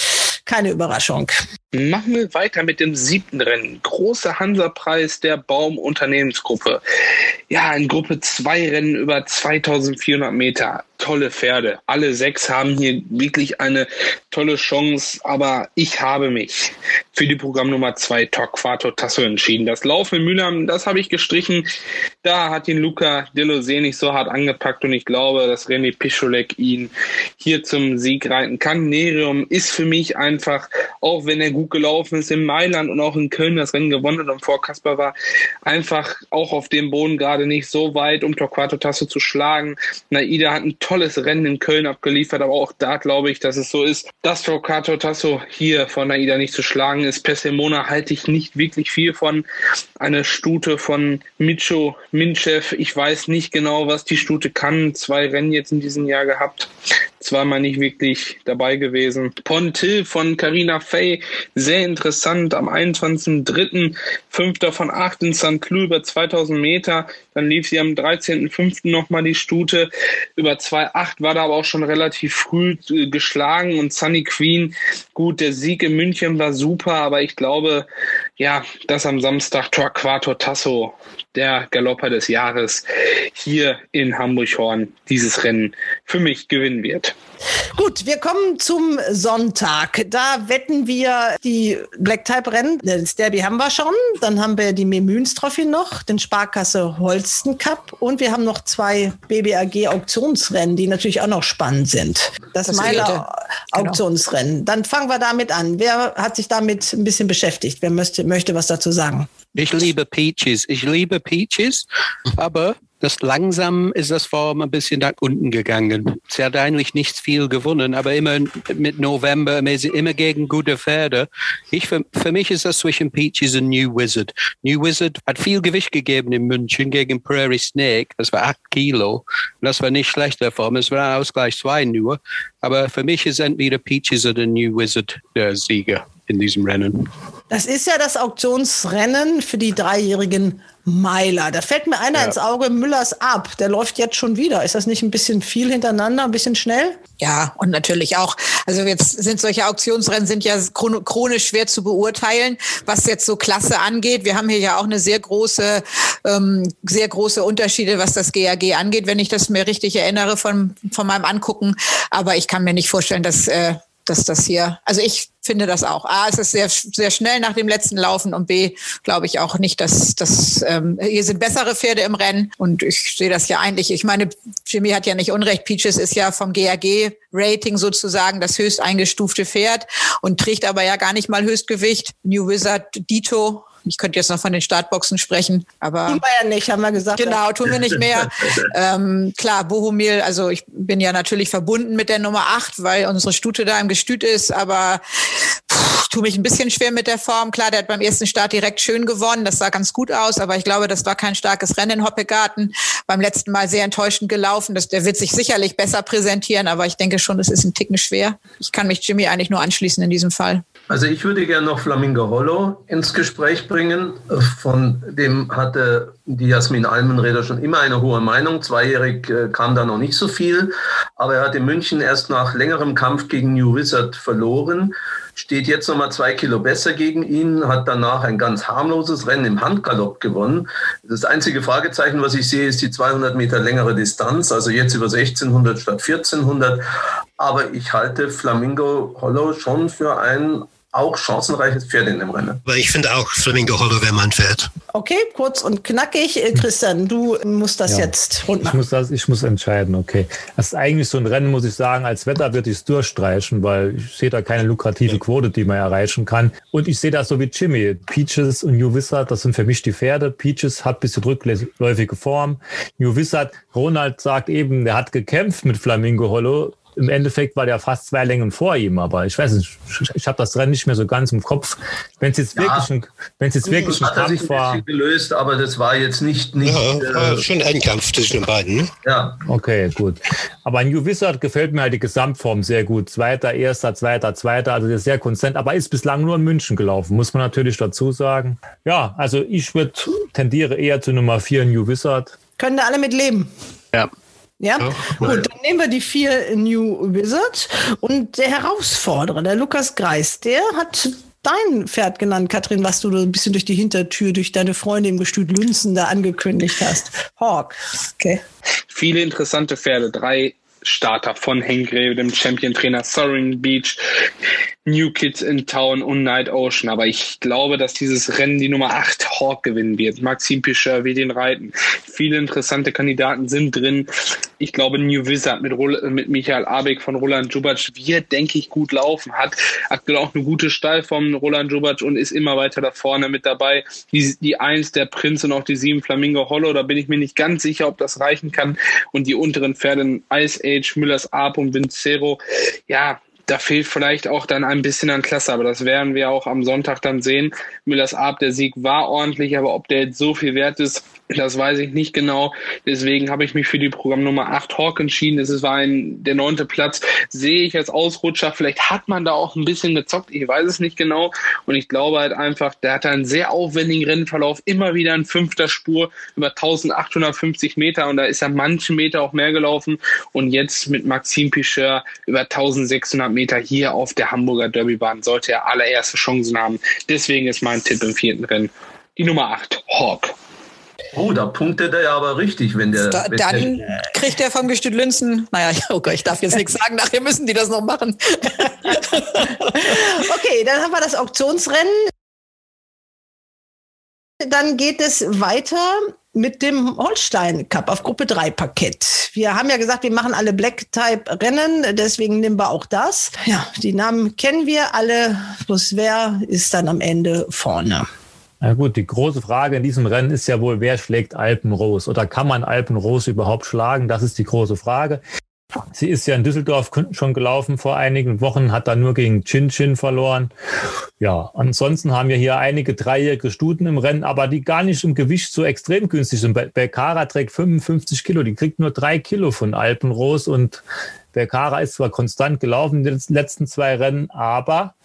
Keine Überraschung. Machen wir weiter mit dem siebten Rennen. Großer Hansa-Preis der Baum-Unternehmensgruppe. Ja, in Gruppe 2 Rennen über 2400 Meter. Tolle Pferde. Alle sechs haben hier wirklich eine tolle Chance, aber ich habe mich für die Programmnummer 2 Torquato Tasso entschieden. Das Laufen in Mülheim, das habe ich gestrichen. Da hat ihn Luca Delosé nicht so hart angepackt und ich glaube, dass René Pischolek ihn hier zum Sieg reiten kann. Nerium ist für mich einfach, auch wenn er gut gelaufen ist in Mailand und auch in Köln das Rennen gewonnen hat und vor Kasper war, einfach auch auf dem Boden gerade nicht so weit, um Torquato Tasso zu schlagen. Naida hat ein tolles Rennen in Köln abgeliefert, aber auch da glaube ich, dass es so ist, dass Torquato Tasso hier von Naida nicht zu schlagen ist. Persemona halte ich nicht wirklich viel von. Eine Stute von Micho Minchev. Ich weiß nicht genau, was die Stute kann. Zwei Rennen jetzt in diesem Jahr gehabt. Zweimal nicht wirklich dabei gewesen. Pontil von Carina Fay. Sehr interessant. Am 21.03. Fünfter von acht in St. Cloud über 2000 Meter. Dann lief sie am 13.05. nochmal die Stute. Über 2,8 war da aber auch schon relativ früh äh, geschlagen. Und Sunny Queen, gut, der Sieg in München war super, aber ich glaube, ja, dass am Samstag Torquato Tasso, der Galopper des Jahres, hier in Hamburg-Horn dieses Rennen für mich gewinnen wird. Gut, wir kommen zum Sonntag. Da wetten wir die Black Type Rennen. Das Derby haben wir schon. Dann haben wir die Memüns Trophy noch, den Sparkasse Holsten Cup und wir haben noch zwei BBAG Auktionsrennen, die natürlich auch noch spannend sind. Das, Das Meiler vierte. Auktionsrennen. Dann fangen wir damit an. Wer hat sich damit ein bisschen beschäftigt? Wer möchte, möchte was dazu sagen? Ich liebe Peaches. Ich liebe Peaches, aber das langsam ist das Form ein bisschen nach unten gegangen. Sie hat eigentlich nicht viel gewonnen, aber immer mit November, immer gegen gute Pferde. Ich, für, für mich ist das zwischen Peaches und New Wizard. New Wizard hat viel Gewicht gegeben in München gegen Prairie Snake. Das war acht Kilo. Und das war nicht schlechter Form. Es war Ausgleich zwei nur. Aber für mich ist entweder Peaches oder New Wizard der Sieger in diesem Rennen. Das ist ja das Auktionsrennen für die dreijährigen Meiler. Da fällt mir einer Ja. ins Auge, Müllers ab. Der läuft jetzt schon wieder. Ist das nicht ein bisschen viel hintereinander, ein bisschen schnell? Ja, und natürlich auch, also jetzt sind solche Auktionsrennen sind ja chron- chronisch schwer zu beurteilen, was jetzt so Klasse angeht. Wir haben hier ja auch eine sehr große, ähm, sehr große Unterschiede, was das GAG angeht, wenn ich das mir richtig erinnere von, von meinem Angucken. Aber ich kann mir nicht vorstellen, dass, äh, dass das hier, also ich finde das auch. A, es ist sehr, sehr schnell nach dem letzten Laufen und B, glaube ich auch nicht, dass, dass ähm, hier sind bessere Pferde im Rennen und ich sehe das ja eigentlich. Ich meine, Jimmy hat ja nicht Unrecht. Peaches ist ja vom GAG-Rating sozusagen das höchst eingestufte Pferd und trägt aber ja gar nicht mal Höchstgewicht. New Wizard Dito. Ich könnte jetzt noch von den Startboxen sprechen, aber. Tun wir ja nicht, haben wir gesagt. Genau, tun wir nicht mehr. ähm, klar, Bohumil, also ich bin ja natürlich verbunden mit der Nummer 8, weil unsere Stute da im Gestüt ist, aber pff, tue mich ein bisschen schwer mit der Form. Klar, der hat beim ersten Start direkt schön gewonnen, das sah ganz gut aus, aber ich glaube, das war kein starkes Rennen in Hoppegarten. Beim letzten Mal sehr enttäuschend gelaufen. Das, der wird sich sicherlich besser präsentieren, aber ich denke schon, es ist ein Ticken schwer. Ich kann mich Jimmy eigentlich nur anschließen in diesem Fall. Also ich würde gerne noch Flamingo Hollow ins Gespräch bringen. Von dem hatte die Jasmin Almenreder schon immer eine hohe Meinung. Zweijährig äh, kam da noch nicht so viel, aber er hat in München erst nach längerem Kampf gegen New Wizard verloren. Steht jetzt nochmal zwei Kilo besser gegen ihn, hat danach ein ganz harmloses Rennen im Handgalopp gewonnen. Das einzige Fragezeichen, was ich sehe, ist die 200 Meter längere Distanz, also jetzt über 1600 statt 1400. Aber ich halte Flamingo Hollow schon für ein auch chancenreiches Pferd in dem Rennen. Aber ich finde auch Flamingo Hollow wäre mein Pferd. Okay, kurz und knackig. Äh, Christian, du musst das Ja. jetzt rund Ich machen. muss, das, ich muss entscheiden, okay. Das ist eigentlich so ein Rennen, muss ich sagen, als Wetter würde ich es durchstreichen, weil ich sehe da keine lukrative Quote, die man erreichen kann. Und ich sehe das so wie Jimmy. Peaches und New Wizard, das sind für mich die Pferde. Peaches hat ein bisschen rückläufige Form. New Wizard, Ronald sagt eben, der hat gekämpft mit Flamingo Hollow. Im Endeffekt war der fast zwei Längen vor ihm, aber ich weiß nicht, ich habe das Rennen nicht mehr so ganz im Kopf. Wenn es jetzt Ja. wirklich ein, wenn es jetzt wirklich ein hat er sich Kampf ein war. gelöst, aber das war jetzt nicht, nicht Ja, war äh, schon ein Kampf zwischen den beiden. Ne? ja. Okay, gut. Aber New Wizard gefällt mir halt die Gesamtform sehr gut. Zweiter, erster, zweiter, zweiter, also der ist sehr konstant, aber ist bislang nur in München gelaufen, muss man natürlich dazu sagen. Ja, also ich würde tendiere eher zu Nummer vier New Wizard. Können da alle mit leben? Ja. Ja, gut, dann nehmen wir die vier New Wizard und der Herausforderer, der Lukas Greis, der hat dein Pferd genannt, Katrin, was du ein bisschen durch die Hintertür, durch deine Freunde im Gestüt Lünzen da angekündigt hast. Hawk. Okay. Viele interessante Pferde. Drei Starter von Hengreve, dem Champion-Trainer Soaring Beach, New Kids in Town und Night Ocean. Aber ich glaube, dass dieses Rennen die Nummer 8 Hawk gewinnen wird. Maxim Pischer wird ihn reiten. Viele interessante Kandidaten sind drin. Ich glaube, New Wizard mit, mit Michael Abeck von Roland Jubac wird, denke ich, gut laufen. Hat aktuell auch eine gute Stallform, Roland Jubac, und ist immer weiter da vorne mit dabei. Die, die Eins, der Prinz und auch die Sieben Flamingo Hollow, da bin ich mir nicht ganz sicher, ob das reichen kann. Und die unteren Pferde Ice Age, Müllers Ab und Vincero, ja, da fehlt vielleicht auch dann ein bisschen an Klasse, aber das werden wir auch am Sonntag dann sehen. Müllers Ab, der Sieg war ordentlich, aber ob der jetzt so viel wert ist, das weiß ich nicht genau. Deswegen habe ich mich für die Programmnummer 8 Hawk entschieden. Es war ein, der neunte Platz. Sehe ich als Ausrutscher. Vielleicht hat man da auch ein bisschen gezockt. Ich weiß es nicht genau. Und ich glaube halt einfach, der hatte einen sehr aufwendigen Rennverlauf. Immer wieder in fünfter Spur über 1850 Meter. Und da ist er manchen Meter auch mehr gelaufen. Und jetzt mit Maxim Picheur über 1600 Meter hier auf der Hamburger Derbybahn sollte er allererste Chancen haben. Deswegen ist mein Tipp im vierten Rennen die Nummer 8, Hawk. Oh, da punktet er ja aber richtig, wenn der. Da, wenn dann der, kriegt er vom Gestüt Lünzen, naja, oh Gott, ich darf jetzt nichts sagen, nachher müssen die das noch machen. okay, dann haben wir das Auktionsrennen. Dann geht es weiter mit dem Holstein Cup auf Gruppe 3 Parkett. Wir haben ja gesagt, wir machen alle Black Type Rennen, deswegen nehmen wir auch das. Ja, die Namen kennen wir alle, bloß wer ist dann am Ende vorne? Na gut, die große Frage in diesem Rennen ist ja wohl, wer schlägt Alpenrose oder kann man Alpenrose überhaupt schlagen? Das ist die große Frage. Sie ist ja in Düsseldorf schon gelaufen vor einigen Wochen, hat dann nur gegen Chin Chin verloren. Ja, ansonsten haben wir hier einige dreijährige Stuten im Rennen, aber die gar nicht im Gewicht so extrem günstig sind. Becara trägt 55 Kilo, die kriegt nur drei Kilo von Alpenros und Becara ist zwar konstant gelaufen in den letzten zwei Rennen, aber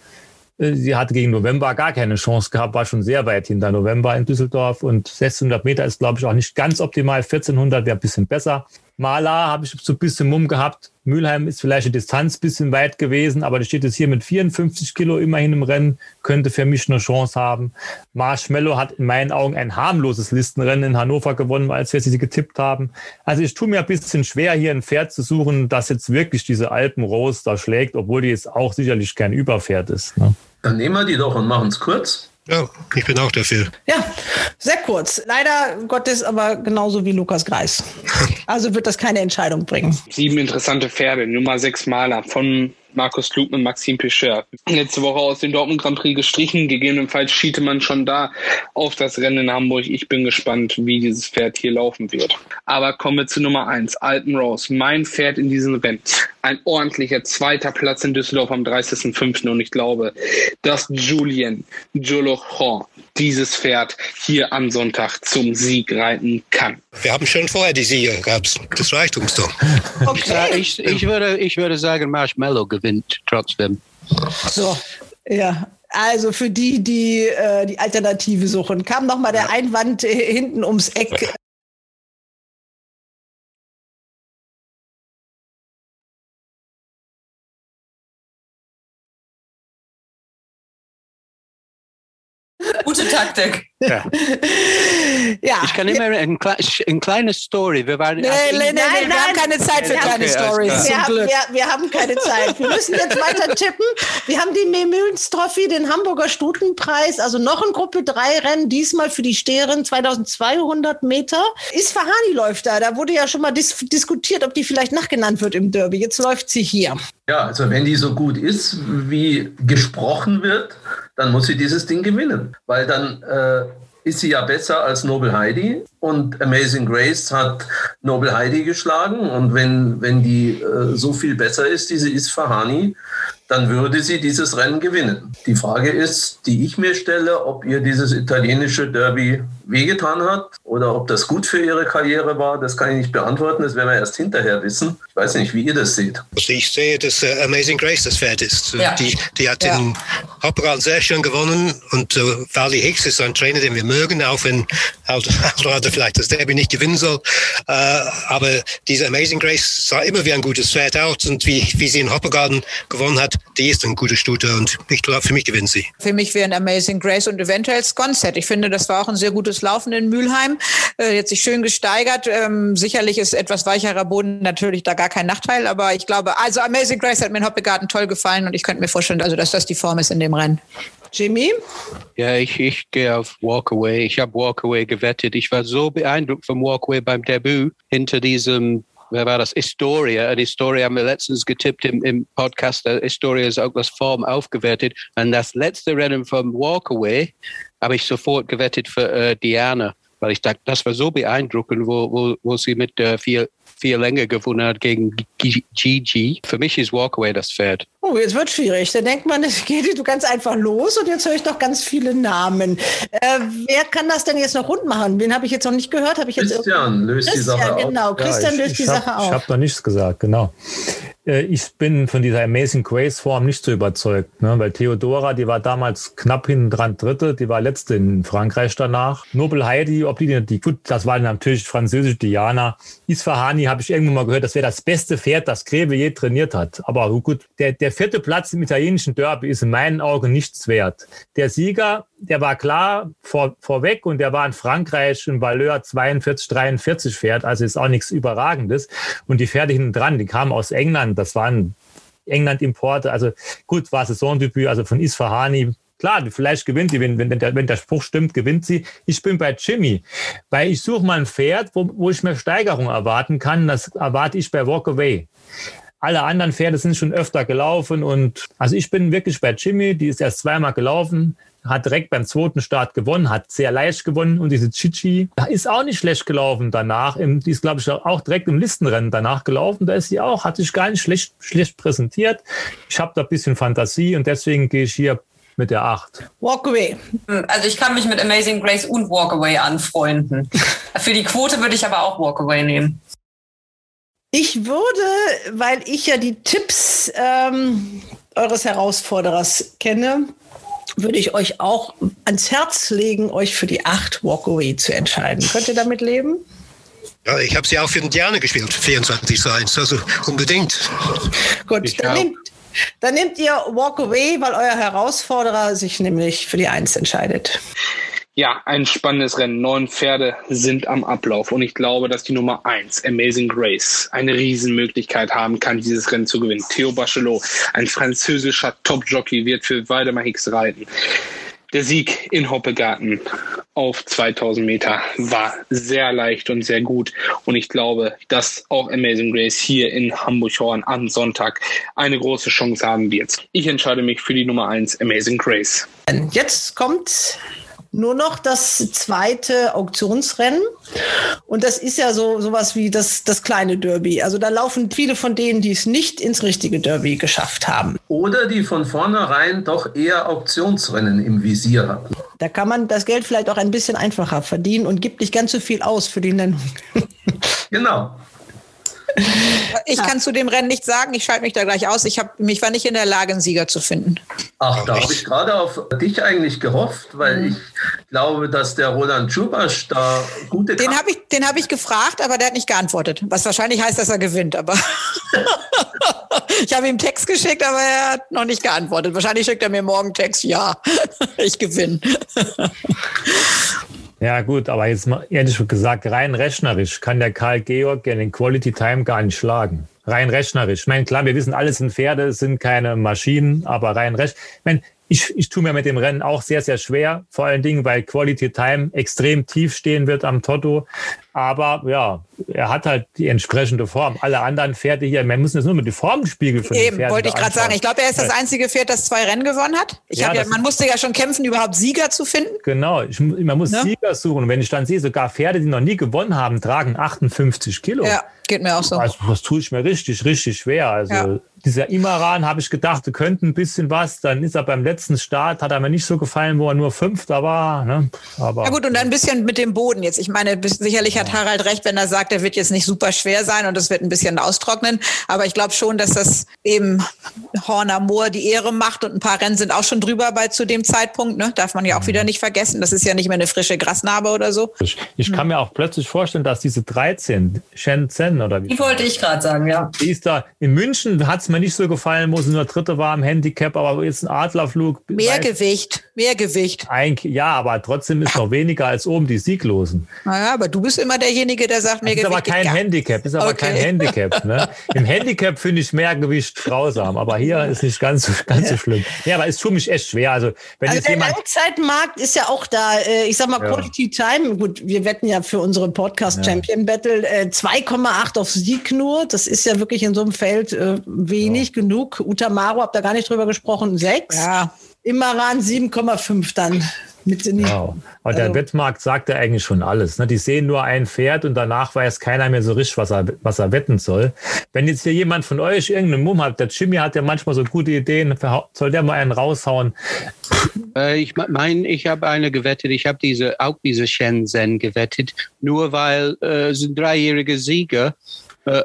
sie hatte gegen November gar keine Chance gehabt, war schon sehr weit hinter November in Düsseldorf und 1600 Meter ist, glaube ich, auch nicht ganz optimal. 1400 wäre ein bisschen besser. Maler habe ich so ein bisschen Mumm gehabt. Mülheim ist vielleicht die Distanz ein bisschen weit gewesen, aber die steht jetzt hier mit 54 Kilo immerhin im Rennen, könnte für mich eine Chance haben. Marshmallow hat in meinen Augen ein harmloses Listenrennen in Hannover gewonnen, als wir sie getippt haben. Also ich tue mir ein bisschen schwer, hier ein Pferd zu suchen, das jetzt wirklich diese Alpenrose da schlägt, obwohl die jetzt auch sicherlich kein Überpferd ist. Ne? Dann nehmen wir die doch und machen es kurz. Ja, ich bin auch dafür. Ja, sehr kurz. Leider Gottes aber genauso wie Lukas Greis. Also wird das keine Entscheidung bringen. Sieben interessante Pferde, Nummer sechs Maler von Markus Klug und Maxim Picheur. Letzte Woche aus dem Dortmund Grand Prix gestrichen. Gegebenenfalls schiete man schon da auf das Rennen in Hamburg. Ich bin gespannt, wie dieses Pferd hier laufen wird. Aber kommen wir zu Nummer eins, Alpen Rose. Mein Pferd in diesem Rennen. Ein ordentlicher zweiter Platz in Düsseldorf am 30.05. Und ich glaube, dass Julien Jolochon dieses Pferd hier am Sonntag zum Sieg reiten kann. Wir haben schon vorher die Sieger gehabt. Das reicht uns doch. Okay. Ich, ich, würde, ich würde sagen, Marshmallow gewinnt trotzdem. So, ja. Also für die, die äh, die Alternative suchen, kam noch mal der Einwand äh, hinten ums Eck. Gute Taktik. Ja. ja. Ich kann immer ein, ein kleine Story. Wir waren Nee, nee, nee, nein, wir haben keine Zeit für Okay, kleine alles Stories. Wir haben, wir, wir haben keine Zeit. Wir müssen jetzt weiter tippen. Wir haben die Trophy, den Hamburger Stutenpreis, also noch ein Gruppe 3 Rennen, diesmal für die Stehren 2200 Meter. Isfahani läuft da. Da wurde ja schon mal dis diskutiert, ob die vielleicht nachgenannt wird im Derby. Jetzt läuft sie hier. Ja, also wenn die so gut ist, wie gesprochen wird, dann muss sie dieses Ding gewinnen. Weil dann äh, ist sie ja besser als Noble Heidi und Amazing Grace hat Noble Heidi geschlagen. Und wenn, wenn die äh, so viel besser ist, diese Isfahani, dann würde sie dieses Rennen gewinnen. Die Frage ist, die ich mir stelle, ob ihr dieses italienische Derby wehgetan hat oder ob das gut für ihre Karriere war, das kann ich nicht beantworten. Das werden wir erst hinterher wissen. Ich weiß nicht, wie ihr das seht. Also ich sehe, dass äh, Amazing Grace das Pferd ist. Ja. Die, die hat Ja. den Hauptrad sehr schön gewonnen und äh, Wally Hicks ist ein Trainer, den wir mögen, auch wenn Eldorado vielleicht das Derby nicht gewinnen soll. Äh, aber diese Amazing Grace sah immer wie ein gutes Pferd aus und wie, wie sie in Hoppegarden gewonnen hat, die ist ein guter Stute und ich glaube, für mich gewinnt sie. Für mich wären Amazing Grace und eventuell Sconset. Ich finde, das war auch ein sehr gutes Laufen in Mülheim. Äh, jetzt sich schön gesteigert. Ähm, sicherlich ist etwas weicherer Boden natürlich da gar kein Nachteil, aber ich glaube, also Amazing Grace hat mir in Hoppegarten toll gefallen und ich könnte mir vorstellen, also dass das die Form ist in dem Rennen. Jimmy? Ja, ich, ich gehe auf Walkaway. Ich habe Walkaway gewettet. Ich war so beeindruckt vom Walkaway beim Debüt hinter diesem wer war das? Historia. Und Historia haben wir letztens getippt im, im Podcast. Historia ist auch das Form aufgewertet. Und das letzte Rennen vom Walkaway habe ich sofort gewettet für äh, Diana, weil ich dachte, das war so beeindruckend, wo, wo, wo sie mit äh, vier, vier Länge gewonnen hat gegen Gigi. Für mich ist Walkaway das Pferd. Oh, jetzt wird schwierig. Da denkt man, es geht du ganz einfach los und jetzt höre ich noch ganz viele Namen. Äh, wer kann das denn jetzt noch rund machen? Wen habe ich jetzt noch nicht gehört? Ich jetzt Christian löst Christian, die Sache auf. genau. Christian Ja, ich- löst die ich hab- Sache auf. Ich habe noch nichts gesagt, genau. Äh, Ich bin von dieser Amazing Grace Form nicht so überzeugt, ne? weil Theodora, die war damals knapp hinten dran Dritte, die war Letzte in Frankreich danach. Nobel Heidi, ob die, die gut, das war natürlich französische Diana. Isfahani habe ich irgendwo mal gehört, das wäre das beste Pferd, das Greve je trainiert hat. Aber gut, der, der vierte Platz im italienischen Derby ist in meinen Augen nichts wert. Der Sieger, der war klar vor, vorweg und der war in Frankreich ein Valeur 42, 43 Pferd, also ist auch nichts Überragendes. Und die Pferde hinten dran, die kamen aus England, das waren England-Importe, also gut, war Saisondebüt, also von Isfahani. Klar, vielleicht gewinnt sie, wenn, wenn, der, wenn der Spruch stimmt, gewinnt sie. Ich bin bei Jimmy, weil ich suche mal ein Pferd, wo, wo ich mehr Steigerung erwarten kann. Das erwarte ich bei Walk Away. Alle anderen Pferde sind schon öfter gelaufen und also ich bin wirklich bei Jimmy, die ist erst zweimal gelaufen, hat direkt beim zweiten Start gewonnen, hat sehr leicht gewonnen und diese Chichi ist auch nicht schlecht gelaufen danach. Im, die ist, glaube ich, auch direkt im Listenrennen danach gelaufen. Da ist sie auch, hat sich gar nicht schlecht, schlecht präsentiert. Ich habe da ein bisschen Fantasie und deswegen gehe ich hier mit der 8. Walkaway. Also ich kann mich mit Amazing Grace und Walkaway anfreunden. Für die Quote würde ich aber auch Walkaway nehmen. Ich würde, weil ich ja die Tipps ähm, eures Herausforderers kenne, würde ich euch auch ans Herz legen, euch für die 8 Walkaway zu entscheiden. Könnt ihr damit leben? Ja, ich habe sie auch für den Diana gespielt, 24 zu 1, also unbedingt. Gut, dann nehmt, dann nehmt ihr Walkaway, weil euer Herausforderer sich nämlich für die 1 entscheidet. Ja, ein spannendes Rennen. Neun Pferde sind am Ablauf und ich glaube, dass die Nummer eins, Amazing Grace, eine Riesenmöglichkeit haben kann, dieses Rennen zu gewinnen. Theo Bachelot, ein französischer Top-Jockey, wird für Waldemar Hicks reiten. Der Sieg in Hoppegarten auf 2000 Meter war sehr leicht und sehr gut. Und ich glaube, dass auch Amazing Grace hier in Hamburg-Horn am Sonntag eine große Chance haben wird. Ich entscheide mich für die Nummer eins, Amazing Grace. Jetzt kommt nur noch das zweite Auktionsrennen. Und das ist ja so sowas wie das, das kleine Derby. Also da laufen viele von denen, die es nicht ins richtige Derby geschafft haben. Oder die von vornherein doch eher Auktionsrennen im Visier hatten. Da kann man das Geld vielleicht auch ein bisschen einfacher verdienen und gibt nicht ganz so viel aus für die Nennung. Genau. Ich kann zu dem Rennen nichts sagen. Ich schalte mich da gleich aus. Ich hab, mich war nicht in der Lage, einen Sieger zu finden. Ach, da habe ich gerade auf dich eigentlich gehofft, weil Mhm. ich glaube, dass der Roland Schubasch da gute Den habe ich, den hab ich gefragt, aber der hat nicht geantwortet. Was wahrscheinlich heißt, dass er gewinnt. Aber ich habe ihm Text geschickt, aber er hat noch nicht geantwortet. Wahrscheinlich schickt er mir morgen Text. Ja, ich gewinne. Ja, gut, aber jetzt mal ehrlich gesagt, rein rechnerisch kann der Karl Georg ja den Quality Time gar nicht schlagen. Rein rechnerisch. Ich meine, klar, wir wissen, alles sind Pferde, sind keine Maschinen, aber rein recht. Ich meine, ich, ich tue mir mit dem Rennen auch sehr, sehr schwer. Vor allen Dingen, weil Quality Time extrem tief stehen wird am Toto. Aber ja, er hat halt die entsprechende Form. Alle anderen Pferde hier, man muss jetzt nur mit die Formspiegel von Eben, wollte ich gerade sagen. Ich glaube, er ist das einzige Pferd, das zwei Rennen gewonnen hat. Ich Ja, ja, man musste ja schon kämpfen, überhaupt Sieger zu finden. Genau, ich, man muss Ne? Sieger suchen. Und wenn ich dann sehe, sogar Pferde, die noch nie gewonnen haben, tragen 58 Kilo. Ja, geht mir auch so. Also, das tue ich mir richtig, richtig schwer. Also Ja. dieser Imaran habe ich gedacht, er könnte ein bisschen was. Dann ist er beim letzten Start, hat er mir nicht so gefallen, wo er nur Fünfter war. Ne? Aber Ja gut, und ein bisschen mit dem Boden jetzt. Ich meine, sicherlich hat Harald recht, wenn er sagt, er wird jetzt nicht super schwer sein und es wird ein bisschen austrocknen. Aber ich glaube schon, dass das eben Horner Moor die Ehre macht und ein paar Rennen sind auch schon drüber bei zu dem Zeitpunkt. Ne? Darf man ja auch wieder nicht vergessen. Das ist ja nicht mehr eine frische Grasnarbe oder so. ich, ich kann mir auch plötzlich vorstellen, dass diese 13, Shenzhen oder wie, Die wollte ich gerade sagen, ja. die ist da, in München hat es mir nicht so gefallen, wo sie nur Dritte war im Handicap, aber jetzt ein Adlerflug. Mehr Gewicht, mehr Gewicht. Eigentlich, ja, aber trotzdem ist noch weniger als oben die Sieglosen. Naja, aber du bist immer derjenige, der sagt, mehr Das ist aber kein ja. Handicap, ist aber Okay. kein Handicap. Ne? Im Handicap finde ich mehr Gewicht grausam, aber hier ist nicht ganz, so- ganz so schlimm. Ja, aber es tut mich echt schwer. Also, wenn Also jetzt der jemand. Langzeitmarkt ist ja auch da. Äh, Ich sag mal, Ja. Quality Time. Gut, wir wetten ja für unsere Podcast Ja. Champion Battle äh, 2,8 auf Sieg nur. Das ist ja wirklich in so einem Feld äh, wenig genug. Utamaro, habt ihr gar nicht drüber gesprochen, 6. Ja. Immeran 7,5 dann. Mit in die, Wow. Aber der Also- Wettmarkt sagt ja eigentlich schon alles. Ne? Die sehen nur ein Pferd und danach weiß keiner mehr so richtig, was er, was er wetten soll. Wenn jetzt hier jemand von euch irgendeinen Mumm hat, der Jimmy hat ja manchmal so gute Ideen, soll der mal einen raushauen? Äh, ich meine, ich habe eine gewettet. Ich habe diese, auch diese Shenzhen gewettet, nur weil äh, so ein dreijähriger Sieger äh,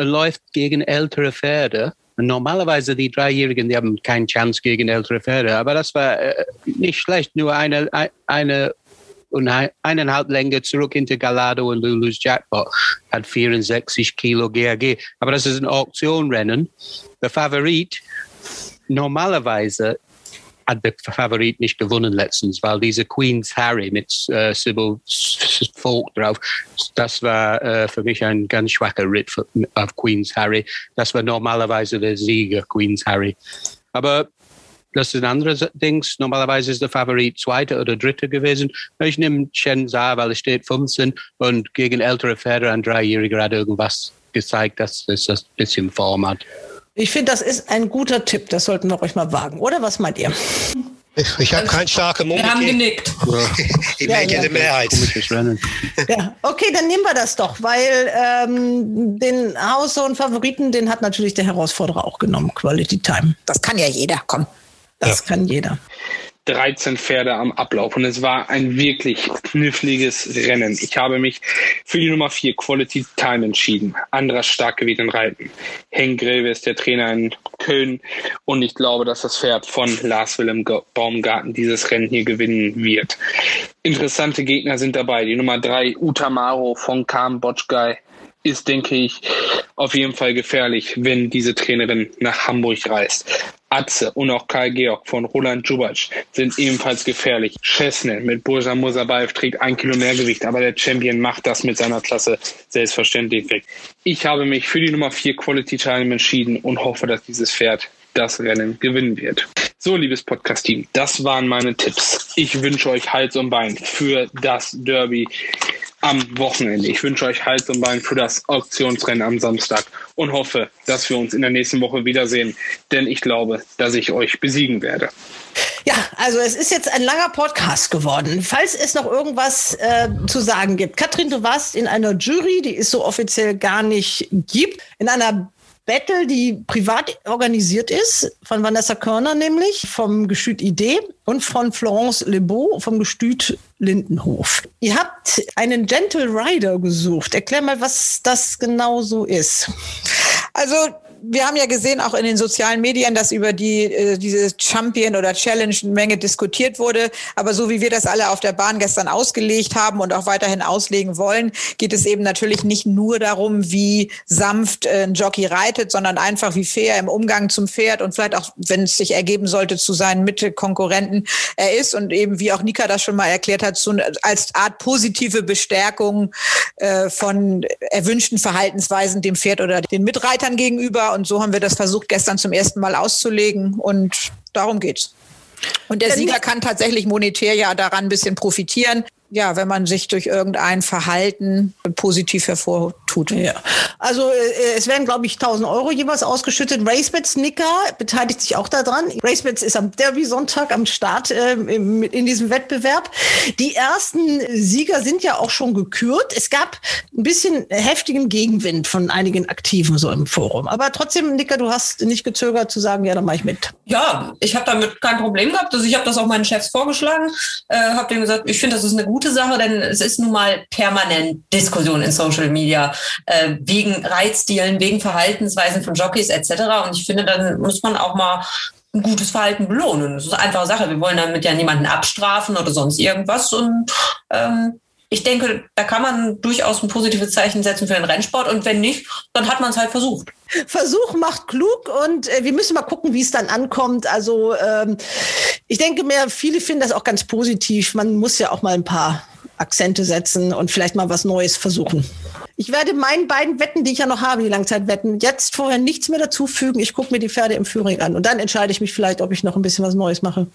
läuft gegen ältere Pferde. Normalerweise die Dreijährigen, die haben keine Chance gegen ältere Pferde. Aber das war äh, nicht schlecht. Nur eine, ein- eine und ein- eineinhalb Länge zurück hinter Galado und Lulu's Jackpot hat 64 Kilo GRG. Aber das ist ein Auktionrennen. Der Favorit normalerweise hat der Favorit nicht gewonnen letztens, weil diese Queen's Harry mit äh, Sybil Falk drauf, das war äh, für mich ein ganz schwacher Ritt für, auf Queen's Harry. Das war normalerweise der Sieger, Queen's Harry. Aber das ist ein anderes Ding. Normalerweise ist der Favorit Zweiter oder Dritter gewesen. Ich nehme Shenzhen, weil es steht 15 und gegen ältere Pferde, ein Dreijähriger hat irgendwas gezeigt, dass es das bisschen Form hat. Ich finde, das ist ein guter Tipp. Das sollten wir euch mal wagen. Oder was meint ihr? Ich, ich habe keinen starken Mumm. Wir haben genickt. Ich Ja, denke, ja. die Mehrheit. Ja, okay, dann nehmen wir das doch, weil ähm, den Haussohn Favoriten, den hat natürlich der Herausforderer auch genommen, Quality Time. Das kann ja jeder, komm. Das kann jeder. 13 Pferde am Ablauf und es war ein wirklich kniffliges Rennen. Ich habe mich für die Nummer 4 Quality Time entschieden. Anderer Starkgewicht in Reiten. Henk Greve ist der Trainer in Köln und ich glaube, dass das Pferd von Lars Willem Baumgarten dieses Rennen hier gewinnen wird. Interessante Gegner sind dabei. Die Nummer 3 Utamaro von Kam Botschgei ist, denke ich, auf jeden Fall gefährlich, wenn diese Trainerin nach Hamburg reist. Atze und auch Karl Georg von Roland Jubac sind ebenfalls gefährlich. Chesne mit Bursa Musabayev trägt ein Kilo mehr Gewicht, aber der Champion macht das mit seiner Klasse selbstverständlich weg. Ich habe mich für die Nummer 4 Quality Time entschieden und hoffe, dass dieses Pferd das Rennen gewinnen wird. So, liebes Podcast-Team, das waren meine Tipps. Ich wünsche euch Hals und Bein für das Derby am Wochenende. Ich wünsche euch Hals und Bein für das Auktionsrennen am Samstag und hoffe, dass wir uns in der nächsten Woche wiedersehen, denn ich glaube, dass ich euch besiegen werde. Ja, also es ist jetzt ein langer Podcast geworden. Falls es noch irgendwas äh, zu sagen gibt. Katrin, du warst in einer Jury, die es so offiziell gar nicht gibt, in einer Battle, die privat organisiert ist, von Vanessa Körner nämlich, vom Gestüt Idee und von Florence Lebeau vom Gestüt Lindenhof. Ihr habt einen Gentle Rider gesucht. Erklär mal, was das genau so ist. Also wir haben ja gesehen, auch in den sozialen Medien, dass über die, äh, diese Champion oder Challenge eine Menge diskutiert wurde. Aber so wie wir das alle auf der Bahn gestern ausgelegt haben und auch weiterhin auslegen wollen, geht es eben natürlich nicht nur darum, wie sanft äh, ein Jockey reitet, sondern einfach wie fair im Umgang zum Pferd und vielleicht auch, wenn es sich ergeben sollte, zu seinen Mitkonkurrenten er ist und eben, wie auch Nika das schon mal erklärt hat, so als Art positive Bestärkung äh, von erwünschten Verhaltensweisen dem Pferd oder den Mitreitern gegenüber. Und so haben wir das versucht, gestern zum ersten Mal auszulegen. Und darum geht's. Und der Sieger kann tatsächlich monetär ja daran ein bisschen profitieren. Ja, wenn man sich durch irgendein Verhalten positiv hervortut. Ja. Also äh, es werden, glaube ich, 1000 Euro jeweils ausgeschüttet. Racebets Nicker beteiligt sich auch daran. Racebets ist am Derby-Sonntag am Start äh, im, in diesem Wettbewerb. Die ersten Sieger sind ja auch schon gekürt. Es gab ein bisschen heftigen Gegenwind von einigen Aktiven so im Forum. Aber trotzdem, Nicker, du hast nicht gezögert zu sagen, ja, dann mache ich mit. Ja, ich habe damit kein Problem gehabt. Also ich habe das auch meinen Chefs vorgeschlagen, äh, habe denen gesagt, ich finde, das ist eine gute Sache, denn es ist nun mal permanent Diskussion in Social Media äh, wegen Reitstilen, wegen Verhaltensweisen von Jockeys etc. Und ich finde, dann muss man auch mal ein gutes Verhalten belohnen. Das ist eine einfache Sache. Wir wollen damit ja niemanden abstrafen oder sonst irgendwas. Und ähm, ich denke, da kann man durchaus ein positives Zeichen setzen für den Rennsport und wenn nicht, dann hat man es halt versucht. Versuch macht klug und äh, wir müssen mal gucken, wie es dann ankommt. Also ähm, ich denke mir, viele finden das auch ganz positiv. Man muss ja auch mal ein paar Akzente setzen und vielleicht mal was Neues versuchen. Ich werde meinen beiden Wetten, die ich ja noch habe, die Langzeitwetten, jetzt vorher nichts mehr dazufügen. Ich gucke mir die Pferde im Führing an und dann entscheide ich mich vielleicht, ob ich noch ein bisschen was Neues mache.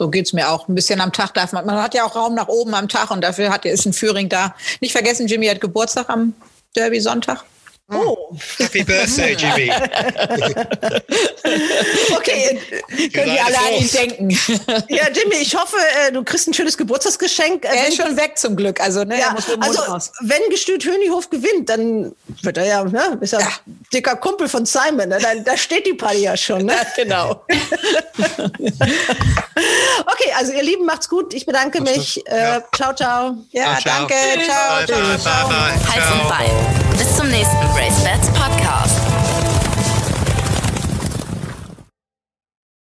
So geht's mir auch. Ein bisschen am Tag darf man. Man hat ja auch Raum nach oben am Tag und dafür hat, ist ein Führing da. Nicht vergessen, Jimmy hat Geburtstag am Derby Sonntag. Oh. Happy Birthday, Jimmy. okay, könnt ihr alle an ihn denken. Ja, Jimmy, ich hoffe, äh, du kriegst ein schönes Geburtstagsgeschenk. Er ist schon weg zum Glück. Also, ne, er ja, also raus. wenn Gestüt Hönihof gewinnt, dann wird er ja, ne, ist ja, dicker Kumpel von Simon. Ne? Da, da steht die Party ja schon. Ne? genau. okay, also ihr Lieben, macht's gut. Ich bedanke mich. Äh, ciao, ciao. Ja, Ciao, ciao. danke. Bye, Ciao. bye, bye, bye. Hals und Bein. Bis zum nächsten Race Bets podcast.